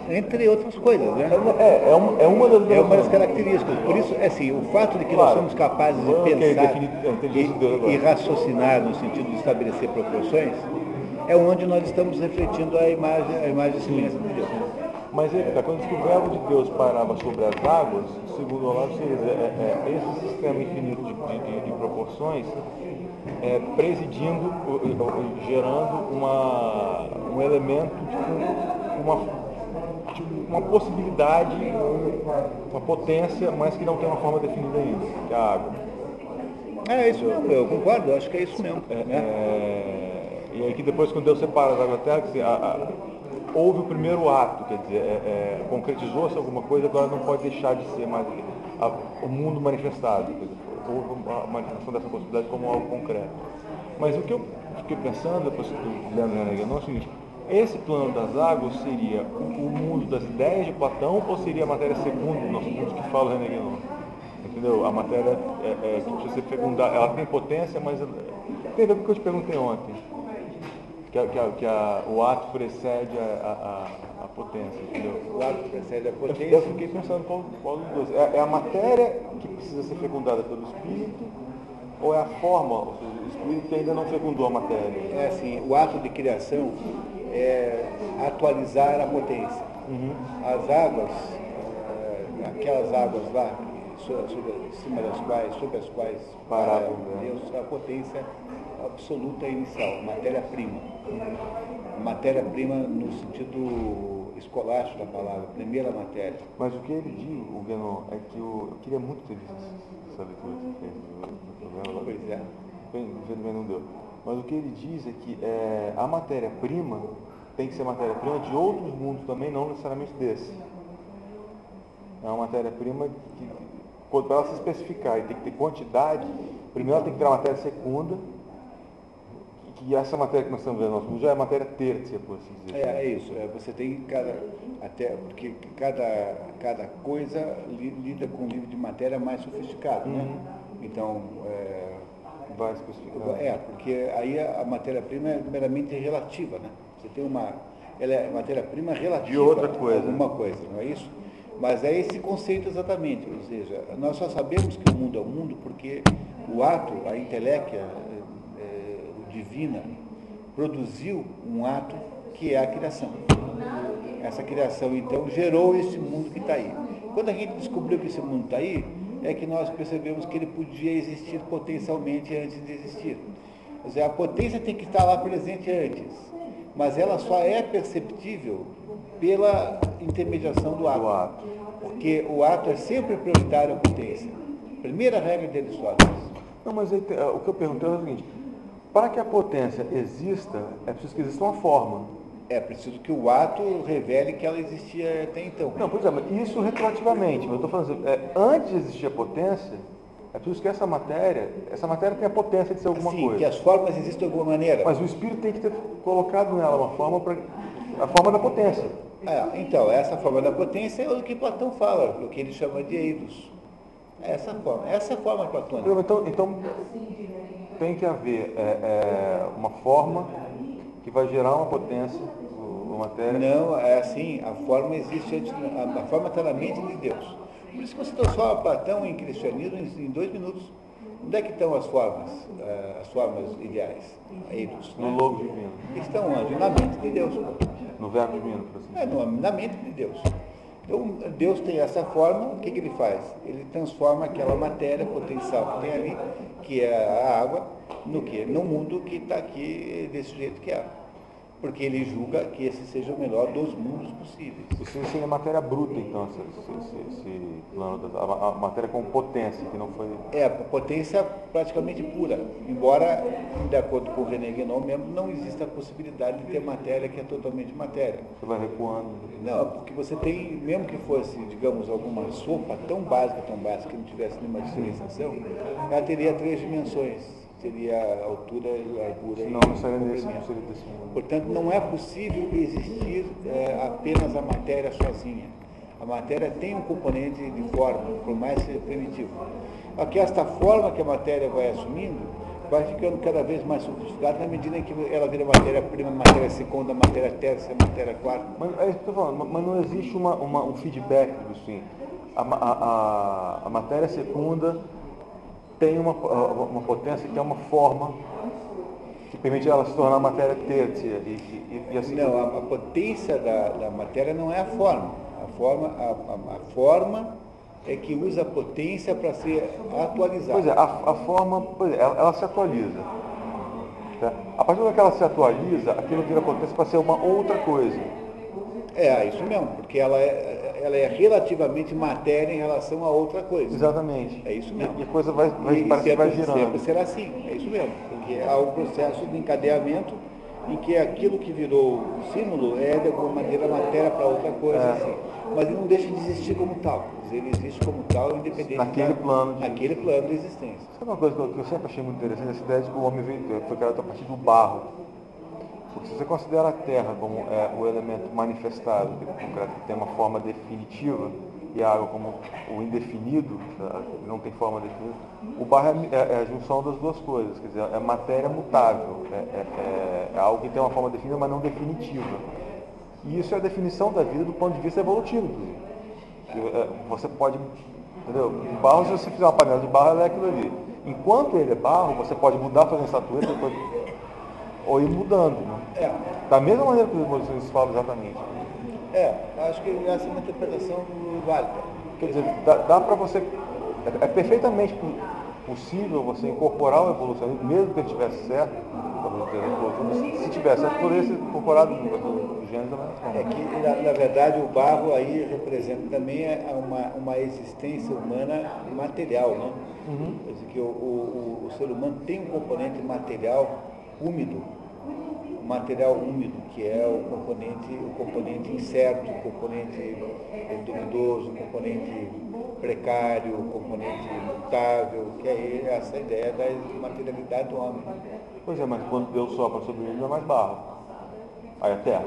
Speaker 1: Entre outras coisas, né?
Speaker 2: É, é, uma, é uma das
Speaker 1: É uma das características. Por isso, é assim, o fato de que claro. nós somos capazes de pensar
Speaker 2: de
Speaker 1: e, e raciocinar no sentido de estabelecer proporções, é onde nós estamos refletindo a imagem, a imagem e semelhança de Deus.
Speaker 2: Mas é, quando que o verbo de Deus pairava sobre as águas, segundo o Olavo, é, é, esse sistema infinito de, de, de proporções é, presidindo, gerando uma, um elemento, tipo, uma, tipo, uma possibilidade, uma potência, mas que não tem uma forma definida ainda, que é a água.
Speaker 1: É isso mesmo, eu concordo, acho que é isso mesmo.
Speaker 2: É, né? e aí que depois quando Deus separa as águas da terra, dizer, a, a, houve o primeiro ato, quer dizer, é, é, concretizou-se alguma coisa, agora não pode deixar de ser mais a, o mundo manifestado. Houve uma manifestação dessa possibilidade como algo concreto. Mas o que eu fiquei pensando, depois que o Leandro é o seguinte, esse plano das águas seria o, mundo das ideias de Platão ou seria a matéria segunda do nosso mundo que fala René Guénon? Entendeu? A matéria é, é, que precisa ser fecundada, ela tem potência, mas tem a ver com o que eu te perguntei ontem. Que, a, que, a, que a, o ato precede a, potência, entendeu?
Speaker 1: O ato precede a
Speaker 2: Eu,
Speaker 1: potência.
Speaker 2: eu fiquei pensando qual, qual dos dois. É, é a matéria que precisa ser fecundada pelo espírito ou é a forma, ou seja, o espírito que ainda não fecundou a matéria?
Speaker 1: É assim, o ato de criação é atualizar a potência. As águas, eh, aquelas águas lá, so- sobre, cima das quais, sobre as quais para
Speaker 2: né?
Speaker 1: Deus a potência absoluta inicial, matéria-prima. Matéria-prima no sentido escolástico da palavra, primeira matéria.
Speaker 2: Mas o que ele diz, o Guénon, é que o, eu queria muito ter visto essa leitura que você fez do programa.
Speaker 1: Pois é.
Speaker 2: Infelizmente não deu. Mas o que ele diz é que é, a matéria-prima tem que ser matéria-prima de outros mundos também, não necessariamente desse. É uma matéria-prima que, para ela se especificar e tem que ter quantidade, primeiro ela tem que ter a matéria segunda, que, essa matéria que nós estamos vendo no nosso mundo já é matéria terça, por assim dizer.
Speaker 1: É, é isso. é, você tem cada. Até, porque cada, cada coisa li- lida com um nível de matéria mais sofisticado, né? Então, é,
Speaker 2: Vai especificar.
Speaker 1: é, porque aí a, a matéria-prima é meramente relativa, né? Você tem uma. Ela é matéria-prima relativa
Speaker 2: De outra
Speaker 1: a
Speaker 2: coisa.
Speaker 1: alguma coisa, não é isso? Mas é esse conceito exatamente, ou seja, nós só sabemos que o mundo é o mundo porque o ato, a inteléquia é, divina, produziu um ato que é a criação. Essa criação, então, gerou esse mundo que está aí. Quando a gente descobriu que esse mundo está aí, é que nós percebemos que ele podia existir potencialmente antes de existir. Quer dizer, a potência tem que estar lá presente antes, mas ela só é perceptível pela intermediação do ato.
Speaker 2: Do ato.
Speaker 1: Porque o ato é sempre prioritário à potência. Primeira regra de Aristóteles.
Speaker 2: Não, mas aí, tem- o que eu perguntei é o seguinte, para que a potência exista, é preciso que exista uma forma.
Speaker 1: É preciso que o ato revele que ela existia até então.
Speaker 2: Não, pois é, mas isso retroativamente, mas eu estou falando assim, é, antes de existir a potência, é preciso que essa matéria, essa matéria tenha a potência de ser alguma
Speaker 1: Sim, que
Speaker 2: coisa.
Speaker 1: as formas existem de alguma maneira.
Speaker 2: Mas o espírito tem que ter colocado nela uma forma para a forma da potência.
Speaker 1: É, então, essa forma da potência é o que Platão fala, o que ele chama de eidos. Essa forma, essa é a forma platônica.
Speaker 2: Então, então tem que haver é, é, uma forma que vai gerar uma potência, uma matéria.
Speaker 1: Não, é assim, a forma existe antes, a, a forma está na mente de Deus. Por isso que você transforma Platão em cristianismo em, em dois minutos. Onde é que estão as formas, eh, as formas ideais? Eidos.
Speaker 2: No logo divino,
Speaker 1: Estão onde? Na mente de Deus.
Speaker 2: no verbo divino, por assim
Speaker 1: É, no- na mente de Deus. Então, Deus tem essa forma, o que, que ele faz? Ele transforma aquela matéria potencial que tem ali, que é a água, no que? No mundo que está aqui desse jeito que é. Porque ele julga que esse seja o melhor dos mundos possíveis.
Speaker 2: Isso seria matéria bruta, então, esse, esse- esse plano, da, a, a matéria com potência, que não foi...
Speaker 1: É potência praticamente pura, embora, de acordo com o René Guénon mesmo, não exista a possibilidade de ter matéria que é totalmente matéria.
Speaker 2: Você vai recuando.
Speaker 1: Não, porque você tem, mesmo que fosse, digamos, alguma sopa tão básica, tão básica, que não tivesse nenhuma diferenciação, ela teria três dimensões. Seria a altura, largura
Speaker 2: Não,
Speaker 1: e
Speaker 2: não seria desse, não seria desse mundo.
Speaker 1: Portanto, não é possível existir eh, apenas a matéria sozinha. A matéria tem um componente de forma, por mais seja primitivo. Que esta forma que a matéria vai assumindo vai ficando cada vez mais sofisticada na medida em que ela vira matéria-prima, matéria segunda, matéria terça, matéria quarta.
Speaker 2: Mas, é isso que eu falando, mas- não existe uma, uma- um feedback disso, sim. A, a, a, a matéria secunda tem uma, uma potência que é uma forma que permite ela se tornar matéria terça e, e, e assim
Speaker 1: Não, a, a potência da, da matéria não é a forma. A forma, a, a- a forma é que usa a potência para ser atualizada.
Speaker 2: Pois é, a, a forma, pois é, ela, ela se atualiza. tá? A partir do momento que ela se atualiza, aquilo vira potência para ser uma outra coisa.
Speaker 1: É, isso mesmo, porque ela é, ela é relativamente matéria em relação a outra coisa.
Speaker 2: Exatamente.
Speaker 1: É isso mesmo.
Speaker 2: E a coisa vai, vai,
Speaker 1: E
Speaker 2: que vai
Speaker 1: sempre, sempre
Speaker 2: girando.
Speaker 1: será assim, é isso mesmo. Porque há um processo de encadeamento em que aquilo que virou símbolo é de alguma maneira matéria para outra coisa,
Speaker 2: É.
Speaker 1: assim. Mas ele não deixa de existir como tal. Ele existe como tal, independente
Speaker 2: Naquele
Speaker 1: da-
Speaker 2: plano de-
Speaker 1: naquele plano de existência.
Speaker 2: Sabe uma coisa que eu, que eu sempre achei muito interessante? Essa ideia de que o homem veio, foi criado a partir do barro. Se você considera a Terra como é, o elemento manifestado, que tem uma forma definitiva, e a água como o indefinido, tá, não tem forma definida, o barro é, é- é a junção das duas coisas, quer dizer, é matéria mutável, é, é- é- é algo que tem uma forma definida, mas não definitiva. E isso é a definição da vida do ponto de vista evolutivo, inclusive. É, você pode, entendeu? Barro, se você fizer uma panela de barro, ela é aquilo ali. Enquanto ele é barro, você pode mudar fazendo estatueta, pode... ou ir mudando. Né?
Speaker 1: É.
Speaker 2: Da mesma maneira que os evolucionistas falam exatamente.
Speaker 1: É, acho que essa é uma interpretação válida.
Speaker 2: Quer dizer, dá, dá para você. É, é perfeitamente po- possível você incorporar o evolucionismo, mesmo que ele estivesse certo, se tivesse certo, poderia ser incorporado no, no, no gênero da mesma forma.
Speaker 1: É que, na, na verdade, o barro aí representa também uma, uma existência humana material, né?
Speaker 2: Uhum.
Speaker 1: Quer dizer, que o, o, o- o ser humano tem um componente material úmido, um material úmido, que é o componente, o componente incerto, o componente duvidoso, o componente precário, o componente mutável, que é essa ideia da materialidade do homem.
Speaker 2: Pois é, mas quando Deus sopra sobre ele não é mais barro. Aí é terra.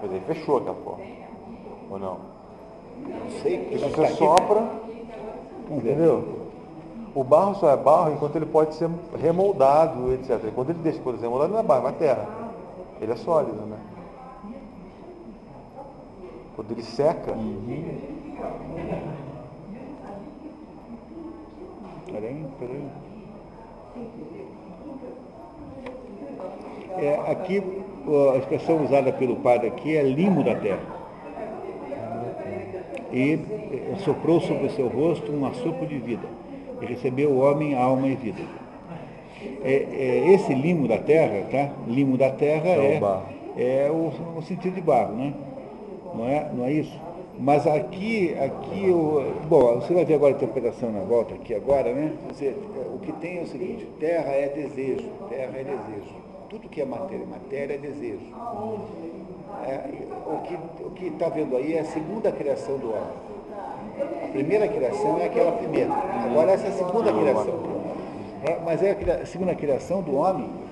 Speaker 2: Quer dizer, fechou aquela forma. Ou não?
Speaker 1: Não sei, porque
Speaker 2: Se você
Speaker 1: tá
Speaker 2: sopra, entendeu? O barro só é barro enquanto ele pode ser remoldado, etc. Quando ele deixa de ser remoldado, não é barro, é terra. Ele é sólido, né? Quando ele seca,
Speaker 1: Peraí, peraí. É, aqui, a expressão usada pelo padre aqui é limo da terra. E eh, soprou sobre o seu rosto um assopro de vida. Recebeu o homem alma e vida. É, é, esse limo da terra, tá? Limo da terra
Speaker 2: É o
Speaker 1: é, é o, o sentido de barro, né? Não é, não é isso? Mas aqui, aqui o, bom, você vai ver agora a interpretação na volta aqui agora, né? Quer dizer, o que tem é o seguinte, terra é desejo, terra é desejo. Tudo que é matéria, matéria é desejo. É, o que o que está vendo aí é a segunda criação do homem. A primeira criação é aquela primeira. Agora essa é a segunda criação. É, mas é a segunda criação do homem